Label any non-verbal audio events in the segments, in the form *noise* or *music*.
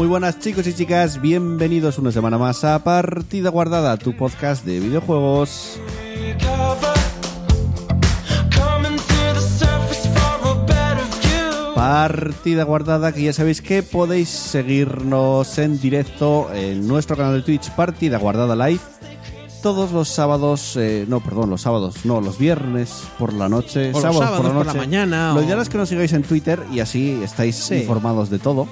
Muy buenas chicos y chicas, bienvenidos una semana más a Partida Guardada, tu podcast de videojuegos. Partida Guardada, que ya sabéis que podéis seguirnos en directo en nuestro canal de Twitch Partida Guardada Live todos los sábados, eh, no, perdón, los sábados, no, los viernes por la noche, O los sábados por la por noche. la mañana, Lo o- ideal es que nos sigáis en Twitter y así estáis informados de todo.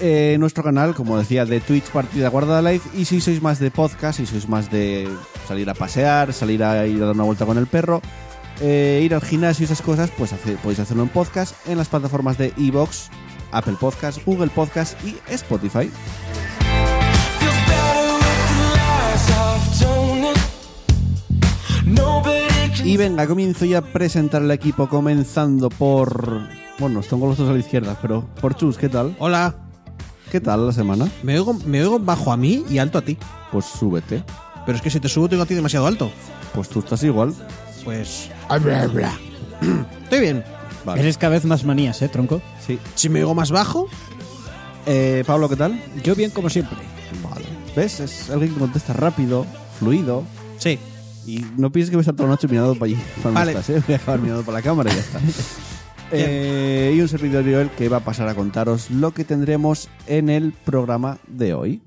Eh, nuestro canal, como decía, de Twitch Partida Guardada Live. Y si sois más de podcast, si sois más de salir a pasear, salir a ir a dar una vuelta con el perro, eh, ir al gimnasio y esas cosas, pues podéis hacerlo en podcast en las plataformas de Evox, Apple Podcast, Google Podcast y Spotify. Y venga, comienzo ya a presentar el equipo, comenzando por. Bueno, tengo los dos a la izquierda, pero por Chus, ¿qué tal? Hola, ¿Qué tal la semana? me oigo, me oigo bajo a mí y alto a ti. Pues súbete. Pero es que si te subo, te oigo a ti demasiado alto. Pues tú estás igual. Pues. *clears throat* Estoy bien. Vale. Eres cada vez más manías, ¿eh, tronco? Sí. Si me oigo más bajo, Eh, Pablo, ¿qué tal? Yo bien como siempre. Vale. ¿Ves? Es alguien que contesta rápido, fluido. sí. Y no pienses que voy a estar toda la noche mirando para allí. *laughs* Cuando Vale. estás, ¿eh? Voy a acabar mirando para la cámara y ya está. *laughs* Eh, y un servidor Joel que va a pasar a contaros lo que tendremos en el programa de hoy.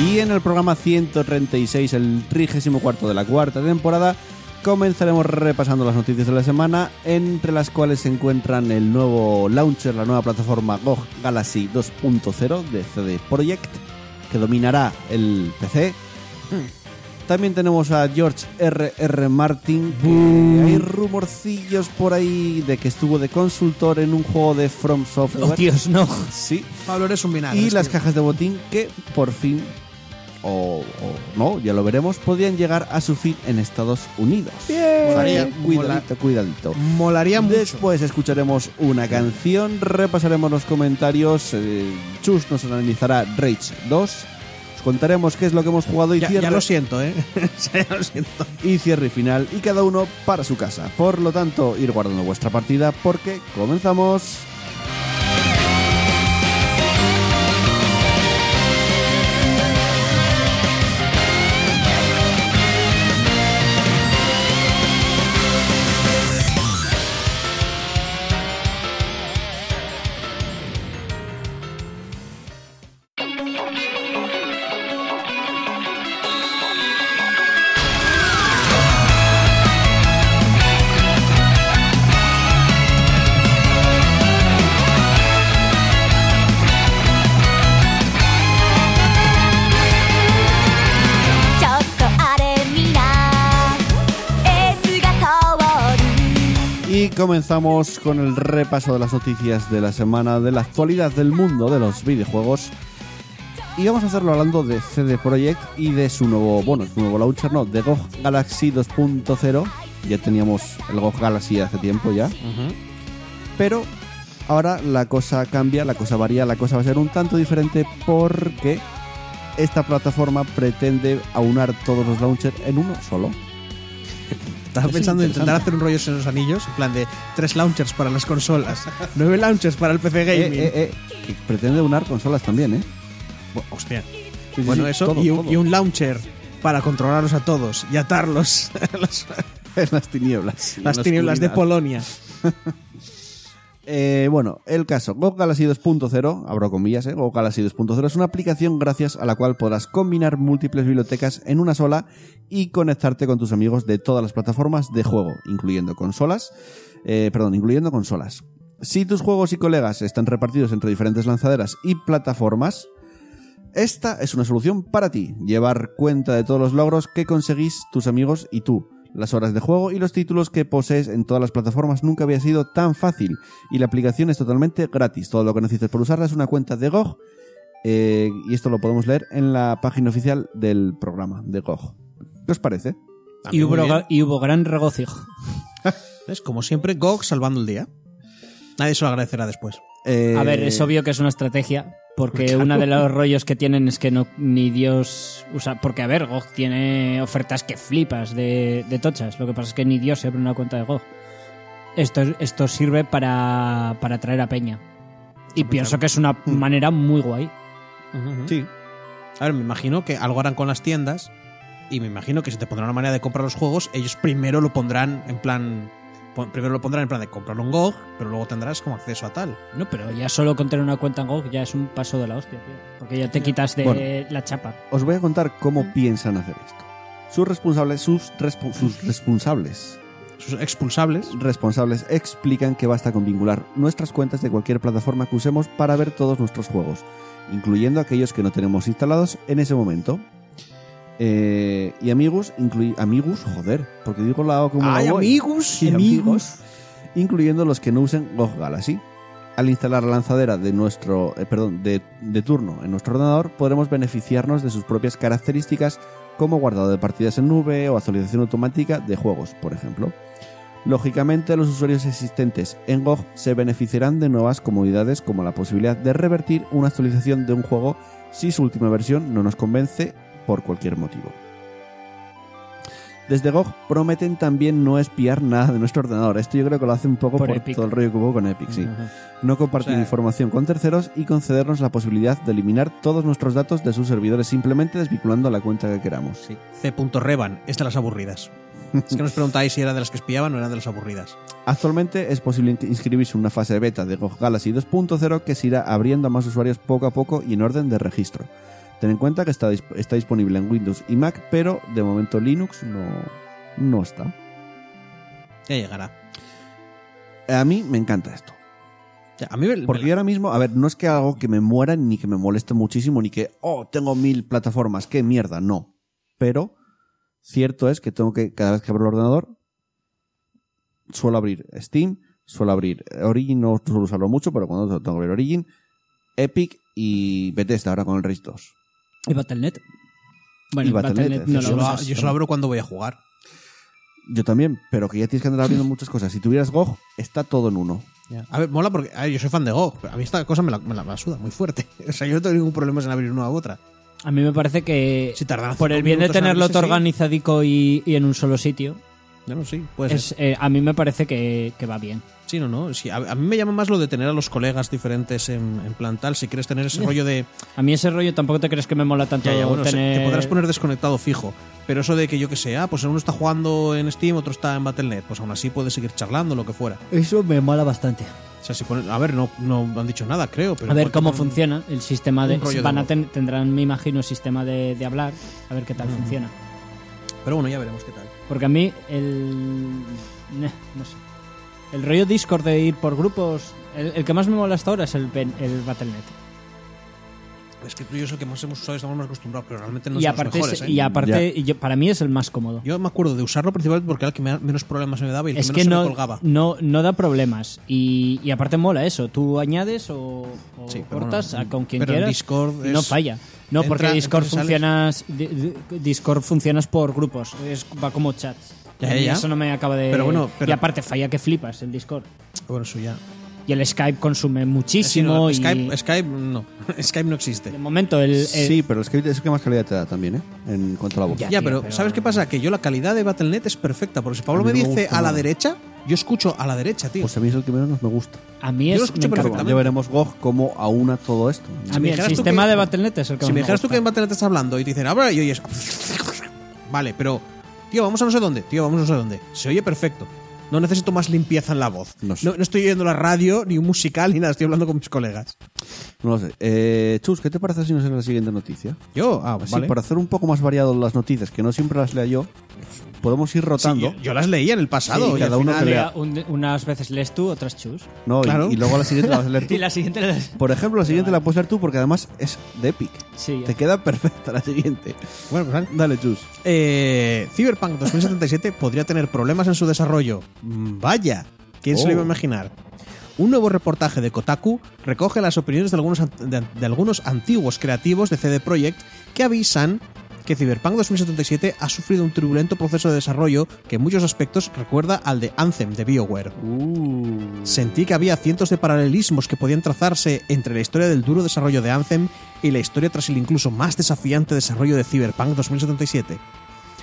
Y en el programa 136, el 34 de la cuarta temporada, comenzaremos repasando las noticias de la semana, entre las cuales se encuentran el nuevo launcher, la nueva plataforma GOG Galaxy 2.0 de CD Projekt, que dominará el PC. También tenemos a George R.R. Martin, que hay rumorcillos por ahí de que estuvo de consultor en un juego de From Software. Oh, Dios, no. Sí, Pablo, eres un vinagre. y las tío. cajas de botín que por fin, o, o no, ya lo veremos, podrían llegar a su fin en Estados Unidos. Molaría- cuidadito, cuidadito. Molaría mucho. Después escucharemos una canción, repasaremos los comentarios, eh, Chus nos analizará Rage 2, os contaremos qué es lo que hemos jugado y Ya, cierre, ya lo siento, ¿eh? *laughs* ya lo siento. y cierre final, y cada uno para su casa. Por lo tanto, ir guardando vuestra partida porque comenzamos. Comenzamos con el repaso de las noticias de la semana, de la actualidad del mundo de los videojuegos. Y vamos a hacerlo hablando de CD Projekt y de su nuevo, bueno, su nuevo launcher, no, de GOG Galaxy 2.0. Ya teníamos el GOG Galaxy hace tiempo ya. Pero ahora la cosa cambia, la cosa varía, la cosa va a ser un tanto diferente porque esta plataforma pretende aunar todos los launchers en uno solo. Estaba Es pensando en intentar hacer un rollo en los anillos, en plan de tres launchers para las consolas, *laughs* nueve launchers para el PC Eh, Gaming. eh, eh, que pretende aunar consolas también, ¿eh? Bu- Hostia. Sí, bueno, sí, eso todo, y, todo. y un launcher para controlarlos a todos y atarlos *laughs* en *laughs* las tinieblas. las la tinieblas de. Polonia. Eh, bueno, el caso, GOG Galaxy 2.0, abro comillas, ¿eh? GOG Galaxy 2.0 es una aplicación gracias a la cual podrás combinar múltiples bibliotecas en una sola y conectarte con tus amigos de todas las plataformas de juego, incluyendo consolas, eh, perdón, incluyendo consolas. Si tus juegos y colegas están repartidos entre diferentes lanzaderas y plataformas, esta es una solución para ti. Llevar cuenta de todos los logros que conseguís tus amigos y tú. Las horas de juego y los títulos que posees en todas las plataformas nunca había sido tan fácil y la aplicación es totalmente gratis. Todo lo que necesitas por usarla es una cuenta de GOG eh, y esto lo podemos leer en la página oficial del programa de GOG. ¿Qué os parece? Hubo, y hubo gran regocijo. *laughs* ¿Ves? Como siempre, GOG salvando el día. Nadie se lo agradecerá después. Eh, A ver, es obvio que es una estrategia, porque uno de los rollos que tienen es que no ni Dios usa. Porque, a ver, GOG tiene ofertas que flipas de, de tochas. Lo que pasa es que ni Dios se abre una cuenta de GOG. Esto, esto sirve para, para atraer a Peña. Y pienso que es una manera muy guay. Sí. A ver, me imagino que algo harán con las tiendas y me imagino que si te pondrán una manera de comprar los juegos, ellos primero lo pondrán en plan... Primero lo pondrán en plan de comprarlo en GOG, pero luego tendrás como acceso a tal. No, pero ya solo con tener una cuenta en GOG ya es un paso de la hostia, tío. Porque ya te quitas de Bueno. la chapa. Os voy a contar cómo piensan hacer esto. Sus responsables, sus, respo- sus responsables, Sus expulsables. responsables explican que basta con vincular nuestras cuentas de cualquier plataforma que usemos para ver todos nuestros juegos, incluyendo aquellos que no tenemos instalados en ese momento. Eh, y amigos, inclui amigos, joder, porque digo la O como la ¡Ay, voy. amigos! Y amigos, incluyendo los que no usen GOG Galaxy. Al instalar la lanzadera de nuestro, eh, perdón, de, de turno en nuestro ordenador, podremos beneficiarnos de sus propias características como guardado de partidas en nube o actualización automática de juegos, por ejemplo. Lógicamente, los usuarios existentes en GOG se beneficiarán de nuevas comodidades como la posibilidad de revertir una actualización de un juego si su última versión no nos convence por cualquier motivo. Desde GOG prometen también no espiar nada de nuestro ordenador. Esto yo creo que lo hace un poco Por todo el rollo que hubo con Epic, sí. No compartir O sea- información con terceros y concedernos la posibilidad de eliminar todos nuestros datos de sus servidores simplemente desvinculando la cuenta que queramos. Sí. C.Reban, es de las aburridas. es que nos preguntáis si era de las que espiaban o eran de las aburridas. Actualmente es posible in- inscribirse en una fase de beta de GOG Galaxy 2.0 que se irá abriendo a más usuarios poco a poco y en orden de registro. Ten en cuenta que está, está disponible en Windows y Mac, pero de momento Linux no, no está. Ya llegará. A mí me encanta esto. A mí me- Porque yo ahora mismo, a ver, no es que algo que me muera ni que me moleste muchísimo, ni que, oh, tengo mil plataformas, qué mierda, no. Pero cierto es que tengo que, cada vez que abro el ordenador, suelo abrir Steam, suelo abrir Origin, no suelo usarlo mucho, pero cuando tengo que abrir Origin, Epic y Bethesda ahora con el Rage 2. ¿Y Battle.net? Bueno, Y Battle.net, no yo, lo yo pero- solo abro cuando voy a jugar. Yo también, pero que ya tienes que andar abriendo *laughs* muchas cosas. Si tuvieras GOG, está todo en uno. Ya. A ver, mola porque a ver, yo soy fan de GOG, pero a mí esta cosa me la, me la- me la suda muy fuerte. *laughs* O sea, yo no tengo ningún problema en abrir una u otra. A mí me parece que Si tardan por el bien de tenerlo abrirse, todo organizadico y, y en un solo sitio, Ya no, sí, puede es, ser. eh, a mí me parece que, que va bien. Sí, no, no. Sí, a, a mí me llama más lo de tener a los colegas diferentes en, en plan tal. Si quieres tener ese rollo de. A mí ese rollo tampoco te crees que me mola tanto Ya, ya, bueno, se- tener... te podrás poner desconectado fijo. Pero eso de que yo que sé, ah, pues uno está jugando en Steam, otro está en Battle.net, pues aún así puedes seguir charlando, lo que fuera. Eso me mola bastante. O sea, si a ver, no, no han dicho nada, creo. Pero A ver cómo funciona el sistema de... Van a ten- tendrán, me imagino, sistema de, de hablar, a ver qué tal funciona. Pero bueno, ya veremos qué tal. Porque a mí el... No sé. El rollo Discord de ir por grupos... El, el que más me mola hasta ahora es el, el Battle.net. Es que tú y yo es el que más hemos usado y estamos más acostumbrados, pero realmente no y, son aparte los mejores. es- ¿eh? y aparte, y yo- para mí es el más cómodo. Yo me acuerdo de usarlo principalmente porque era el que me- menos problemas me daba y el es que que menos se me colgaba. no, no da problemas. Y, y aparte mola eso. Tú añades o, o Sí, pero cortas bueno, a con quien pero quieras. Discord no falla. No, entra- porque Discord funcionas, di- di- Discord funcionas por grupos. Es, va como chats. Ya, ya. Eso no me acaba de. Pero bueno, pero- Y aparte falla que flipas el Discord. Bueno, eso ya. Y el Skype consume Sí, muchísimo. no, y Skype, Skype no. *laughs* Skype no existe. de momento el, el- Sí, pero es que es el que más calidad te da también, ¿eh? En cuanto a la voz. Ya. Ya, tío, pero, pero- ¿sabes qué pasa? Que yo la calidad de Battle.net es perfecta, porque si Pablo me dice a la derecha, yo escucho a la derecha, tío. Pues a mí es el que menos me gusta. a mí yo es lo me escucho perfectamente. Ya veremos GOG cómo aúna todo esto. A Si mí el sistema que- de Battle.net es el que si más me me dijeras tú que en Battle.net estás hablando y te dicen, ahora y oyes. Vale, pero. Tío, vamos a no sé dónde. Tío, vamos a no sé dónde. Se oye perfecto. No necesito más limpieza en la voz. No sé. No, no estoy oyendo la radio, ni un musical, ni nada. Estoy hablando con mis colegas. No lo sé. Eh, Chus, ¿qué te parece si nos es la siguiente noticia? Yo, ah, Así, vale. para hacer un poco más variado las noticias, que no siempre las lea yo, podemos ir Sí, yo, las leía en el pasado. Sí, y cada uno final- que lea. Un- unas veces lees tú, otras chus. No, y- Claro. y, luego la siguiente la vas a leer *laughs* tú. Y la siguiente la Por ejemplo, la siguiente la puedes leer tú porque además es de Epic. Sí. Te queda perfecta la siguiente. Bueno, pues vale. Dale, Chus. Eh, Cyberpunk 2077 podría tener problemas en su desarrollo. Mm, Vaya, ¿quién se lo iba a Oh. imaginar? Un nuevo reportaje de Kotaku recoge las opiniones de algunos, de, de algunos antiguos creativos de CD Projekt que avisan que Cyberpunk 2077 ha sufrido un turbulento proceso de desarrollo que en muchos aspectos recuerda al de Anthem de BioWare. Uh. Sentí que había cientos de paralelismos que podían trazarse entre la historia del duro desarrollo de Anthem y la historia tras el incluso más desafiante desarrollo de Cyberpunk 2077.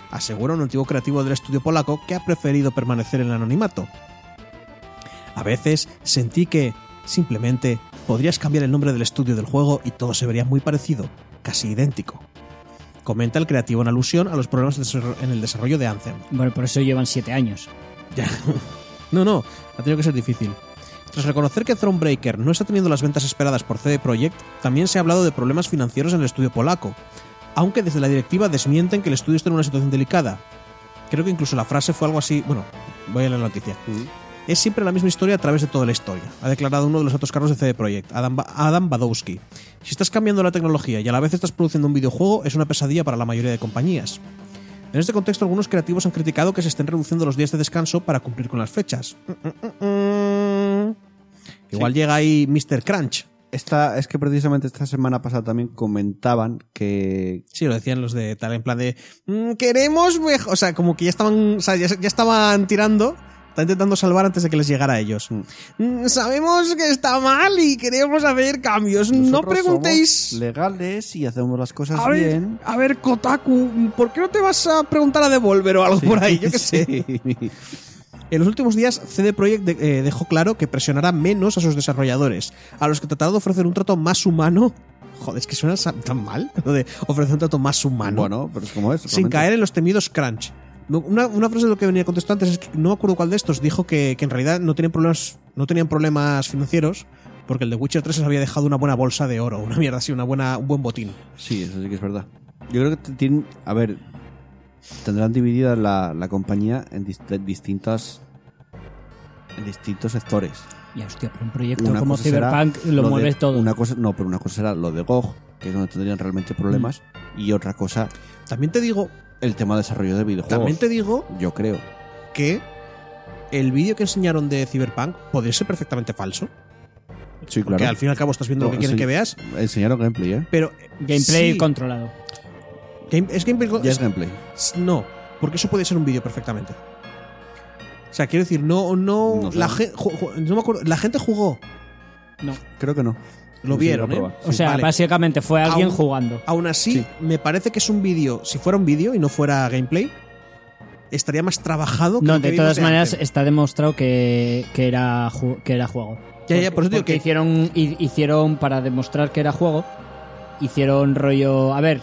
Asegura un antiguo creativo del estudio polaco que ha preferido permanecer en el anonimato. A veces sentí que, simplemente, podrías cambiar el nombre del estudio del juego y todo se vería muy parecido, casi idéntico. Comenta el creativo en alusión a los problemas en el desarrollo de Anthem. Bueno, por eso llevan siete años. Ya. *laughs* No, no, ha tenido que ser difícil. Tras reconocer que Thronebreaker no está teniendo las ventas esperadas por CD Projekt, también se ha hablado de problemas financieros en el estudio polaco, aunque desde la directiva desmienten que el estudio está en una situación delicada. Creo que incluso la frase fue algo así. Bueno, voy a leer la noticia. Es siempre la misma historia a través de toda la historia, ha declarado uno de los altos cargos de CD Projekt, Adam, Ba- Adam Badowski. Si estás cambiando la tecnología y a la vez estás produciendo un videojuego, es una pesadilla para la mayoría de compañías. En este contexto, algunos creativos han criticado que se estén reduciendo los días de descanso para cumplir con las fechas. Mm, mm, mm. Igual llega ahí Mr. Crunch. Esta, es que precisamente esta semana pasada también comentaban que Sí, lo decían los de tal, en plan de. "Mm, queremos mejor. O sea, como que ya estaban. O sea, ya, ya estaban tirando. Están intentando salvar antes de que les llegara a ellos. "Mm, sabemos que está mal y queremos hacer cambios. no preguntéis. somos legales y hacemos las cosas A ver, bien. a ver, Kotaku, ¿por qué no te vas a preguntar a Devolver o algo por ahí? Yo qué sé. *laughs* Sí. En los últimos días, CD Projekt de- eh, dejó claro que presionará menos a sus desarrolladores, a los que tratará de ofrecer un trato más humano. Joder, es que suena tan mal, lo de ofrecer un trato más humano. Bueno, pero es como es. sin realmente. caer en los temidos crunch. No, Una, una frase de lo que venía contestando antes es que no me acuerdo cuál de estos dijo que, que en realidad no tenían problemas, no tenían problemas financieros porque el de Witcher 3 les había dejado una buena bolsa de oro, una mierda así, una buena, un buen botín. Sí, eso sí que es verdad. Yo creo que tienen. A ver. Tendrán dividida la, la compañía en distintas. En distintos sectores. Ya, hostia, pero un proyecto Una como Cyberpunk lo, de- mueves todo. Una cosa, no, pero una cosa será lo de GOG, que es donde tendrían realmente problemas. Mm. Y otra cosa, También te digo, el tema de desarrollo de videojuegos. también te digo Yo creo. que el vídeo que enseñaron de Cyberpunk podría ser perfectamente falso. Sí, claro. al fin y al cabo estás viendo lo que quieren que veas. Enseñaron gameplay, ¿eh? Pero. Gameplay sí, controlado. game- es gameplay. Ya es gameplay. No, porque eso puede ser un vídeo perfectamente. O sea, quiero decir, no, no, No sé. la, gen- ju- ju- no me acuerdo, la gente jugó, No. Creo que no. Lo vieron, ¿eh? O sea, Vale. básicamente fue alguien Aún- jugando. Aún así, Sí. me parece que es un vídeo, si fuera un vídeo y no fuera gameplay, estaría más trabajado que No, que de todas maneras está demostrado que, que, era, que era juego. Ya, ya, por eso digo que- hicieron, hi- hicieron, para demostrar que era juego, hicieron rollo... A ver,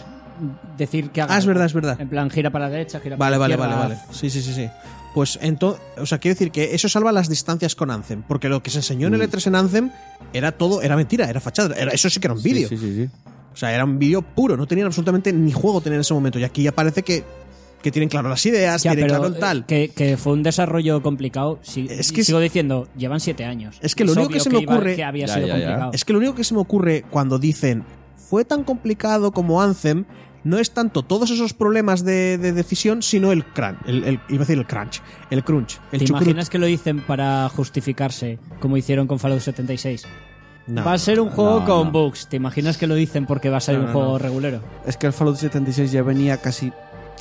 decir que haga Ah, es verdad, es verdad. En plan, gira para la derecha, gira Vale, para vale, la vale, izquierda. vale. Sí, sí, sí, sí. Pues entonces, o sea, quiero decir que eso salva las distancias con Anthem, porque lo que se enseñó en el Mm. E3 en Anthem era todo, era mentira, era fachada, era, eso sí que era un vídeo. Sí, sí, sí. O sea, era un vídeo puro, no tenían absolutamente ni juego tener en ese momento. Y aquí ya parece que, que tienen claro las ideas, Ya, tienen pero claro el tal. eh, Que, que fue un desarrollo complicado. Sí, Es que es- sigo diciendo, llevan siete años. Es que lo único que se me iba- ocurre- que había Ya, sido ya, ya. complicado. Es que lo único que se me ocurre cuando dicen fue tan complicado como Anthem no es tanto todos esos problemas de, de decisión, sino el crunch. El, el- iba a decir el crunch. El crunch. El ¿Te chucrut. imaginas que lo dicen para justificarse, como hicieron con Fallout 76? No. va a ser un juego no, con no. bugs. ¿Te imaginas que lo dicen porque va a ser No, un no, juego no. regulero? Es que el Fallout 76 ya venía casi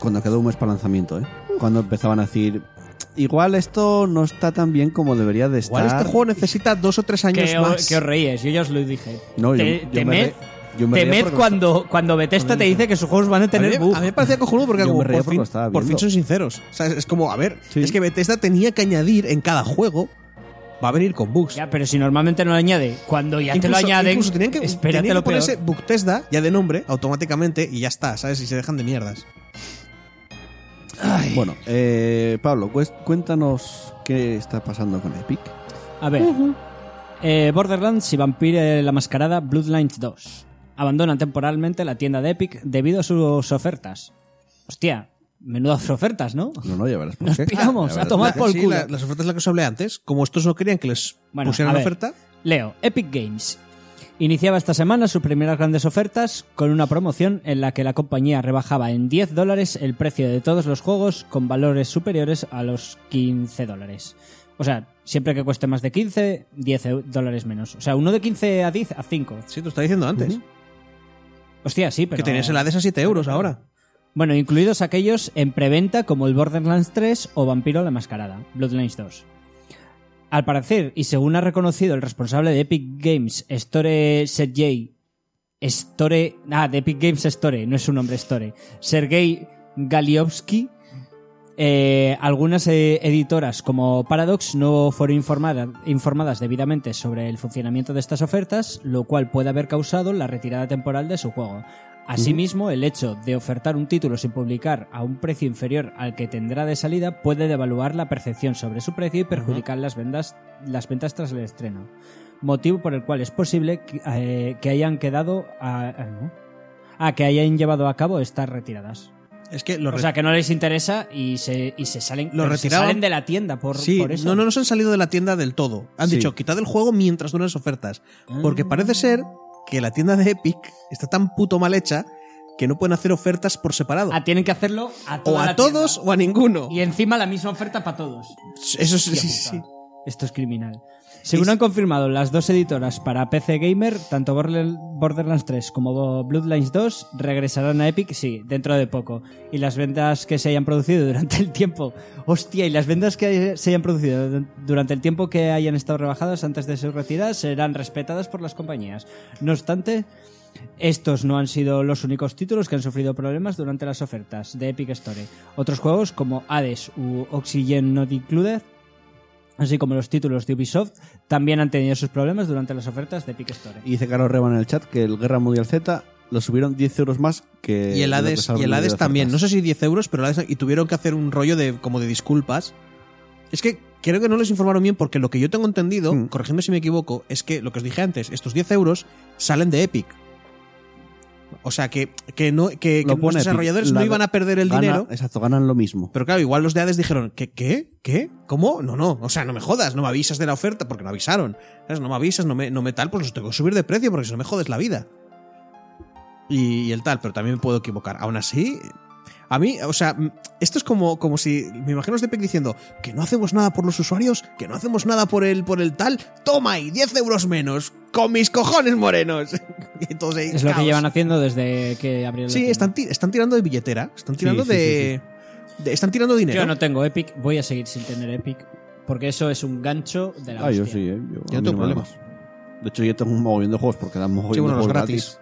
cuando quedó un mes para lanzamiento, ¿eh? Cuando empezaban a decir, igual esto no está tan bien como debería de estar. Igual este juego necesita dos o tres años Que, más. que os reíes, yo ya os lo dije. No, yo, Te- yo temed- me re- yo me porque cuando, cuando Bethesda te dice que sus juegos van a tener bugs. a mí me parecía cojonudo porque Yo como me por, porque fin, lo estaba por fin viendo. son sinceros. O sea, es como, a ver, Sí. es que Bethesda tenía que añadir en cada juego, va a venir con bugs. Ya, pero si normalmente no lo añade, cuando ya te lo añaden, incluso tenían que, espérate tenían que lo peor. ponerse Bugtesda ya de nombre automáticamente y ya está, ¿sabes? Y se dejan de mierdas. Bueno, eh, Pablo, cuéntanos qué está pasando con Epic. A ver, Eh, Borderlands y Vampire la Mascarada Bloodlines 2 abandonan temporalmente la tienda de Epic debido a sus ofertas. Hostia, menudas ofertas, ¿no? No, no, ya verás por Nos qué. piramos, a tomar por Sí, culo. la- las ofertas de las que os hablé antes, como estos no querían que les Bueno, pusieran a ver. oferta, Leo, Epic Games. Iniciaba esta semana sus primeras grandes ofertas con una promoción en la que la compañía rebajaba en 10 dólares el precio de todos los juegos con valores superiores a los 15 dólares. O sea, siempre que cueste más de 15, 10 eu- dólares menos. O sea, uno de 15 a 10 a 5. sí, te lo estaba diciendo antes, Hostia, sí, pero... que tenías el ADES a 7 euros ahora. Bueno, incluidos aquellos en preventa como el Borderlands 3 o Vampiro la Mascarada, Bloodlines 2. Al parecer, y según ha reconocido el responsable de Epic Games, Store Sergey Store, ah, de Epic Games Store, no es su nombre Store, Sergey Galiovsky, eh, algunas eh, editoras como Paradox no fueron informada- informadas debidamente sobre el funcionamiento de estas ofertas, lo cual puede haber causado la retirada temporal de su juego. Asimismo, el hecho de ofertar un título sin publicar a un precio inferior al que tendrá de salida puede devaluar la percepción sobre su precio y perjudicar las, vendas, las ventas tras el estreno. Motivo por el cual es posible que, eh, que hayan quedado a, ah, ¿no? Ah, que hayan llevado a cabo estas retiradas. Es que O sea, que no les interesa y se, y se salen, Lo pero se retiraban- salen de la tienda por, Sí, por eso. no, no, no se han salido de la tienda del todo. Han Sí. dicho, quitad el juego mientras duran las ofertas. Porque parece ser que la tienda de Epic está tan puto mal hecha que no pueden hacer ofertas por separado. Ah, tienen que hacerlo a o toda a la todos tienda. o a ninguno. Y encima la misma oferta para todos. Eso sí, Hostia sí, sí. Esto es criminal. Según han confirmado las dos editoras para PC Gamer, tanto Borderl- Borderlands 3 como Bloodlines 2 regresarán a Epic, sí, dentro de poco. Y las ventas que se hayan producido durante el tiempo. Hostia, y las ventas que se hayan producido durante el tiempo que hayan estado rebajadas antes de su retirada serán respetadas por las compañías. No obstante, estos no han sido los únicos títulos que han sufrido problemas durante las ofertas de Epic Store. Otros juegos como Hades u Oxygen Not Included, así como los títulos de Ubisoft, también han tenido sus problemas durante las ofertas de Epic Store. Y dice Carlos Reba en el chat que el Guerra Mundial Z lo subieron 10 euros más que. Y el Hades, y el Hades también. No sé si 10 euros, pero el Hades- y tuvieron que hacer un rollo de como de disculpas. Es que creo que no les informaron bien porque lo que yo tengo entendido, Mm. corregidme si me equivoco, es que lo que os dije antes, estos 10 euros salen de Epic. O sea, que, que, no, que, que Lo los desarrolladores no iban a perder el Gana- dinero. Exacto, ganan lo mismo. Pero claro, igual los de Hades dijeron, ¿qué? ¿Qué? ¿Qué? ¿Cómo? No, no. O sea, no me jodas, no me avisas de la oferta porque no avisaron. ¿Sabes? No me avisas, no me, no me tal, pues los tengo que subir de precio porque si no me jodes la vida. Y, y el tal, pero también me puedo equivocar. Aún así, a mí, o sea, esto es como, como si, me imagino de Epic diciendo, que no hacemos nada por los usuarios, que no hacemos nada por el, por el tal, toma ahí, 10 euros menos, con mis cojones morenos. *laughs* Es lo que llevan haciendo desde que abrieron la Sí, están, ti- están tirando de billetera, están tirando Sí, sí, de, de- Están tirando dinero. Yo no tengo Epic, voy a seguir sin tener Epic, porque eso es un gancho de la Ah, yo sí, ¿eh? Yo, no tengo problemas. De hecho, yo tengo un mogollón de juegos porque dan mogollón Sí, bueno, de juegos gratis.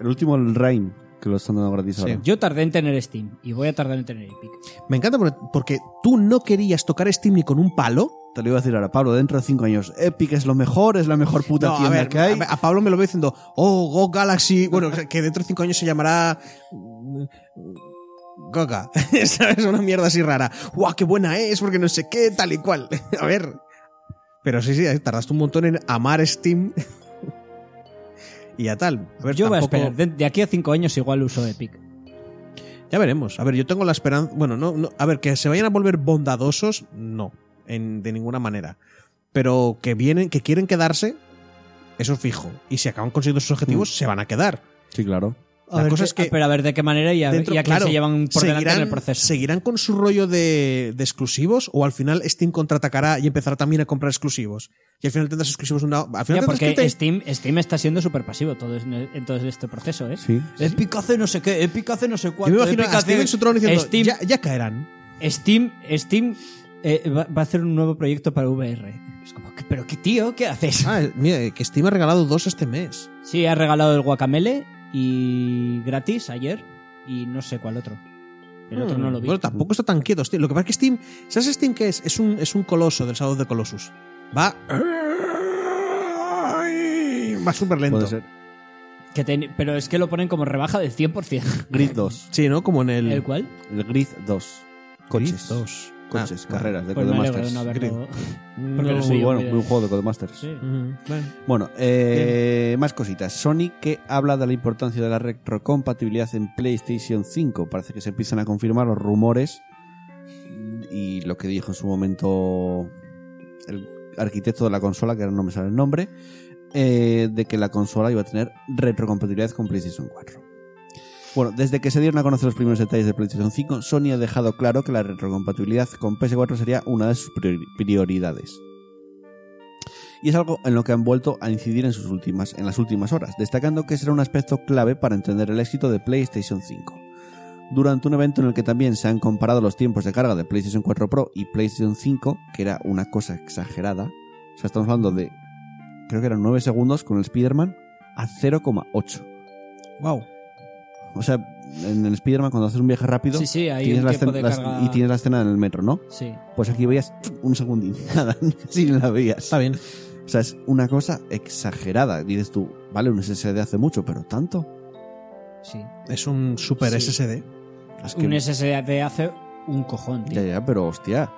El último, el Rain, que lo están dando gratis Sí. ahora. Yo tardé en tener Steam y voy a tardar en tener Epic. Me encanta porque, tú no querías tocar Steam ni con un palo. Te lo iba a decir ahora, Pablo, dentro de 5 años, Epic es lo mejor, es la mejor puta No, a ver, que hay. a Pablo me lo veo diciendo, oh, Go Galaxy. Bueno, que dentro de cinco años se llamará. mm, Goga. *laughs* ¿Sabes? Una mierda así rara. ¡Guau, qué buena es! Porque no sé qué, tal y cual. *laughs* a ver. Pero sí, sí, tardaste un montón en amar Steam. *laughs* y ya tal. A ver, Yo voy a esperar, de, de aquí a cinco años igual uso Epic. Ya veremos. A ver, yo tengo la esperanza. Bueno, no, no. A ver, que se vayan a volver bondadosos, no. En, de ninguna manera. Pero que vienen, que quieren quedarse, eso es fijo. Y si acaban consiguiendo sus objetivos, se van a quedar. Sí, claro. A La ver cosa es que Pero a ver de qué manera y a, dentro- y a quién claro, se llevan por delante en el seguirán, proceso. ¿Seguirán con su rollo de, de exclusivos? ¿O al final Steam contraatacará y empezará también a comprar exclusivos? Y al final tendrás exclusivos una. Al final Ya, porque que te- Steam, Steam está siendo súper pasivo todo en todo este proceso, ¿eh? Sí. Epic hace no sé qué, Epic hace no sé Yo cuánto. me imagino Epic a Steam hace- en su trono diciendo, Steam, ya, ya caerán. Steam, Steam eh, va, va a hacer un nuevo proyecto para VR. Es como, ¿qué- ¿pero qué tío? ¿Qué haces? Ah, mira, que Steam ha regalado dos este mes. Sí, ha regalado el Guacamele y gratis ayer y no sé cuál otro. El otro no lo vi. Hmm. Bueno, tampoco está tan quieto, Steam. Lo que pasa es que Steam. ¿Sabes Steam qué es? Es un, es un coloso del Shadow de Colossus. Va. Va súper lento. Puede ser. Que pero es que lo ponen como rebaja del 100%. Grid 2. *laughs* Sí, ¿no? Como en el. ¿El cual? El Grid 2. Coches. Grid 2. Coches, Ah, carreras de Pues Codemasters. no *laughs* No, no muy bueno, muy muy juego de Codemasters. Sí. Bueno. Bueno, eh, más cositas. Sony que habla de la importancia de la retrocompatibilidad en PlayStation 5. Parece que se empiezan a confirmar los rumores y lo que dijo en su momento el arquitecto de la consola, que ahora no me sale el nombre, eh, de que la consola iba a tener retrocompatibilidad con PlayStation 4. Bueno, desde que se dieron a conocer los primeros detalles de PlayStation 5, Sony ha dejado claro que la retrocompatibilidad con PS4 sería una de sus priori- prioridades y es algo en lo que han vuelto a incidir en, sus últimas, en las últimas horas, destacando que será un aspecto clave para entender el éxito de PlayStation 5. Durante un evento en el que también se han comparado los tiempos de carga de PlayStation 4 Pro y PlayStation 5, que era una cosa exagerada, o sea, estamos hablando de, creo que eran 9 segundos con el Spider-Man a 0,8. Wow. O sea, en el Spider-Man cuando haces un viaje rápido Sí, sí, hay tienes un la escena- de y tienes la escena en el metro, ¿no? Sí. Pues aquí veías un segundín, *laughs* nada, si la veías. Está bien. O sea, es una cosa exagerada. Dices tú, vale, un SSD hace mucho, pero tanto. Sí. Es un super Sí. SSD. Es que- Un SSD hace un cojón, tío. Ya, ya, pero hostia.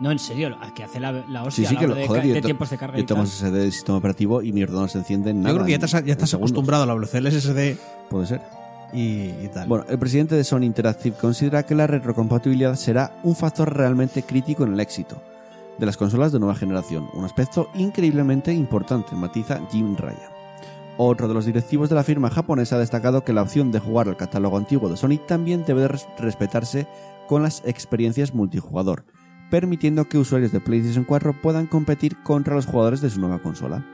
No, en serio, que hace la, la hostia Sí, sí, que hora lo- de, joder, ca- yo de te- tiempos de carga. Yo tal. SSD del sistema operativo y mi ordenador se enciende en nada. Yo creo que ya estás, ya estás acostumbrado a la velocidad del SSD Puede ser. Bueno, el presidente de Sony Interactive considera que la retrocompatibilidad será un factor realmente crítico en el éxito de las consolas de nueva generación, un aspecto increíblemente importante, matiza Jim Ryan. Otro de los directivos de la firma japonesa ha destacado que la opción de jugar al catálogo antiguo de Sony también debe de res- respetarse con las experiencias multijugador, permitiendo que usuarios de PlayStation 4 puedan competir contra los jugadores de su nueva consola.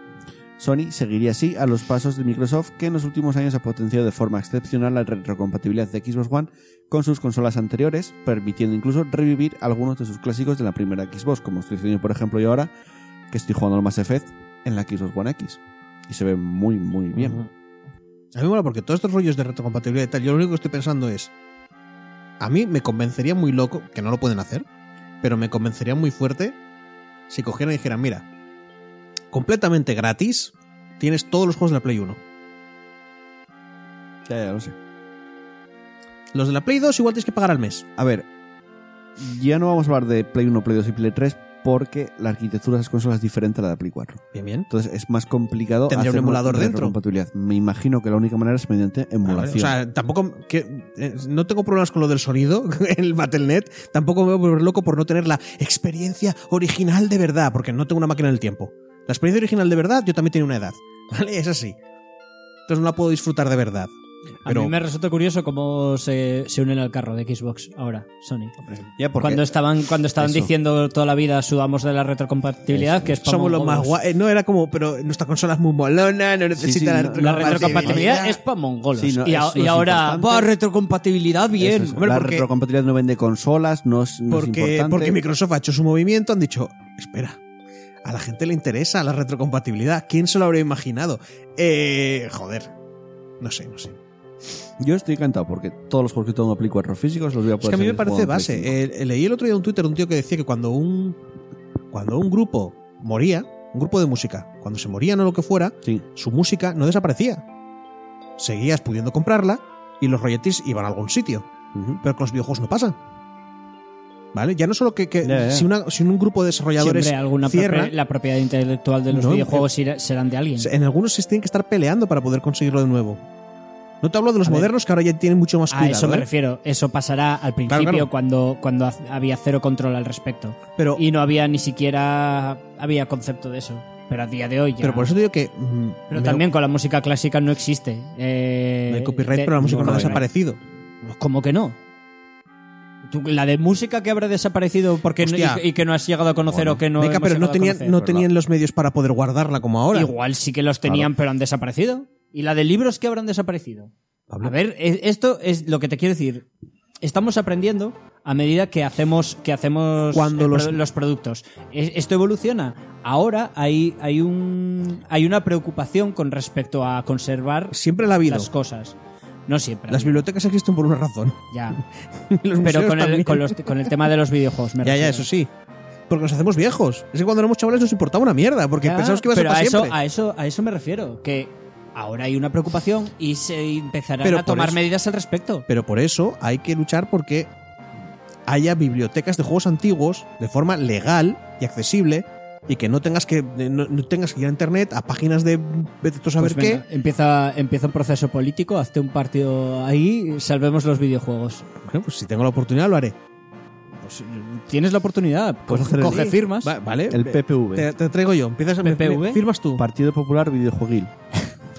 Sony seguiría así a los pasos de Microsoft, que en los últimos años ha potenciado de forma excepcional la retrocompatibilidad de Xbox One con sus consolas anteriores, permitiendo incluso revivir algunos de sus clásicos de la primera Xbox, como estoy haciendo por ejemplo yo ahora, que estoy jugando al Mass Effect en la Xbox One X. Y se ve muy, muy bien. A mí me mola porque todos estos rollos de retrocompatibilidad y tal, yo lo único que estoy pensando es. A mí me convencería muy loco, que no lo pueden hacer, pero me convencería muy fuerte si cogieran y dijeran: Mira, completamente gratis, tienes todos los juegos de la Play 1. Ya, ya lo sé. Los de la Play 2 igual tienes que pagar al mes. A ver, ya no vamos a hablar de Play 1, Play 2 y Play 3 porque la arquitectura de las consolas es diferente a la de Play 4. Bien, bien. Entonces es más complicado ¿Tendría un hacer una emulador dentro? retrocompatibilidad. Me imagino que la única manera es mediante A ver, emulación. o sea, tampoco. Que, eh, no tengo problemas con lo del sonido *laughs* en el Battle.net. Tampoco me voy a volver loco por no tener la experiencia original de verdad, porque no tengo una máquina del tiempo. La experiencia original de verdad, yo también tengo una edad. *laughs* ¿Vale? Es así. Entonces no la puedo disfrutar de verdad. Pero A mí me resulta curioso cómo se, se unen al carro de Xbox ahora, Sony. ya, porque Cuando estaban, cuando estaban Eso. diciendo toda la vida sudamos de la retrocompatibilidad, que es somos los más guay. No era como, pero nuestra consola es muy molona, no necesita sí, la no, La retrocompatibilidad. retrocompatibilidad es para mongolos. Sí, no, y, a- ahora, va, retrocompatibilidad, bien. Eso es, Hombre, la porque- retrocompatibilidad no vende consolas, no es, no es Porque, importante. porque Microsoft ha hecho su movimiento, han dicho, espera, a la gente le interesa la retrocompatibilidad. ¿Quién se lo habría imaginado? Eh, joder. No sé, no sé. Yo estoy encantado porque todos los juegos que tengo en Play 4 físicos los voy a Es poder que a mí me parece base. 5. Eh, leí el otro día un Twitter de un tío que decía que cuando un, cuando un grupo moría, un grupo de música, cuando se morían o lo que fuera, Sí. su música no desaparecía. Seguías pudiendo comprarla y los royalties iban a algún sitio. Pero con los videojuegos no pasa. ¿Vale? Ya no solo que, que. Si, una- si un grupo de desarrolladores Siempre alguna cierra, propia- la propiedad intelectual de los No, videojuegos irá- serán de alguien. en algunos se tienen que estar peleando para poder conseguirlo de nuevo. No te hablo de los A ver. modernos que ahora ya tienen mucho más A cuidado. eso me ¿eh? refiero. Eso pasará al principio claro. cuando, cuando ha- había cero control al respecto. Pero, Y no había ni siquiera había concepto de eso. Pero a día de hoy ya. pero por eso te digo que. mm, Pero me- también con la música clásica no existe. eh, no hay copyright, de- pero la música no, no ha desaparecido. ¿Cómo que no? Tú- la de música que habrá desaparecido porque Hostia. y, que- y que no has llegado a conocer Bueno. o que no. Venga, pero no tenían, conocer. no Pero tenían los medios para poder guardarla como ahora. Igual sí que los tenían, pero han desaparecido. ¿Y la de libros que habrán desaparecido? Pablo. A ver, esto es lo que te quiero decir. Estamos aprendiendo a medida que hacemos, que hacemos Cuando el los- los productos. Es- Esto evoluciona. Ahora hay, hay, un, hay una preocupación con respecto a conservar Siempre la ha habido. las cosas. No siempre. Las bibliotecas existen por una razón. Ya. *laughs* Los Pero con el, con, los- con el tema de los videojuegos. me Ya, ya, refiero. eso sí. Porque nos hacemos viejos. Es que cuando éramos chavales nos importaba una mierda, porque Ya, pensamos que iba a ser para a eso, siempre. a eso a eso me refiero que ahora hay una preocupación y se empezarán Pero a tomar eso- medidas al respecto Pero por eso hay que luchar porque haya bibliotecas de juegos antiguos de forma legal y accesible y que no tengas que no, no tengas que ir a internet a páginas de vete tú a saber Pues qué. Empieza, empieza un proceso político, hazte un partido ahí, salvemos los videojuegos. Bueno, pues si tengo la oportunidad lo haré. Pues, tienes la oportunidad, Puedes coge, firmas. Va- vale. El PPV. Te, te traigo yo. Empiezas a PPV. firmas tú. Partido Popular Videojueguil.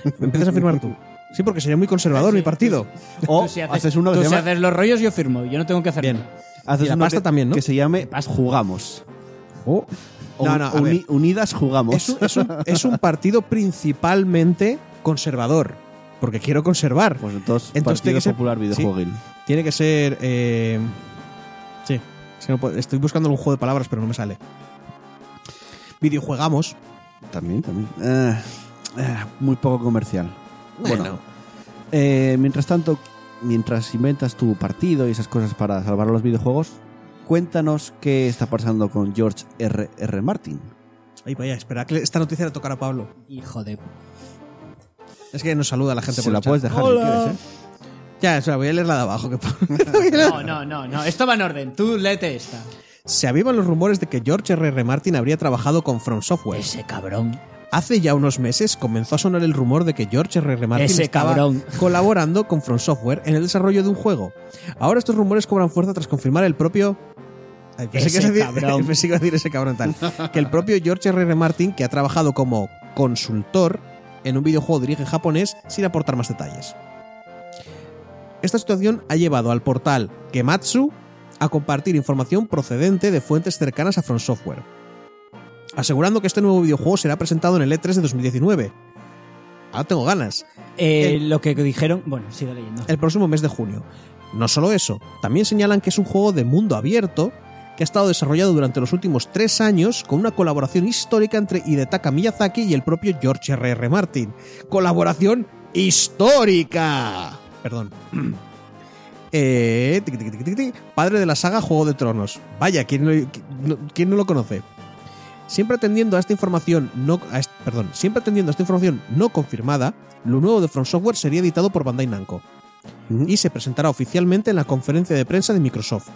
*laughs* Empiezas a firmar tú. Sí, porque sería muy conservador *laughs* mi partido. O *laughs* Tú si haces uno que tú se si llama, haces los rollos, yo firmo. Yo no tengo que hacer Bien. nada. haces y la pasta que, también, ¿no? que se llame Jugamos. O No, no, a Uni- ver. Unidas Jugamos. Es un, es un- es un partido principalmente conservador. Porque quiero conservar. Pues entonces, Entonces tiene que ser- Popular Videojueguil. Tiene que ser. eh, Sí. Es que no puedo- estoy buscando un juego de palabras, pero no me sale. Videojuegamos. También, también. Eh, eh, muy poco comercial. Bueno, Bueno. eh, mientras tanto, mientras inventas tu partido y esas cosas para salvar a los videojuegos, cuéntanos qué está pasando con George R. R. Martin. Ay, vaya, espera que esta noticia le tocará a Pablo. Hijo de. Es que nos saluda la gente Se por la el chat. puedes dejar si quieres, ¿eh? Ya, espera, *laughs* voy a leer la de abajo. Que No, no, no, no. Esto va en orden. Tú léete esta. Se avivan los rumores de que George R. R. Martin habría trabajado con From Software. Ese cabrón. Hace ya unos meses comenzó a sonar el rumor de que George R. R. Martin Ese estaba cabrón. *laughs* colaborando con From Software en el desarrollo de un juego. Ahora estos rumores cobran fuerza tras confirmar el propio... Ay, pensé Ese que a decir- cabrón. *laughs* pensé que iba a decir ese cabrón tal. Que el propio George R. R. Martin, que ha trabajado como consultor en un videojuego de origen japonés, sin aportar más detalles. Esta situación ha llevado al portal Gematsu a compartir información procedente de fuentes cercanas a From Software, asegurando que este nuevo videojuego será presentado en el E3 de 2019. Ahora tengo ganas. Eh, El- Lo que dijeron. Bueno, sigue leyendo. El próximo mes de junio. No solo eso, también señalan que es un juego de mundo abierto que ha estado desarrollado durante los últimos tres años con una colaboración histórica entre Hidetaka Miyazaki y el propio George R. R. Martin. Colaboración histórica. Perdón. *clears throat* Eh, padre de la saga Juego de Tronos. Vaya, ¿quién no, qui- no- quién no lo conoce? Siempre atendiendo a esta información no, a perdón, siempre atendiendo a esta información no confirmada, lo nuevo de From Software sería editado por Bandai Namco y se presentará oficialmente en la conferencia de prensa de Microsoft.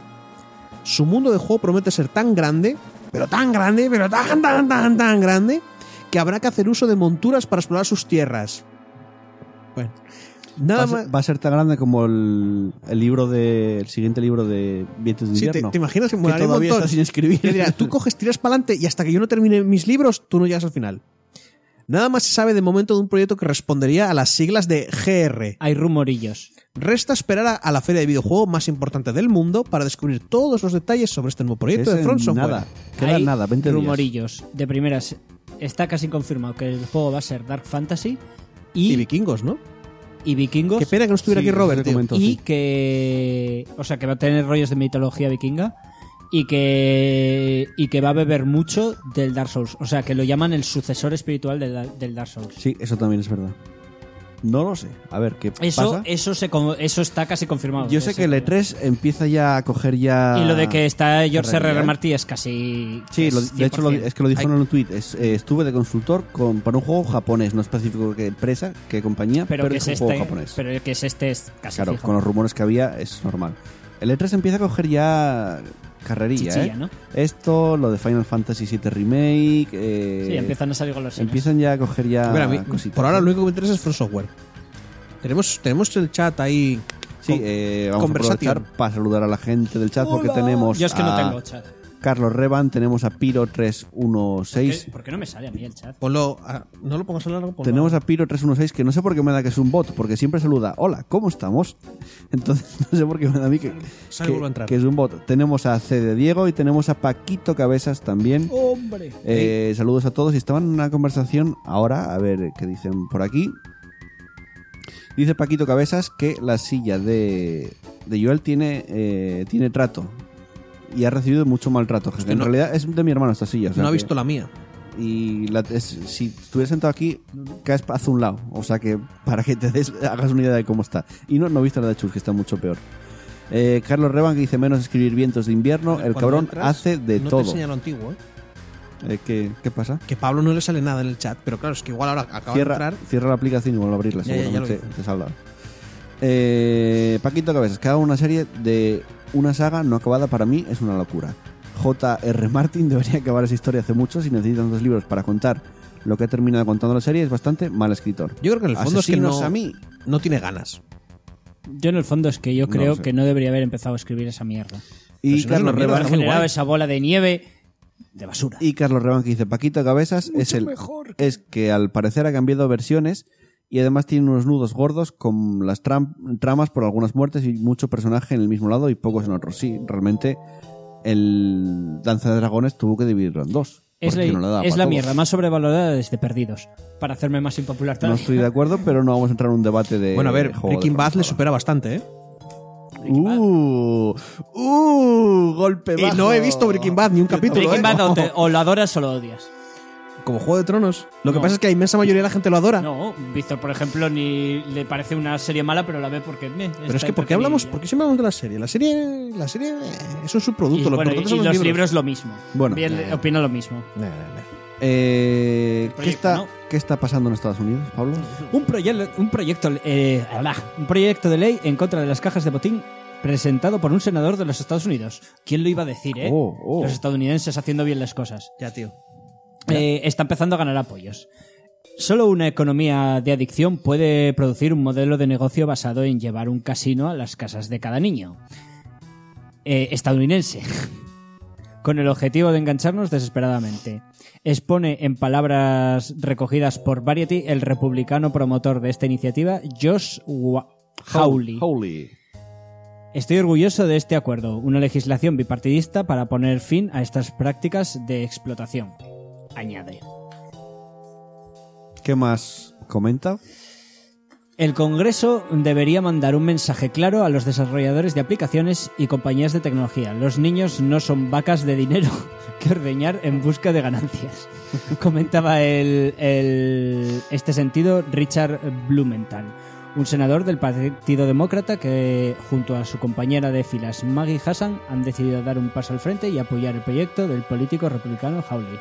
Su mundo de juego promete ser tan grande, pero tan grande, pero tan, tan, tan, tan grande, que habrá que hacer uso de monturas para explorar sus tierras. Bueno, Va nada a, más. ser, va a ser tan grande como el, el libro de el siguiente libro de Vientos de Sí, te, invierno. te imaginas que que molaría un todavía montón? está sin escribir. Dirá, tú coges, tiras para adelante y hasta que yo no termine mis libros, tú no llegas al final. Nada más se sabe de momento de un proyecto que respondería a las siglas de GR. Hay rumorillos. Resta esperar a, a la feria de videojuego más importante del mundo para descubrir todos los detalles sobre este nuevo proyecto Es de Front Software. nada. Queda Hay nada, 20 días. rumorillos. De primeras, está casi confirmado que el juego va a ser Dark Fantasy y, Y vikingos, ¿no? y vikingos. Qué pena que no estuviera Sí, aquí Robert, comentó, y sí. que o sea que va a tener rollos de mitología vikinga y que y que va a beber mucho del Dark Souls o sea que lo llaman el sucesor espiritual del, del Dark Souls Sí, eso también es verdad. No lo sé. A ver, ¿qué eso pasa? eso se eso está casi confirmado Yo sé Ese- que el E3 empieza ya a coger ya... y lo de que está George R. R. realidad. Martí es casi Sí, lo- de hecho lo- 100%. es que lo dijo en un tweet. Es, eh, estuve de consultor con, para un juego japonés, no específico qué empresa, qué compañía, pero, pero que es es un juego este japonés. pero que es este es casi claro, fijo. con los rumores que había es normal. El E3 empieza a coger ya carrerilla, Chichilla, ¿eh? ¿no? Esto, lo de Final Fantasy VII Remake... eh, sí empiezan a salir con los empiezan ya a coger ya Mira, a mí, cositas. por ahora lo único que me interesa es Front Software. Tenemos, tenemos el chat ahí. Sí, con- eh, vamos a aprovechar para saludar a la gente del chat porque tenemos yo es que no a tengo chat Carlos Revan, tenemos a ¿Por Piro316, qué, por qué no me sale a mí el chat? Ponlo. ah, no lo pongas a largo. ponlo tenemos a... a Piro316 que no sé por qué me da que es un bot, porque siempre saluda, hola, ¿cómo estamos? *laughs* Entonces no sé por qué me da a mí que, a que, entrar. que es un bot. Tenemos a C de Diego y tenemos a Paquito Cabezas también. ¡Hombre! Eh, saludos a todos y estaban en una conversación ahora, a ver qué dicen por aquí. Dice Paquito Cabezas que la silla de, de Joel tiene, eh, tiene trato y ha recibido mucho maltrato. Hostia, en no- realidad es de mi hermano esta silla. o sea no ha que- visto la mía. Y la- es- si estuviera sentado aquí, caes hacia un lado. O sea que para que te des, hagas una idea de cómo está. Y no, no he visto la de Chus, que está mucho peor. Eh, Carlos Revan que dice menos escribir vientos de invierno. El Cuando cabrón entras, hace de no te todo. enseña lo antiguo, ¿eh? Eh, ¿qué, ¿Qué pasa? Que Pablo no le sale nada en el chat, pero claro, es que igual ahora acaba de Cierra, entrar. cierra la aplicación y vuelve a abrirla, Ya, ya, ya lo seguramente te, te saldrá. Eh, Paquito Cabezas, que haga una serie de una saga no acabada para mí es una locura. J.R. Martin *laughs* debería acabar esa historia hace mucho si necesita tantos libros para contar lo que ha terminado contando la serie es bastante mal escritor. Yo creo que en el fondo es que no, a mí. no tiene ganas. Yo en el fondo es que yo No creo sé. que no debería haber empezado a escribir esa mierda. Y si no Carlos está muy generado esa bola de nieve de basura. y Carlos Reban que dice Paquito Cabezas es el es que al parecer ha cambiado versiones y además tiene unos nudos gordos con las tram- tramas por algunas muertes y mucho personaje en el mismo lado y pocos en otro. Sí, realmente el Danza de Dragones tuvo que dividirlo en dos. es la, no es la mierda más sobrevalorada desde Perdidos. Para hacerme más impopular No estoy de acuerdo, pero no vamos a entrar en un debate de. bueno, a ver, Breaking Bad le supera bastante, ¿eh? Uh, uh, golpe Y bajo. no he visto Breaking Bad ni un capítulo. Breaking ¿eh? Bad o, te- *laughs* o lo adoras o lo odias. Como Juego de Tronos. Lo que No. pasa es que la inmensa mayoría de la gente lo adora. No, Víctor, por ejemplo, ni le parece una serie mala, pero la ve porque. Pero es que ¿por qué hablamos? ¿Por qué siempre hablamos de la serie? La serie, la serie eh, es un subproducto. Y, lo bueno, importante y son los, los libros. lo mismo. Bueno. Bien, Eh. opino lo mismo. Nah, nah. Eh, ¿qué, está, ¿no? ¿Qué está pasando en Estados Unidos, Pablo? Un, proye- un proyecto eh, un proyecto de ley en contra de las cajas de botín presentado por un senador de los Estados Unidos. ¿Quién lo iba a decir, eh? Oh, oh. Los estadounidenses haciendo bien las cosas. Ya, tío. Eh, está empezando a ganar apoyos. Solo una economía de adicción puede producir un modelo de negocio basado en llevar un casino a las casas de cada niño. Eh, estadounidense. *laughs* Con el objetivo de engancharnos desesperadamente. Expone en palabras recogidas por Variety el republicano promotor de esta iniciativa, Josh Wa-. Howley. Estoy orgulloso de este acuerdo, una legislación bipartidista para poner fin a estas prácticas de explotación. Añade. ¿Qué más comenta? El Congreso debería mandar un mensaje claro a los desarrolladores de aplicaciones y compañías de tecnología. Los niños no son vacas de dinero *laughs* que ordeñar en busca de ganancias. *laughs* Comentaba el, el- este sentido Richard Blumenthal, un senador del Partido Demócrata que, junto a su compañera de filas Maggie Hassan, han decidido dar un paso al frente y apoyar el proyecto del político republicano Hawley.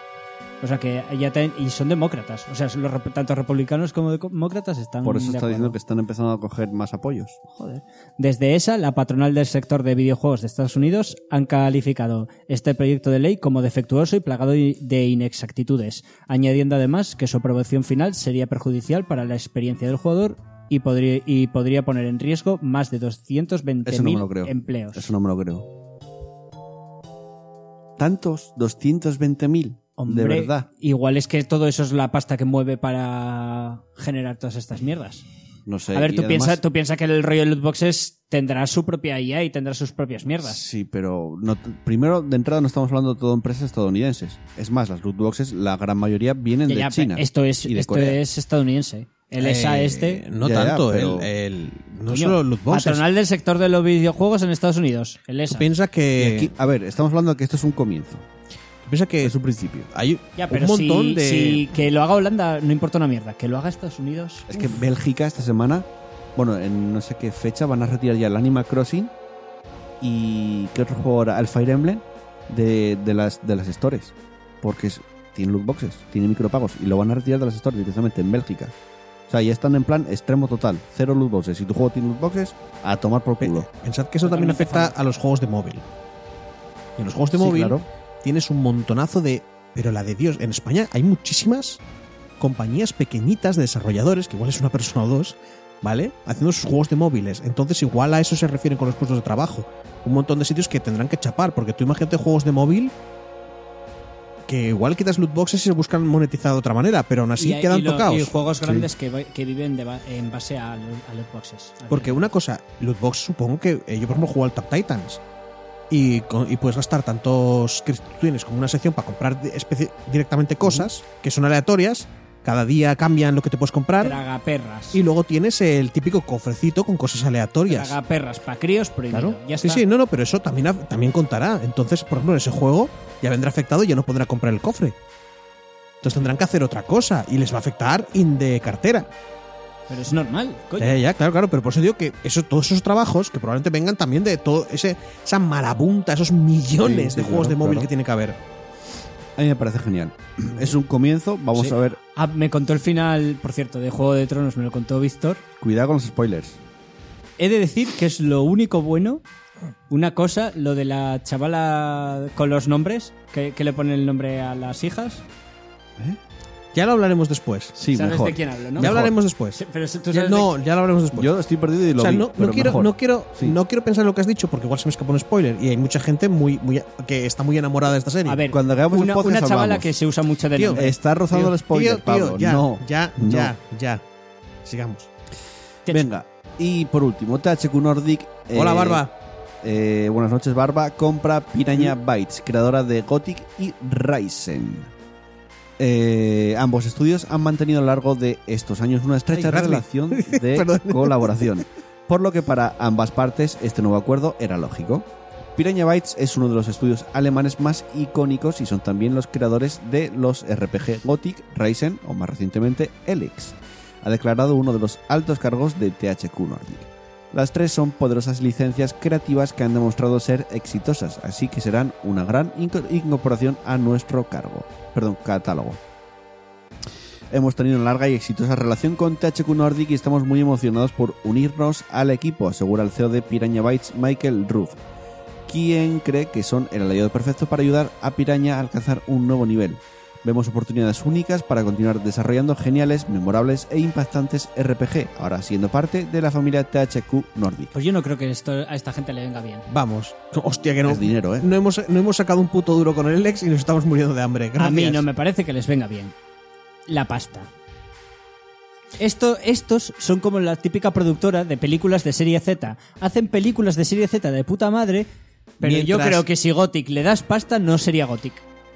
O sea que ya y son demócratas. O sea, los tanto republicanos como demócratas están. Por eso está diciendo que están empezando a coger más apoyos. Joder. Desde esa, la patronal del sector de videojuegos de Estados Unidos han calificado este proyecto de ley como defectuoso y plagado de inexactitudes, añadiendo además que su aprobación final sería perjudicial para la experiencia del jugador y podría, y podría poner en riesgo más de Eso no me 220.000 lo creo. empleos. Eso no me lo creo. ¿Tantos? ¿220.000? De Hombre, verdad. Igual es que todo eso es la pasta que mueve para generar todas estas mierdas. No sé. A ver, tú además- piensas tú piensa que el rollo de loot boxes tendrá su propia IA y tendrá sus propias mierdas. Sí, pero no, primero, de entrada, no estamos hablando de todo empresas estadounidenses. Es más, las loot boxes, la gran mayoría vienen Ya, de ya, China. Esto es, y de esto Corea. es estadounidense. El ESA Eh, este. No Ya, tanto. pero- el, el- no coño, solo loot boxes. Patronal del sector de los videojuegos en Estados Unidos. El ESA. piensas Y que. aquí- a ver, estamos hablando de que esto es un comienzo. Tú piensas que Es un principio. hay Ya, pero un montón si, de. si que lo haga Holanda no importa una mierda. Que lo haga Estados Unidos. Es que Bélgica esta semana, bueno, en no sé qué fecha, van a retirar ya el Animal Crossing y ¿qué otro juego ahora? El Fire Emblem de, de las, de las stores. Porque es- tiene loot boxes, tiene micropagos y lo van a retirar de las stores directamente en Bélgica. O sea, ya están en plan extremo total, cero loot boxes. Si tu juego tiene loot boxes, a tomar por culo. Pensad que eso también afecta a los juegos de móvil. Y en los juegos de Sí, móvil claro. Tienes un montonazo de. Pero la de Dios, en España hay muchísimas compañías pequeñitas de desarrolladores, que igual es una persona o dos, ¿vale? Haciendo sus juegos de móviles. Entonces, igual a eso se refieren con los puestos de trabajo. Un montón de sitios que tendrán que chapar, porque tú imagínate juegos de móvil que igual quitas loot boxes y se buscan monetizar de otra manera, pero aún así y, quedan y lo- tocados. y juegos grandes que, viven de ba- en base a, a loot boxes. Porque una cosa, Lootbox supongo que eh, yo por ejemplo juego al Top Titans y, y puedes gastar tantos que tú tienes como una sección para comprar directamente cosas que son aleatorias, cada día cambian lo que te puedes comprar Tragaperras. y luego tienes el típico cofrecito con cosas aleatorias. Tragaperras para críos prohibido. Claro. Ya sí, está. sí, no, no, pero eso también, también contará. Entonces, por ejemplo, en ese juego ya vendrá afectado y ya no podrá comprar el cofre. Entonces tendrán que hacer otra cosa y les va a afectar in de cartera. Pero es normal, coño. Ya, ya, claro, claro, pero por eso digo que eso, todos esos trabajos que probablemente vengan también de todo ese, esa marabunta, esos millones Sí, de sí, juegos claro, de móvil claro. que tiene que haber. A mí me parece genial. Es un comienzo, vamos Sí. a ver. Ah, me contó el final, por cierto, de Juego de Tronos, me lo contó Víctor. Cuidado con los spoilers. he de decir que es lo único bueno. Una cosa, lo de la chavala con los nombres, que, que le pone el nombre a las hijas. Ya lo hablaremos después. Sí, ¿Sabes mejor. de quién hablo, no? ya hablaremos después. Sí, Pero tú Ya- sabes no, de- ya lo hablaremos después. Yo estoy perdido y lo o sea, vi, no, no pero quiero, mejor. no, quiero, Sí. no quiero pensar en lo que has dicho porque igual se me escapa un spoiler y hay mucha gente muy, muy que está muy enamorada de esta serie. A ver, Cuando hagamos el una, podcast una chavala hablamos. que se usa mucho de Tío, nombre. Está rozando el spoiler, Tío, tío, Pablo. ya, no. ya, no. ya, ya. Sigamos. Venga. Y por último, THQ Nordic. Hola, eh, Barba. eh, buenas noches, Barba. Compra Piranha Bytes, creadora de Gothic y Ryzen. Eh, ambos estudios han mantenido a lo largo de estos años una estrecha Ay, relación *laughs* de colaboración, por lo que para ambas partes este nuevo acuerdo era lógico. Piranha Bytes es uno de los estudios alemanes más icónicos y son también los creadores de los RPG Gothic, Ryzen o más recientemente Elix. Ha declarado uno de los altos cargos de THQ Nordic. Las tres son poderosas licencias creativas que han demostrado ser exitosas, así que serán una gran inco- incorporación a nuestro cargo, perdón, catálogo. Hemos tenido una larga y exitosa relación con THQ Nordic y estamos muy emocionados por unirnos al equipo, asegura el CEO de Piranha Bytes, Michael Ruth, quien cree que son el aliado perfecto para ayudar a Piranha a alcanzar un nuevo nivel. Vemos oportunidades únicas para continuar desarrollando geniales, memorables e impactantes RPG, ahora siendo parte de la familia THQ Nordic. Pues yo no creo que esto a esta gente le venga bien. Vamos. Hostia, que no. Es dinero, ¿eh? No hemos, no hemos sacado un puto duro con el Lex y nos estamos muriendo de hambre. A mí Gracias. no me parece que les venga bien. La pasta. Esto, estos son como la típica productora de películas de serie Z. Hacen películas de serie Z de puta madre, pero yo creo que si Gothic le das pasta, no sería Gothic.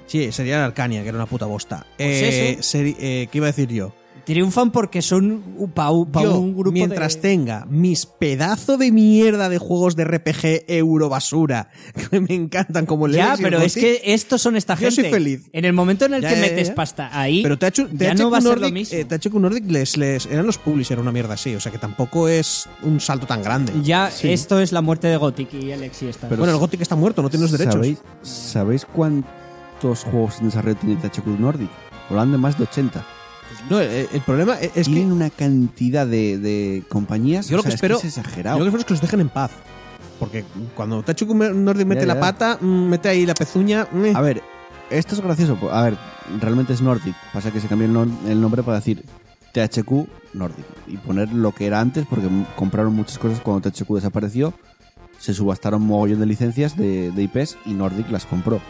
Sí, sería el Arcania, que era una puta bosta. Pues Eh, eso. seri- eh, ¿Qué iba a decir yo? Triunfan porque son un- pa, un- pa Yo, un grupo mientras de... tenga mis pedazo de mierda de juegos de RPG euro basura, *laughs* que me encantan como el Ya, pero es que estos son esta Yo gente. soy feliz. En el momento en el Ya, que ya, metes ya. pasta ahí, Pero THQ, ya THQ no va a ser lo Nordic, mismo. eh, THQ Nordic les, les, eran los publishers, una mierda así. O sea que tampoco es un salto tan grande. ya Sí. esto es la muerte de Gothic y Alex y esta. Pero- bueno, el Gothic está muerto, no tiene los derechos. ¿Sabéis, ¿Sabéis cuántos juegos en desarrollo tiene THQ Nordic? Hablan de más de 80. No, el, el problema es que. Tienen una cantidad de, de compañías. Yo lo sea, que es es exagerado. Yo lo que espero es que los dejen en paz. Porque cuando THQ Nordic mete Ya, la pata, mm, mete ahí la pezuña. mm. A ver, esto es gracioso. A ver, realmente es Nordic. Pasa que se cambió el, nom- el nombre para decir THQ Nordic. Y poner lo que era antes, porque compraron muchas cosas cuando THQ desapareció. Se subastaron mogollón de licencias de, de IPs y Nordic las compró.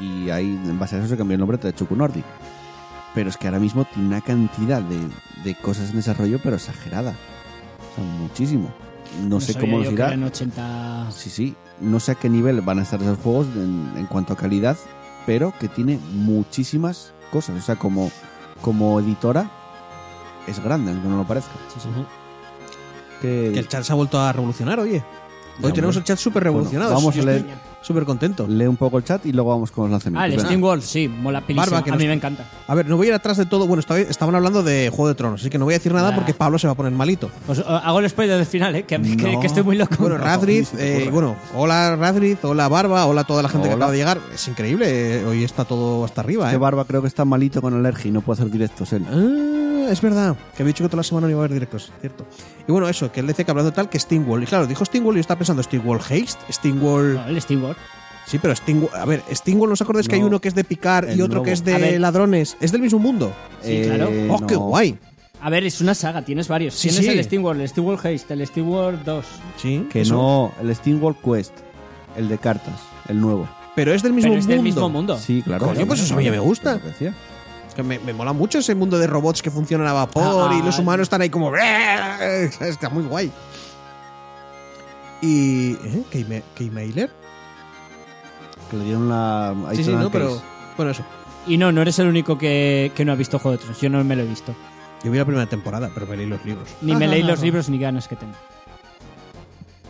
Y ahí, en base a eso, se cambió el nombre a THQ Nordic. Pero es que ahora mismo tiene una cantidad de, de cosas en desarrollo, pero exagerada. O sea, muchísimo. No, sé cómo que irá. eran 80... Sí, sí. No sé a qué nivel van a estar esos juegos en, en cuanto a calidad, pero que tiene muchísimas cosas. O sea, como, como editora, es grande, aunque no lo parezca. Que- Que el chat se ha vuelto a revolucionar, oye. Hoy Ya, tenemos el chat súper revolucionado. Bueno, vamos a leer- súper contento. Lee un poco el chat y luego vamos con los lanzamientos. Ah, el. Steam World, sí, mola pilísimo. Barba, que a nos- mí me encanta. A ver, no voy a ir atrás de todo. Bueno, estaba- estaban hablando de Juego de Tronos, así que no voy a decir nada Nah. porque Pablo se va a poner malito. Os, eh, hago el spoiler del final, ¿eh? que, que- No. que estoy muy loco. Bueno, No, Radriz, ni se te eh, ocurra. bueno, hola Radriz, hola Barba, hola toda la gente que Hola. acaba de llegar. Es increíble, eh, hoy está todo hasta arriba, Este ¿eh? Barba creo que está malito con alergia y no puede hacer directos él. Ah, es verdad, que había dicho que toda la semana no iba a haber directos, cierto. Y bueno, eso, que él decía que hablando tal que Steamwall. Y claro, dijo Steamwall y yo estaba pensando, ¿Steamwall Haste? ¿Steamwall...? No, el Steam World. Sí, pero Steamwall... A ver, ¿Steamwall no os acordáis que hay No. uno que es de picar y El otro que es de ladrones? ¿Es del mismo mundo? Sí, claro. ¡Oh, qué no. guay! A ver, es una saga, tienes varios. Sí, tienes sí. el Steam World, el Steam World Haste, el Steam World 2. Sí, Que eso. no, el Steam World Quest, el de cartas, el nuevo. Pero es del mismo Pero es mundo. del mismo mundo. Sí, claro. Coño, pues eso a mí ya me gusta. Lo que me, me mola mucho ese mundo de robots que funcionan a vapor Ah, y los ah. humanos están ahí como... Está muy guay. Y... ¿Eh? ¿Keime- ¿Keymailer? Que le dieron la. Sí, sí, no, pero... Bueno, eso. Y no, no eres el único que, que no ha visto Juego de Tronos. Yo no me lo he visto. Yo vi la primera temporada, pero me leí los libros. Ni me leí los libros ni ganas que tengo.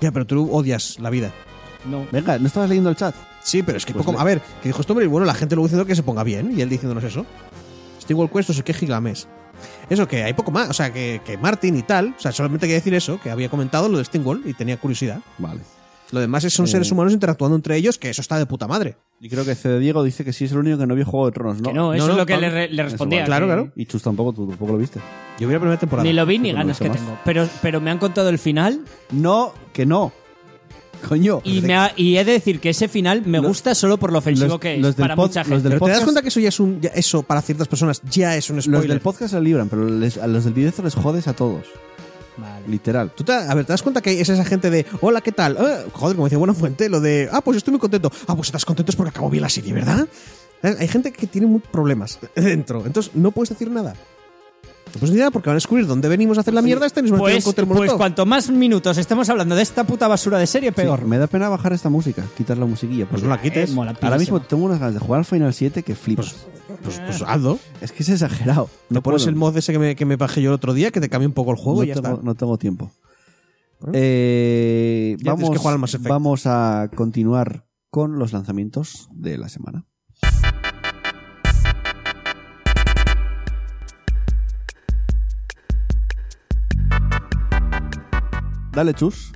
Ya, pero tú odias la vida. No. Venga, ¿no estabas leyendo el chat? Sí, pero es que Pues poco... le- A ver, que dijo esto, hombre, y bueno, la gente luego diciendo que se ponga bien, y él diciéndonos eso. Steamworld Quest, no sé qué gigames. Eso, que hay poco más, o sea, que, que Martin y tal, o sea, solamente quería decir eso, que había comentado lo de Steamworld y tenía curiosidad. Vale. Lo demás es- son Eh. seres humanos interactuando entre ellos, que eso está de puta madre. Y creo que CD Diego dice que sí es el único que no vio Juego de Tronos, ¿no? Que no, eso no, es lo que le, re- le respondía. vale. Claro, que claro. Y Chus tampoco, tú tampoco lo viste. Yo vi la primera temporada. Ni lo vi ni ganas que más. tengo. Pero, pero me han contado el final No, que no. Coño. y, me ha- y he de decir que ese final me Los- gusta solo por lo ofensivo los- que es los del para pod- mucha los gente. del Pero te das podcast- cuenta que eso ya es un. ya- eso para ciertas personas ya es un Los spoiler. del podcast se libran, pero les- a los del directo les jodes a todos. Vale. Literal. Tú te- a ver, ¿te das cuenta que es esa gente de hola, ¿qué tal? Ah, joder, como decía Buena Fuente, lo de ah, pues estoy muy contento. Ah, pues estás contento es porque acabó bien la serie, ¿verdad? ¿Sabes? Hay gente que tiene muchos problemas *laughs* dentro, entonces no puedes decir nada. Decir nada porque van a descubrir dónde venimos a hacer la mierda a tirar un Pues, pues cuanto más minutos estemos hablando de esta puta basura de serie, peor. Sí, me da pena bajar esta música, quitar la musiquilla. Pues no la quites. Eh, mola ahora mismo tengo unas ganas de jugar al Final 7 que flipas. Pues, pues hazlo. es que es exagerado. No pones puedo. el mod ese que me, que me bajé yo el otro día, que te cambia un poco el juego no, y ya tengo, está. no tengo tiempo. Eh, vamos, que jugar al Mass vamos a continuar con los lanzamientos de la semana. Dale, chus.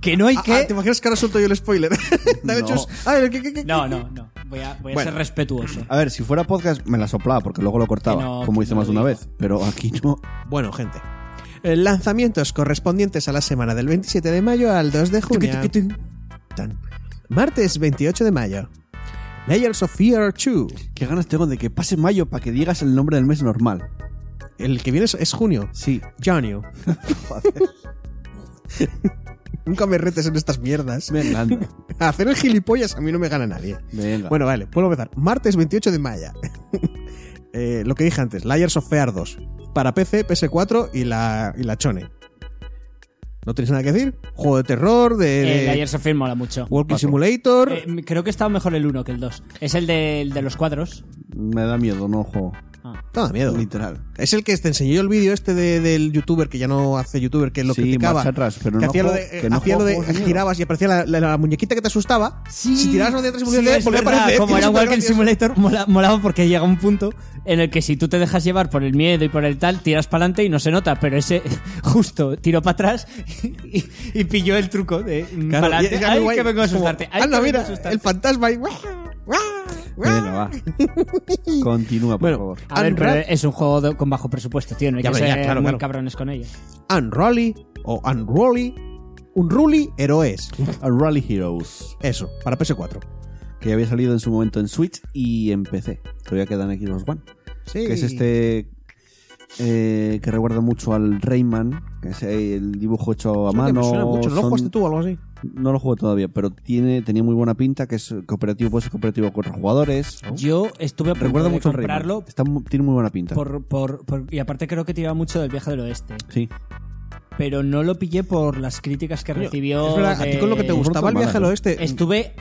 Que no hay Ah, que. ah, ¿Te imaginas que ahora suelto yo el spoiler? *laughs* Dale, No. chus. Ah, ¿qué, qué, qué, qué? No, no, no. Voy a, voy a Bueno. ser respetuoso. A ver, si fuera podcast me la soplaba porque luego lo cortaba, no, como hice no más de una vez. Pero aquí no. Bueno, gente. Eh, Lanzamientos correspondientes a la semana del 27 de mayo al 2 de junio. Martes 28 de mayo. Layers of Fear 2. Qué ganas tengo de que pase mayo para que digas el nombre del mes normal. El que viene es, es junio. Sí. Junio. *laughs* *laughs* *laughs* Nunca me retes en estas mierdas. Venga, *laughs* hacer el gilipollas a mí no me gana nadie. Venga. Bueno, vale, puedo empezar. Martes 28 de mayo. *laughs* Eh, lo que dije antes, Layers of Fear 2. Para PC, PS4 y la, y la Chone. ¿No tienes nada que decir? Juego de terror, de, Eh, el Ayer of Fear mola mucho. Walking Paso. Simulator. Eh, creo que estaba mejor el 1 que el 2. Es el de, el de los cuadros. Me da miedo, no juego. Ah. no da miedo. Literal. Es el que te enseñé yo el vídeo este de- del youtuber que ya no hace youtuber, que lo Sí, criticaba. atrás, pero que no hacía lo de, que no hacía lo de de girabas y aparecía la, la- la muñequita que te asustaba. Sí. Si tirabas hacia atrás y Sí, a volvía a verdad, aparecer. como *laughs* era supergracioso. Simulator, mola- molaba porque llega un punto en el que si tú te dejas llevar por el miedo y por el tal, tiras para adelante y no se nota, pero ese *laughs* justo tiró para atrás y, y pilló el truco de Claro, para adelante. Ay, que vengo a Como, asustarte. Ay, Anda, a mira, asustarte". el fantasma y... Va. *laughs* Continúa, por Bueno, favor. A ver, pero Unra- es un juego de- con bajo presupuesto, tío. No hay Ya, que ya, ser claro, muy claro. cabrones con ello. Unrolly o Unrolly. Unruly Heroes. A Rally Heroes, Eso, para PS4. que ya había salido en su momento en Switch y en PC. Todavía quedan aquí los One. Sí. Que es este eh, que recuerda mucho al Rayman, que es el dibujo hecho a que me mano. suena mucho. ¿No lo son- jugaste tú o algo así? No lo juego todavía, pero tiene, tenía muy buena pinta, que es cooperativo, puede ser cooperativo a cuatro jugadores. Yo estuve a punto Recuerda de mucho al comprarlo Está tiene muy buena pinta. por, por, por- y aparte creo que tiraba mucho del viaje del oeste. Sí. Pero no lo pillé por las críticas que recibió. Es verdad, a ti con lo que te gustaba el viaje al ¿eh? oeste. Estuve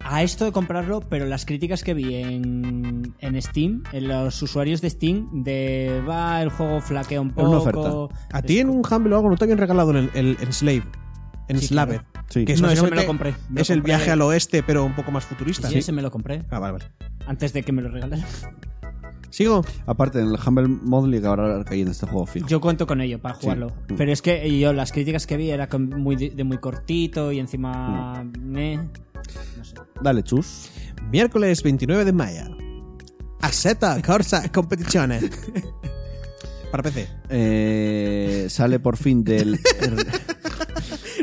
a esto de comprarlo, pero las críticas que vi en, en Steam, en los usuarios de Steam, de va, el juego flaquea un Era una poco. A ti en un Humble o algo no te habían regalado el, el, el Slave. En Sí, Slaver. Sí. Que es No, ese me lo compré. Me lo es el viaje al oeste, pero un poco más futurista. Sí, ese me lo compré. Ah, vale, vale. Antes de que me lo regalaran. ¿Sigo? Aparte, en el Humble Model acabará cayendo este juego fijo. Yo cuento con ello para jugarlo. Mm. Pero es que yo las críticas que vi era muy, de muy cortito y encima. Mm. me- no sé. Dale, chus. Miércoles 29 de mayo. Aseta Corsa Competizione. *laughs* Para PC. Eh, sale por fin del. *laughs*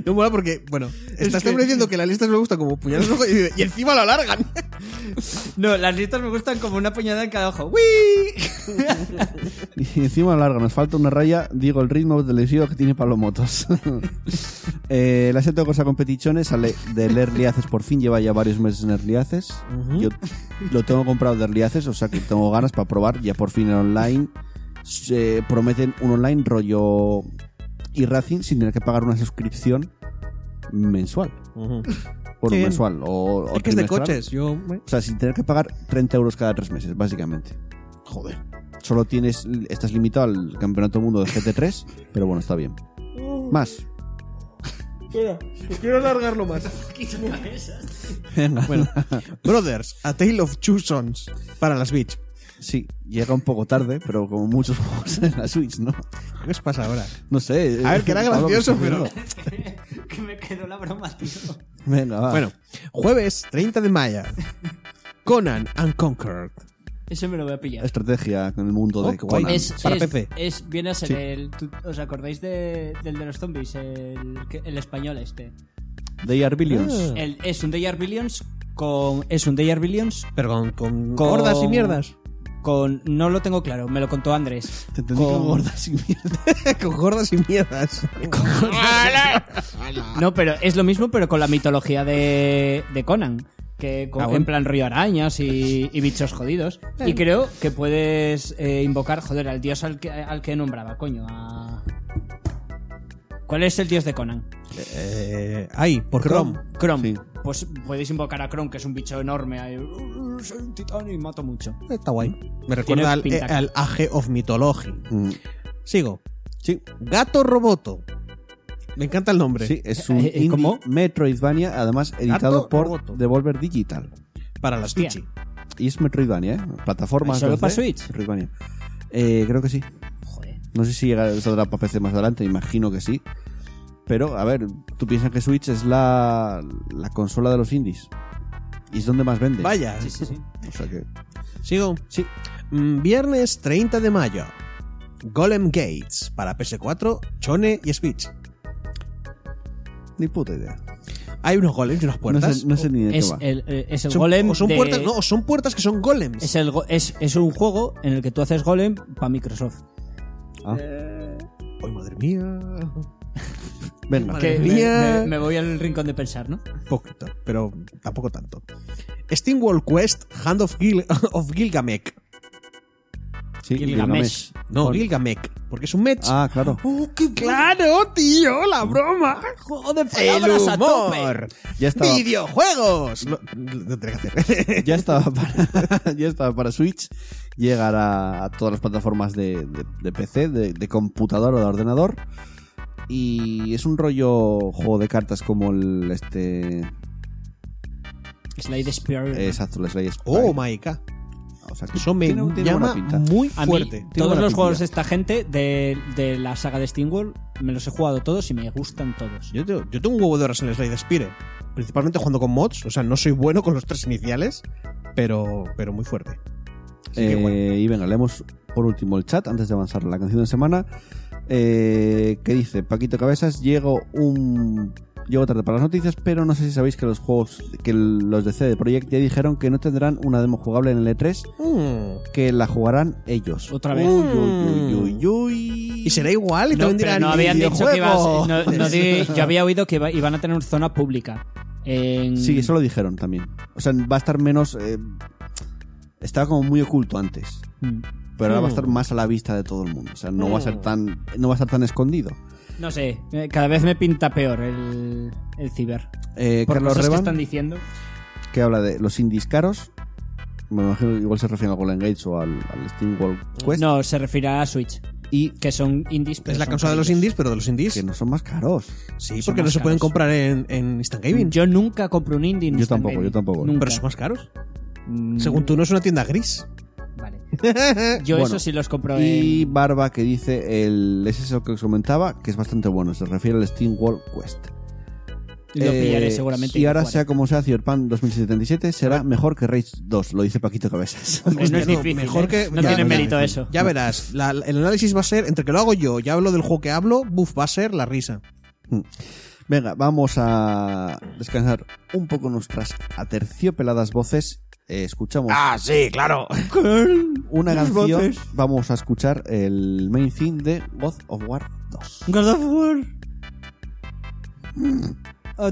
*laughs* No mola porque, bueno, estás siempre diciendo que las listas me gustan como puñales y, y encima lo alargan. No, las listas me gustan como una puñada en cada ojo. ¡Wii! *laughs* y encima larga, nos falta una raya. Digo, el ritmo televisivo que tiene Pablo Motos. *laughs* eh, la Seto Cosa Competiciones sale del Early Access por fin. Lleva ya varios meses en Early Access. Yo lo tengo comprado de Early Access, o sea que tengo ganas para probar. Ya por fin en online. Se prometen un online rollo y Racing sin tener que pagar una suscripción mensual. Bueno, Qué bien. mensual o, o Es que es de coches. Yo, O sea, sin tener que pagar 30 euros cada tres meses, básicamente. joder. Solo tienes, estás limitado al campeonato del mundo de GT3, *laughs* pero bueno, está bien. Más. quiero alargarlo más. *laughs* Venga. Bueno, *laughs* Brothers, A Tale of Two Sons para la Switch. Sí, llega un poco tarde, pero como muchos juegos en la Switch, ¿no? ¿Qué os pasa ahora? No sé. A ver, que era *laughs* gracioso, ¿qué pero- *laughs* que me quedó la broma, tío. Venga, va. Bueno, jueves 30 de mayo. Conan Unconquered. Eso me lo voy a pillar. Estrategia con el mundo Oh, de qué guay. Conan. Es, Para es- PC. es- viene a ser Sí. el. ¿Os acordáis de- del de los zombies? El, el español este. They are billions. Ah. El- es un Day Are Billions con. Es un Day Are Billions Pero con, con, Con- gordas y mierdas. Con. No lo tengo claro, me lo contó Andrés. Te entendí con- con gordas y mierda. *laughs* con gordas y mierdas. No, pero es lo mismo, pero con la mitología de, de Conan. Que con- Ah, bueno. en plan río arañas y, y bichos jodidos. Y creo que puedes eh, invocar, joder, al dios al que, al que nombraba, coño. a- ¿Cuál es el dios de Conan? Eh, ahí, por Chrome. Chrome. Sí. Pues podéis invocar a Chrome, que es un bicho enorme. ahí, "Uh, soy un titán y mato mucho. Está guay. Me recuerda al, eh, al Age of Mythology. Mm, Sigo. Sí, Gato Roboto. Me encanta el nombre. sí, es un Eh, eh, indie ¿cómo? Metroidvania, además editado Gato por Roboto. Devolver Digital. Para la Hostia. Switch. Y es Metroidvania, ¿eh? Plataformas. ¿Solo 2D, para Switch? Metroidvania. Eh, creo que sí. Joder. No sé si llega saldrá para PC más adelante, imagino que sí. Pero, a ver, tú piensas que Switch es la, la consola de los indies. Y es donde más vende. Vaya. Sí, sí, sí. O sea que. Sigo. Sí. Mm, Viernes 30 de mayo. Golem Gates para PS4, Chone y Switch. Ni puta idea. Hay unos golems y unas No puertas. sé, no sé ni de qué Es va. el, eh, es el Son- golem. o son de- puertas, no, o son puertas que son golems. Es, el es, es un juego en el que tú haces golem para Microsoft. Ah, Ay, madre mía. Me, mía. me- me voy al rincón de pensar, ¿no? Poquito, pero tampoco tanto. Steam World Quest Hand of, Gil *laughs* of Gilgamesh. Sí, Gilgamesh. No, Con- Gilgamesh, porque es un mech. Ah, claro. ¡Oh, qué claro, tío! ¡La broma! Juego de ¡El palabras a tope. humor! Ya estaba, ¡Videojuegos! Lo, lo tendré que hacer. *laughs* ya estaba para, *laughs* ya estaba para Switch. Llegará a todas las plataformas de, de- de PC, de, de computador o de ordenador. Y es un rollo juego de cartas como el este. Slide Spear. Exacto, el. ¡Oh, my God! O sea, que Eso me tiene- tiene llama pinta. muy A mí, fuerte. Todos los pinta. juegos de esta gente de, de la saga de Steamworld me los he jugado todos y me gustan todos. Yo tengo, yo tengo un huevo de horas en el Slide Spire. Principalmente jugando con mods. O sea, no soy bueno con los tres iniciales, pero, pero muy fuerte. Así que Eh, bueno. Y venga, leemos por último el chat antes de avanzar a la canción de semana. Eh, que dice Paquito Cabezas, llego un llego tarde para las noticias, pero no sé si sabéis que los juegos que los de CD Projekt ya dijeron que no tendrán una demo jugable en el E3, Mm. que la jugarán ellos. Otra vez. Uy, uy, uy, uy, uy. Y será igual y No, también pero dirán no habían dicho que iba a videojuego. ser- no- no di- *laughs* Yo había oído que iba- iban a tener zona pública. En... Sí, eso lo dijeron también. O sea, va a estar menos eh, estaba como muy oculto antes, Mm. Pero ahora va a estar más a la vista de todo el mundo. O sea, no va a ser Hmm. tan no va a estar tan escondido. No sé, eh, cada vez me pinta peor el, el ciber. Eh, Por Carlos cosas que Revan, están diciendo. que habla de los indies caros. Me imagino igual se refiere al Golden Gates o al, al Steam World Quest. No, se refiere a Switch. Y Que son indies. pero Es la son consola de los indies, pero de los indies. que no son más caros. Sí, son porque no más se pueden caros. comprar en, en Instant Gaming. Yo nunca compro un indie. en Yo Instant tampoco, Gaming. yo tampoco. Nunca. Pero son más caros. Mm, Según tú, no es una tienda gris. *laughs* Yo Bueno, eso sí los compro Y en. Barba que dice el ese es el que os comentaba, que es bastante bueno. Se refiere al Steam World Quest. Lo Eh, pillaré seguramente. Y ahora, sea como sea, Cyberpunk 2077 será mejor que Rage 2, lo dice Paquito Cabezas. *laughs* Hombre, no es difícil. mejor ¿eh? que- no ya, tiene mérito ya. eso. Ya verás, la- el análisis va a ser, entre que lo hago yo y hablo del juego que hablo, buf, va a ser la risa. Venga, vamos a descansar un poco nuestras aterciopeladas voces. Eh, escuchamos sí, claro. *laughs* una canción. voces. Vamos a escuchar el main theme de God of War 2. God of War. A.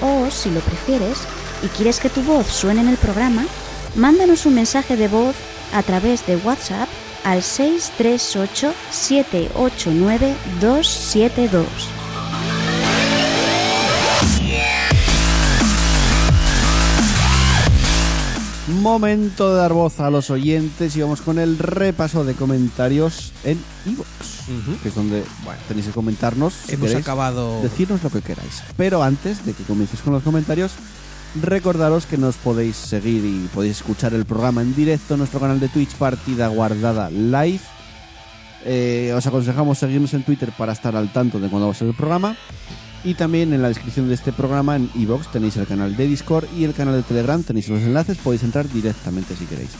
o, si lo prefieres y quieres que tu voz suene en el programa, mándanos un mensaje de voz a través de WhatsApp al 638 789 272. Momento de dar voz a los oyentes y vamos con el repaso de comentarios en iVoox, que es donde bueno, tenéis que comentarnos. si Hemos queréis, acabado. Decirnos lo que queráis. Pero antes de que comiences con los comentarios, recordaros que nos podéis seguir y podéis escuchar el programa en directo en nuestro canal de Twitch Partida Guardada Live. Eh, os aconsejamos seguirnos en Twitter para estar al tanto de cuando va a ser el programa. Y también en la descripción de este programa en iVoox tenéis el canal de Discord y el canal de Telegram. Tenéis los enlaces, podéis entrar directamente si queréis.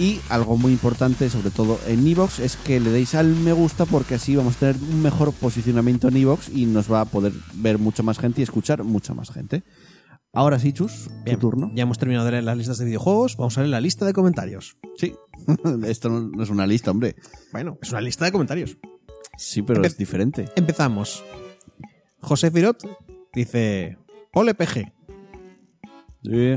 Y algo muy importante, sobre todo en iVoox, es que le deis al me gusta porque así vamos a tener un mejor posicionamiento en iVoox y nos va a poder ver mucha más gente y escuchar mucha más gente. Ahora sí, Chus, Bien, tu turno. Ya hemos terminado de leer las listas de videojuegos. Vamos a leer la lista de comentarios. Sí. *laughs* Esto no, es una lista, hombre. Bueno, es una lista de comentarios. Sí, pero Empe- es diferente. Empezamos. José Firot dice: Ole PG. Sí.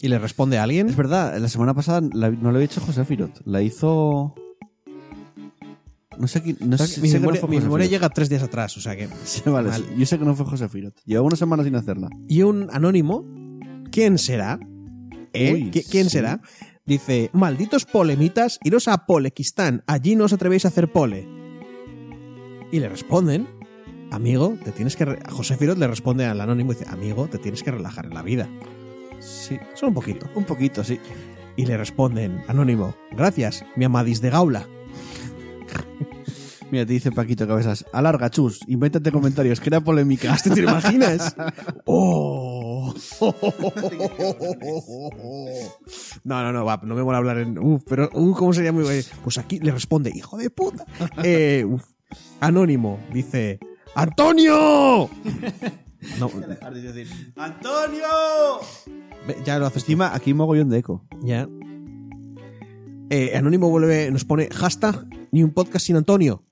Y le responde a alguien. Es verdad, la semana pasada la- no la había hecho José Firot. La hizo. No sé quién. No sé, mi sé que no memoria, fue mi José memoria Firot. llega tres días atrás, o sea que. *laughs* Sí, vale, Mal. sí. Yo sé que no fue José Firot. Lleva una semana sin hacerla. Y un anónimo, ¿quién será? ¿Eh? Uy, ¿Qui- ¿Quién sí. será? Dice, malditos polemitas, iros a Polequistán, allí no os atrevéis a hacer pole. Y le responden, amigo, te tienes que... re-". A José Firot le responde al anónimo y dice, amigo, te tienes que relajar en la vida. Sí. Solo un poquito. Un poquito, sí. Y le responden, anónimo, gracias, mi amadis de gaula. *laughs* Mira, te dice Paquito Cabezas. Alarga, Chus. Invéntate comentarios. Crea polémica. *laughs* ¿Te, te imaginas? *laughs* ¡Oh! No, no, no, va, no me mola hablar en. Uf, pero. Uh, ¿Cómo sería muy guay? Pues aquí le responde, hijo de puta. Eh, uf. Anónimo, dice. ¡Antonio! No, *laughs* ¡Antonio! ve, ya lo haces tú. Encima, aquí mogollón de eco. Ya. Eh, Anónimo vuelve, nos pone hashtag ni un podcast sin Antonio.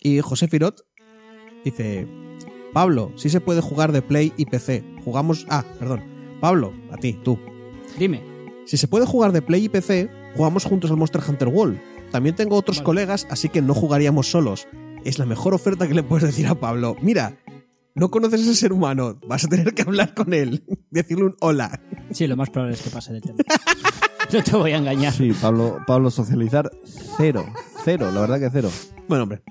Y José Firot dice: Pablo, sí se puede jugar de Play y PC. Jugamos. Ah, perdón. Pablo, a ti, tú. Dime. Si se puede jugar de Play y PC, jugamos juntos al Monster Hunter World. También tengo otros Vale. colegas, así que no jugaríamos solos. Es la mejor oferta que le puedes decir a Pablo. Mira, no conoces a ese ser humano, vas a tener que hablar con él, *laughs* decirle un hola. Sí, lo más probable es que pase de tema. *laughs* no te voy a engañar. Sí, Pablo, Pablo socializar cero. Cero, la verdad que cero. Bueno, hombre.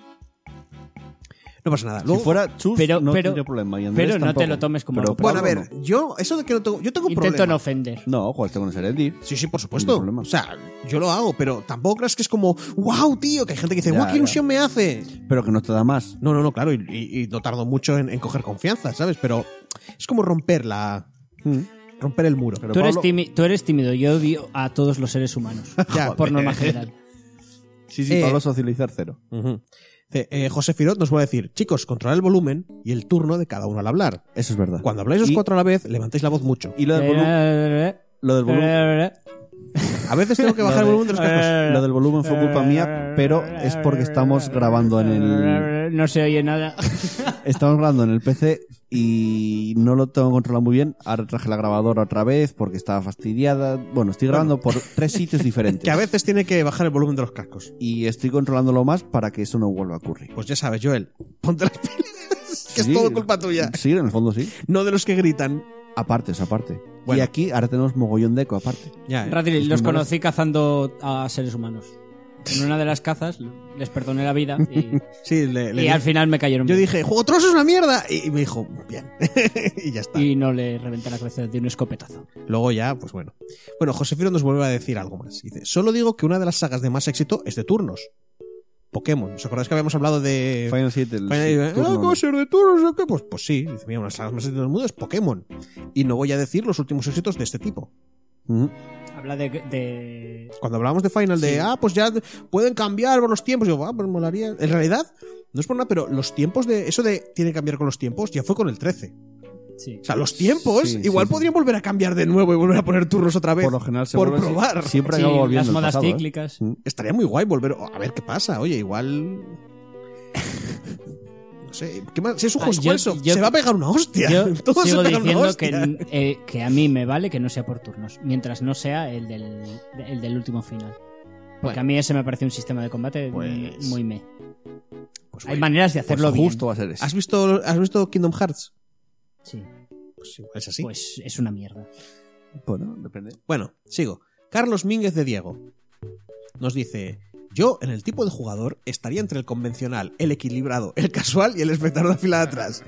No pasa nada. Luego- si fuera Chus, Pero- no pero- tendría problema. y Andrés pero no te lo tomes como Pero algo bueno, a ver, yo, eso de que no tengo. Yo tengo un Intento problema. no ofender. No, no jugaste con el Serendip. Sí, sí, por No supuesto. problema. O sea, yo lo hago, pero tampoco creas que es como, wow, tío, que hay gente que dice, Ya, wow, qué ya. ilusión me hace. Pero que no te da más. No, no, no, claro, y, y- y no tardo mucho en, en coger confianza, ¿sabes? Pero es como romper la. romper el muro. Pero Tú eres, Pablo- tími- tú eres tímido, yo odio a todos los seres humanos. *laughs* Ya. por norma general. Sí, sí, Eh, Pablo socializar cero. Dice, eh, José Firot nos va a decir, chicos, controlad el volumen y el turno de cada uno al hablar. Eso es verdad. Cuando habláis los Y- cuatro a la vez, levantáis la voz mucho. Y lo del, volu- lo del volumen. A veces tengo que bajar el volumen de los cascos. Lo del volumen fue culpa mía, pero es porque estamos grabando en el No se oye nada. *laughs* estamos grabando en el PC y no lo tengo controlado muy bien. Ahora traje la grabadora otra vez porque estaba fastidiada. Bueno, estoy grabando por tres sitios *laughs* diferentes. Que a veces tiene que bajar el volumen de los cascos. Y estoy controlándolo más para que eso no vuelva a ocurrir. Pues ya sabes, Joel, ponte las pilas, que Sí. es todo culpa tuya. Sí, en el fondo sí. No de los que gritan. Aparte, es aparte. Bueno. Y aquí ahora tenemos mogollón de eco aparte. Ya, ¿eh? Radri, Es los conocí cazando a seres humanos. En una de las cazas les perdoné la vida y, *laughs* Sí, le, le y di- al final me cayeron Yo bien. dije, Juego Tronos es una mierda. Y me dijo, bien. *laughs* y ya está. Y no le reventé la cabeza de un escopetazo. Luego ya, pues bueno. Bueno, Josefiro nos vuelve a decir algo más. Dice, solo digo que una de las sagas de más éxito es de turnos. Pokémon. ¿Os acordáis que habíamos hablado de. Final 7, el Final- y, ah, turno, ¿qué va a ser de turno? no sé qué? Pues, pues sí, dice, mira, una de las sagas más exitosas del mundo es Pokémon. Y no voy a decir los últimos éxitos de este tipo. Ujú. Habla de, de- Cuando hablábamos de Final, de, ah, pues ya pueden cambiar por los tiempos, yo, ah, pues molaría. En realidad, no es por nada, pero los tiempos de. Eso de tiene que cambiar con los tiempos ya fue con el 13. Sí. O sea, los tiempos Sí, igual sí, sí. podrían volver a cambiar de nuevo y volver a poner turnos otra vez. Por lo general se por vuelve- probar. Siempre Sí, acaba volviendo las modas pasado, ¿eh? cíclicas. Estaría muy guay volver a ver qué pasa. Oye, igual. *laughs* No sé, ¿qué más? Si es un Ah, yo- yo- se va a pegar una hostia. Yo *laughs* Todo se sigo una diciendo que, eh, que a mí me vale que no sea por turnos, mientras no sea el del, el del último final. Porque Bueno. a mí ese me parece un sistema de combate Pues- muy me. Pues Hay maneras de Pues hacerlo bien. justo va a ser ese. ¿Has visto, ¿Has visto Kingdom Hearts? Sí, Pues igual es así. pues es una mierda. Bueno, depende. Bueno, sigo. Carlos Mínguez de Diego nos dice: Yo, en el tipo de jugador, estaría entre el convencional, el equilibrado, el casual y el espectador de fila de atrás.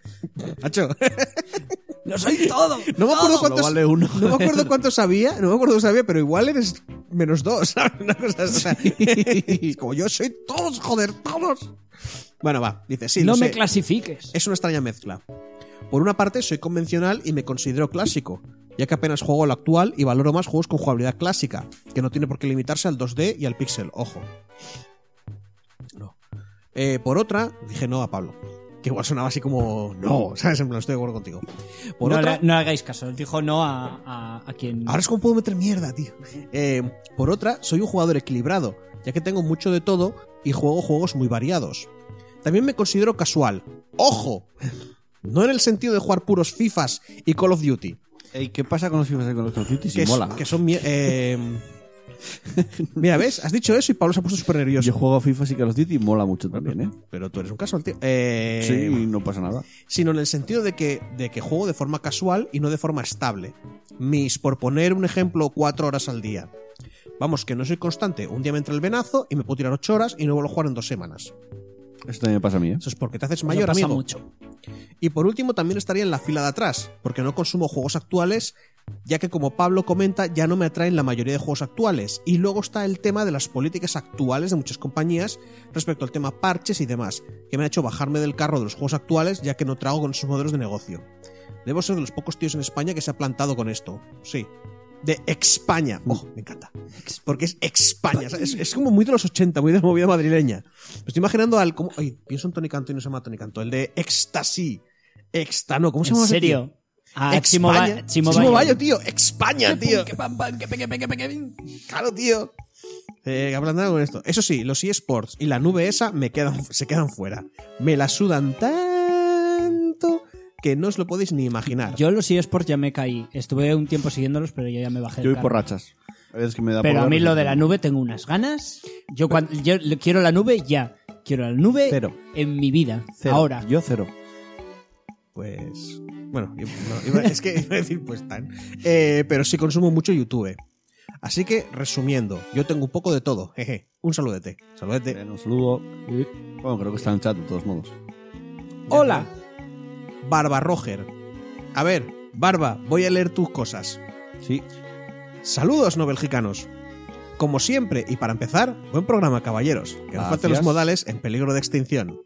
*laughs* Macho, ¡Lo soy todo! no me acuerdo cuántos. vale uno. No me acuerdo cuántos sabía, no me acuerdo cuántos sabía, pero igual eres menos dos, *laughs* ¿sabes? Una cosa así. Es *laughs* Como yo soy todos, joder, todos. Bueno, va, dice, sí, no lo me sé. clasifiques. Es una extraña mezcla. Por una parte, soy convencional y me considero clásico, ya que apenas juego lo actual y valoro más juegos con jugabilidad clásica, que no tiene por qué limitarse al 2D y al pixel, ojo. No. Eh, por otra, dije no a Pablo, que igual sonaba así como no, *laughs* ¿sabes? En plan, estoy de acuerdo contigo. Por no, otra, le, no hagáis caso. Él dijo no a, a, a quien. Ahora es como puedo meter mierda, tío. Eh, por otra, soy un jugador equilibrado, ya que tengo mucho de todo y juego juegos muy variados. También me considero casual. ¡Ojo! No en el sentido de jugar puros FIFAs y Call of Duty, Ey, ¿Qué pasa con los FIFA y con los Call of Duty? Si que, es- mola. que son... eh, *laughs* Mira, ¿ves? Has dicho eso y Pablo se ha puesto súper nervioso. Yo juego a FIFA y Call of Duty y mola mucho también, ¿eh? Pero tú eres un casual, tío. Eh, Sí, no pasa nada. sino en el sentido de que, de que juego de forma casual y no de forma estable. Mis, por poner un ejemplo, cuatro horas al día. Vamos, que no soy constante. Un día me entra el venazo y me puedo tirar ocho horas y no vuelvo a jugar en dos semanas. Eso también me pasa a mí, ¿eh? Eso es porque te haces Eso mayor, pasa amigo. mucho. Y por último, también estaría en la fila de atrás, porque no consumo juegos actuales, ya que como Pablo comenta, ya no me atraen la mayoría de juegos actuales. Y luego está el tema de las políticas actuales de muchas compañías respecto al tema parches y demás, que me ha hecho bajarme del carro de los juegos actuales, ya que no trago con esos modelos de negocio. Debo ser de los pocos tíos en España que se ha plantado con esto. Sí. De España. Oh, me encanta. Porque es España. o sea, Es, es como muy de los 80, muy de movida madrileña. Me estoy imaginando al. Como, ay, pienso en Tony Canto y no se llama Tony Canto. El de Ecstasy. Extano. ¿Cómo se ¿En llama? ese serio? tío? Ah, España. Chimo Chimo Bayo. Bayo, tío. España, tío. Claro, tío. Eh, hablando con esto. Eso sí, los eSports y la nube esa me quedan, se quedan fuera. Me la sudan tanto que no os lo podéis ni imaginar. Yo los eSports ya me caí. Estuve un tiempo siguiéndolos, pero yo ya me bajé Yo voy por rachas. A veces que me da Pero a mí lo de la nube tengo unas ganas. Yo, cuando, yo quiero la nube ya. Quiero la nube Cero. en mi vida. Cero. Ahora. Yo cero. Pues. Bueno, no, *laughs* es que iba a decir pues tan. Eh, pero sí consumo mucho YouTube. Así que, resumiendo, yo tengo un poco de todo. Jeje. Un saludete. Saludete. Bien, un saludo. Bueno, creo que está en el chat de todos modos. Hola. Barba Roger. A ver, Barba, voy a leer tus cosas. Sí. Saludos, no belgicanos. Como siempre, y para empezar, buen programa, caballeros. Que no falten los modales en peligro de extinción.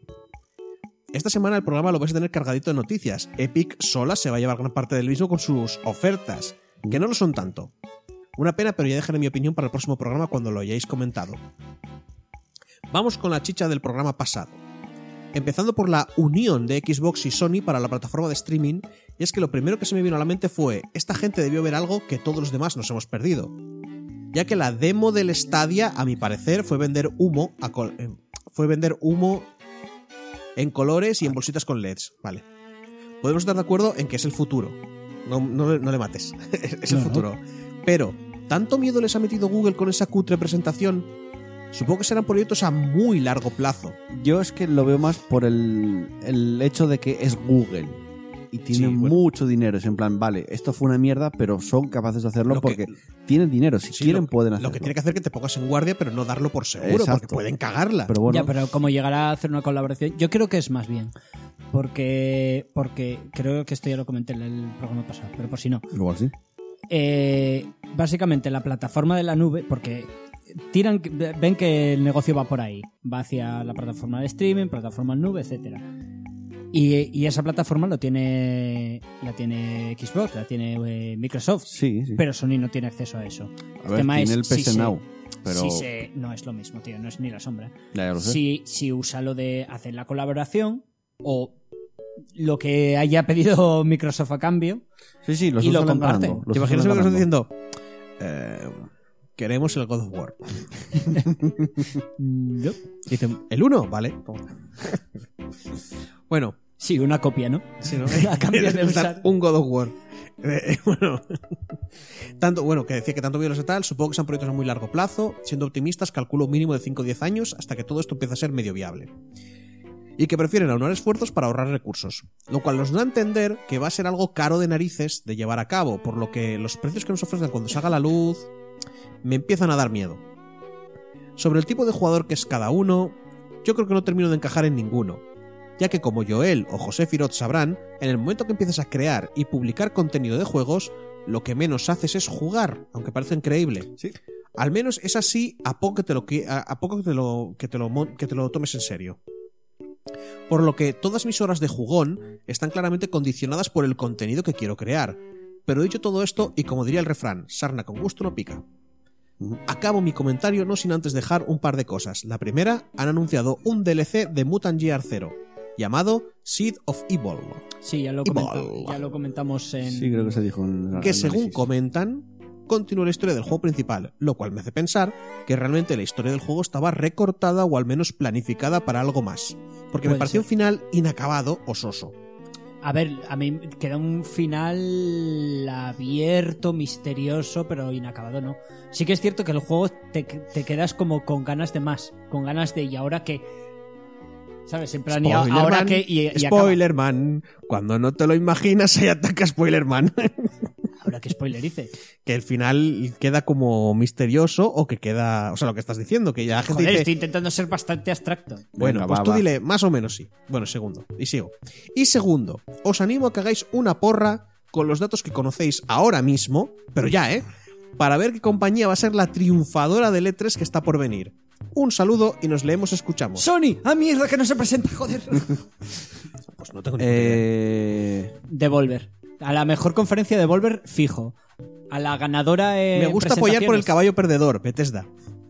Esta semana el programa lo vais a tener cargadito de noticias. Epic sola se va a llevar gran parte del mismo con sus ofertas, que no lo son tanto. Una pena, pero ya dejaré mi opinión para el próximo programa cuando lo hayáis comentado. Vamos con la chicha del programa pasado. Empezando por la unión de Xbox y Sony para la plataforma de streaming, y es que lo primero que se me vino a la mente fue, esta gente debió ver algo que todos los demás nos hemos perdido. Ya que la demo del Stadia, a mi parecer, fue vender humo, a col- eh, fue vender humo en colores y en bolsitas con LEDs. Vale. Podemos estar de acuerdo en que es el futuro. No, no- no le mates. *laughs* es el no. futuro. Pero, ¿tanto miedo les ha metido Google con esa cutre presentación? Supongo que serán proyectos a muy largo plazo. Yo es que lo veo más por el, el hecho de que es Google. Y tienen Sí, bueno. mucho dinero. Es en plan, vale, esto fue una mierda, pero son capaces de hacerlo Lo que- porque tienen dinero. Si Sí, quieren, lo, pueden hacerlo. Lo que tiene que hacer es que te pongas en guardia, pero no darlo por seguro, Exacto. porque pueden cagarla. Pero bueno, Ya, pero como llegará a hacer una colaboración, yo creo que es más bien. Porque, porque creo que esto ya lo comenté en el programa pasado, pero por si no. igual sí. Eh, básicamente la plataforma de la nube, porque tiran, ven que el negocio va por ahí. Va hacia la plataforma de streaming, plataforma nube, etcétera. Y, y esa plataforma lo tiene, la tiene Xbox, la tiene eh, Microsoft. Sí, sí. Pero Sony no tiene acceso a eso. a ver, tiene el si se- Now, pero si se- no es lo mismo, tío, no es ni la sombra. ya, ya lo sé. Si, si usa lo de hacer la colaboración o lo que haya pedido Microsoft a cambio, Sí, sí, los y lo ganando, los ¿Te imaginas Microsoft ganando. diciendo eh, queremos el God of War? *laughs* no. Dicen, ¿el 1? Vale. *laughs* bueno, Sí, una copia, ¿no? Sí, ¿no? *laughs* A cambio de usar- un God of War. Eh, bueno, tanto, bueno, que decía que tanto videos y tal, supongo que son proyectos a muy largo plazo. Siendo optimistas, calculo un mínimo de 5 o 10 años hasta que todo esto empiece a ser medio viable. Y que prefieren aunar esfuerzos para ahorrar recursos. Lo cual nos da a entender que va a ser algo caro de narices de llevar a cabo, por lo que los precios que nos ofrecen cuando salga la luz me empiezan a dar miedo. Sobre el tipo de jugador que es cada uno, yo creo que no termino de encajar en ninguno ya que como Joel o José Firot sabrán, en el momento que empieces a crear y publicar contenido de juegos, lo que menos haces es jugar, aunque parece increíble. Sí. Al menos es así a poco que te lo, qui- a, a poco que te lo, que te lo, que te lo tomes en serio. Por lo que todas mis horas de jugón están claramente condicionadas por el contenido que quiero crear. Pero dicho todo esto, y como diría el refrán, sarna con gusto no pica. Acabo mi comentario no sin antes dejar un par de cosas. La primera, han anunciado un DLC de Mutant Year 0, llamado Seed of Evil, Sí, ya lo, Y comenta- bol. ya lo comentamos en... Sí, creo que se dijo en que según comentan, continúa la historia del juego principal, lo cual me hace pensar que realmente la historia del juego estaba recortada o al menos planificada para algo más. Porque me pareció ser. un final inacabado o soso. A ver, a mí queda un final abierto, misterioso, pero inacabado, ¿no? Sí que es cierto que el juego te, te quedas como con ganas de más, con ganas de ¿y ahora qué? ¿Sabes? En plan, ¿y a- Spoiler ahora man, qué? Y, y acaba- Spoiler man, cuando no te lo imaginas, ahí ataca Spoiler man. Ahora qué spoiler hice. que el final queda como misterioso o que queda. O sea, lo que estás diciendo, que ya la gente Joder, dice. estoy intentando ser bastante abstracto. Bueno, Venga, pues va, tú va. dile, más o menos sí. Bueno, segundo. Y sigo. Y segundo, os animo a que hagáis una porra con los datos que conocéis ahora mismo, pero ya, ¿eh? Para ver qué compañía va a ser la triunfadora del E3 que está por venir. Un saludo y nos leemos, escuchamos. Sony, a mierda que no se presenta, joder. *laughs* Pues no tengo ni idea. Eh, Devolver. A la mejor conferencia de Devolver, fijo. A la ganadora en Me gusta apoyar por el caballo perdedor, Bethesda.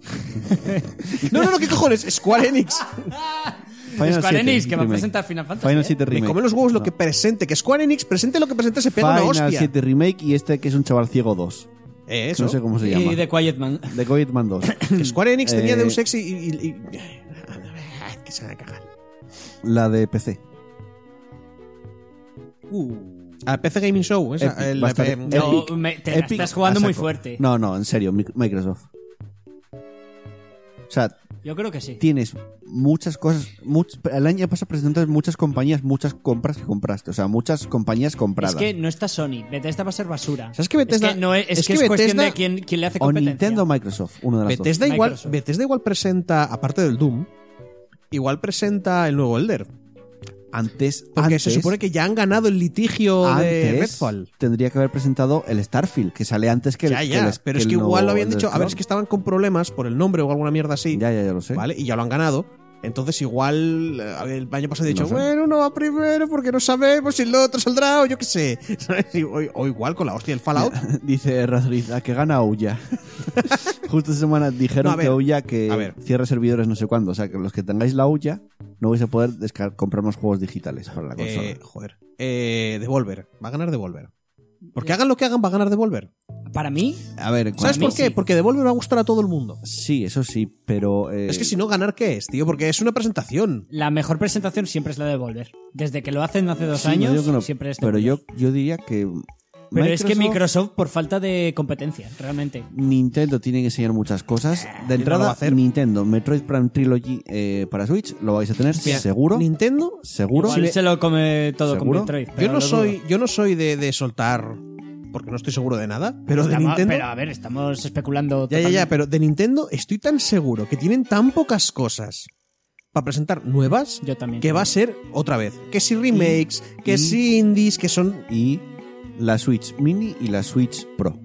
*laughs* no, no, no, ¿qué cojones? Square Enix. Final Square 7 Enix, que va a presentar Final Fantasy. Final ¿eh? 7 Me Remake. come los huevos lo que presente. Que Square Enix presente lo que presente se pega una Final hostia. 7 Remake y este que es un chaval ciego 2. Eh, eso. No sé cómo se llama. Y The Quiet Man. The Quiet Man 2. *coughs* Que Square Enix tenía Eh, Deus Ex y... y- que se van a cagar. La de PC. A PC Gaming Show. esa, Epic, el- va a estar- eh, Epic. No, me- te la Epic estás jugando muy fuerte. No, no, en serio, Mic- Microsoft. O sea, Yo creo que sí. tienes muchas cosas. much- el año pasado presentaste muchas compañías, muchas compras que compraste. O sea, muchas compañías compradas. Es que no está Sony. Bethesda va a ser basura. ¿Sabes que Bethesda- Es que, no es, es es que que es cuestión Bethesda- de quién, quién le hace o competencia. Nintendo o Microsoft, uno de las Bethesda, dos. igual, Microsoft. Bethesda igual presenta, aparte del Doom, igual presenta el nuevo Elder. Antes, Porque antes, se supone que ya han ganado el litigio de Redfall. tendría que haber presentado el Starfield, que sale antes que el Ya, que ya, el- pero es que igual lo habían dicho, a ver, es que estaban con problemas por el nombre o alguna mierda así, Ya, ya, ya lo sé. ¿vale? Y ya lo han ganado. Entonces igual eh, el año pasado he dicho, No sé. bueno, uno va primero porque no sabemos si el otro saldrá o yo qué sé. *laughs* O, o igual con la hostia del Fallout. *laughs* Dice Razoriz, a que gana Ouya. *laughs* Justo esta semana dijeron No, a ver, que Ouya que cierra servidores no sé cuándo. O sea, que los que tengáis la Ouya no vais a poder comprar más juegos digitales para la consola. Eh, joder. Eh, Devolver. Va a ganar Devolver. Porque hagan lo que hagan, va a ganar Devolver. Para mí, a ver, ¿Sabes por qué? sí. Porque Devolver va a gustar a todo el mundo. Sí, eso sí, pero... eh, Es que si no, ¿ganar qué es, tío? Porque es una presentación. la mejor presentación siempre es la de Devolver. Desde que lo hacen hace dos sí, no años, que no, siempre es Pero yo, yo diría que... Pero es que Microsoft, por falta de competencia, realmente. Nintendo tiene que enseñar muchas cosas. De no lo va a entrada, hacer. Nintendo, Metroid Prime Trilogy eh, para Switch, lo vais a tener Mira, seguro. Nintendo. Seguro. Igual se lo come todo ¿Seguro? con Metroid. Yo no soy, yo no soy de, de soltar. Porque no estoy seguro de nada. Pero de Nintendo. Pero a ver, estamos especulando. Ya, ya, ya, pero de Nintendo estoy tan seguro que tienen tan pocas cosas para presentar nuevas Yo también. que va a ser otra vez. Que si remakes, que y- si indies, que son. Y la Switch Mini y la Switch Pro.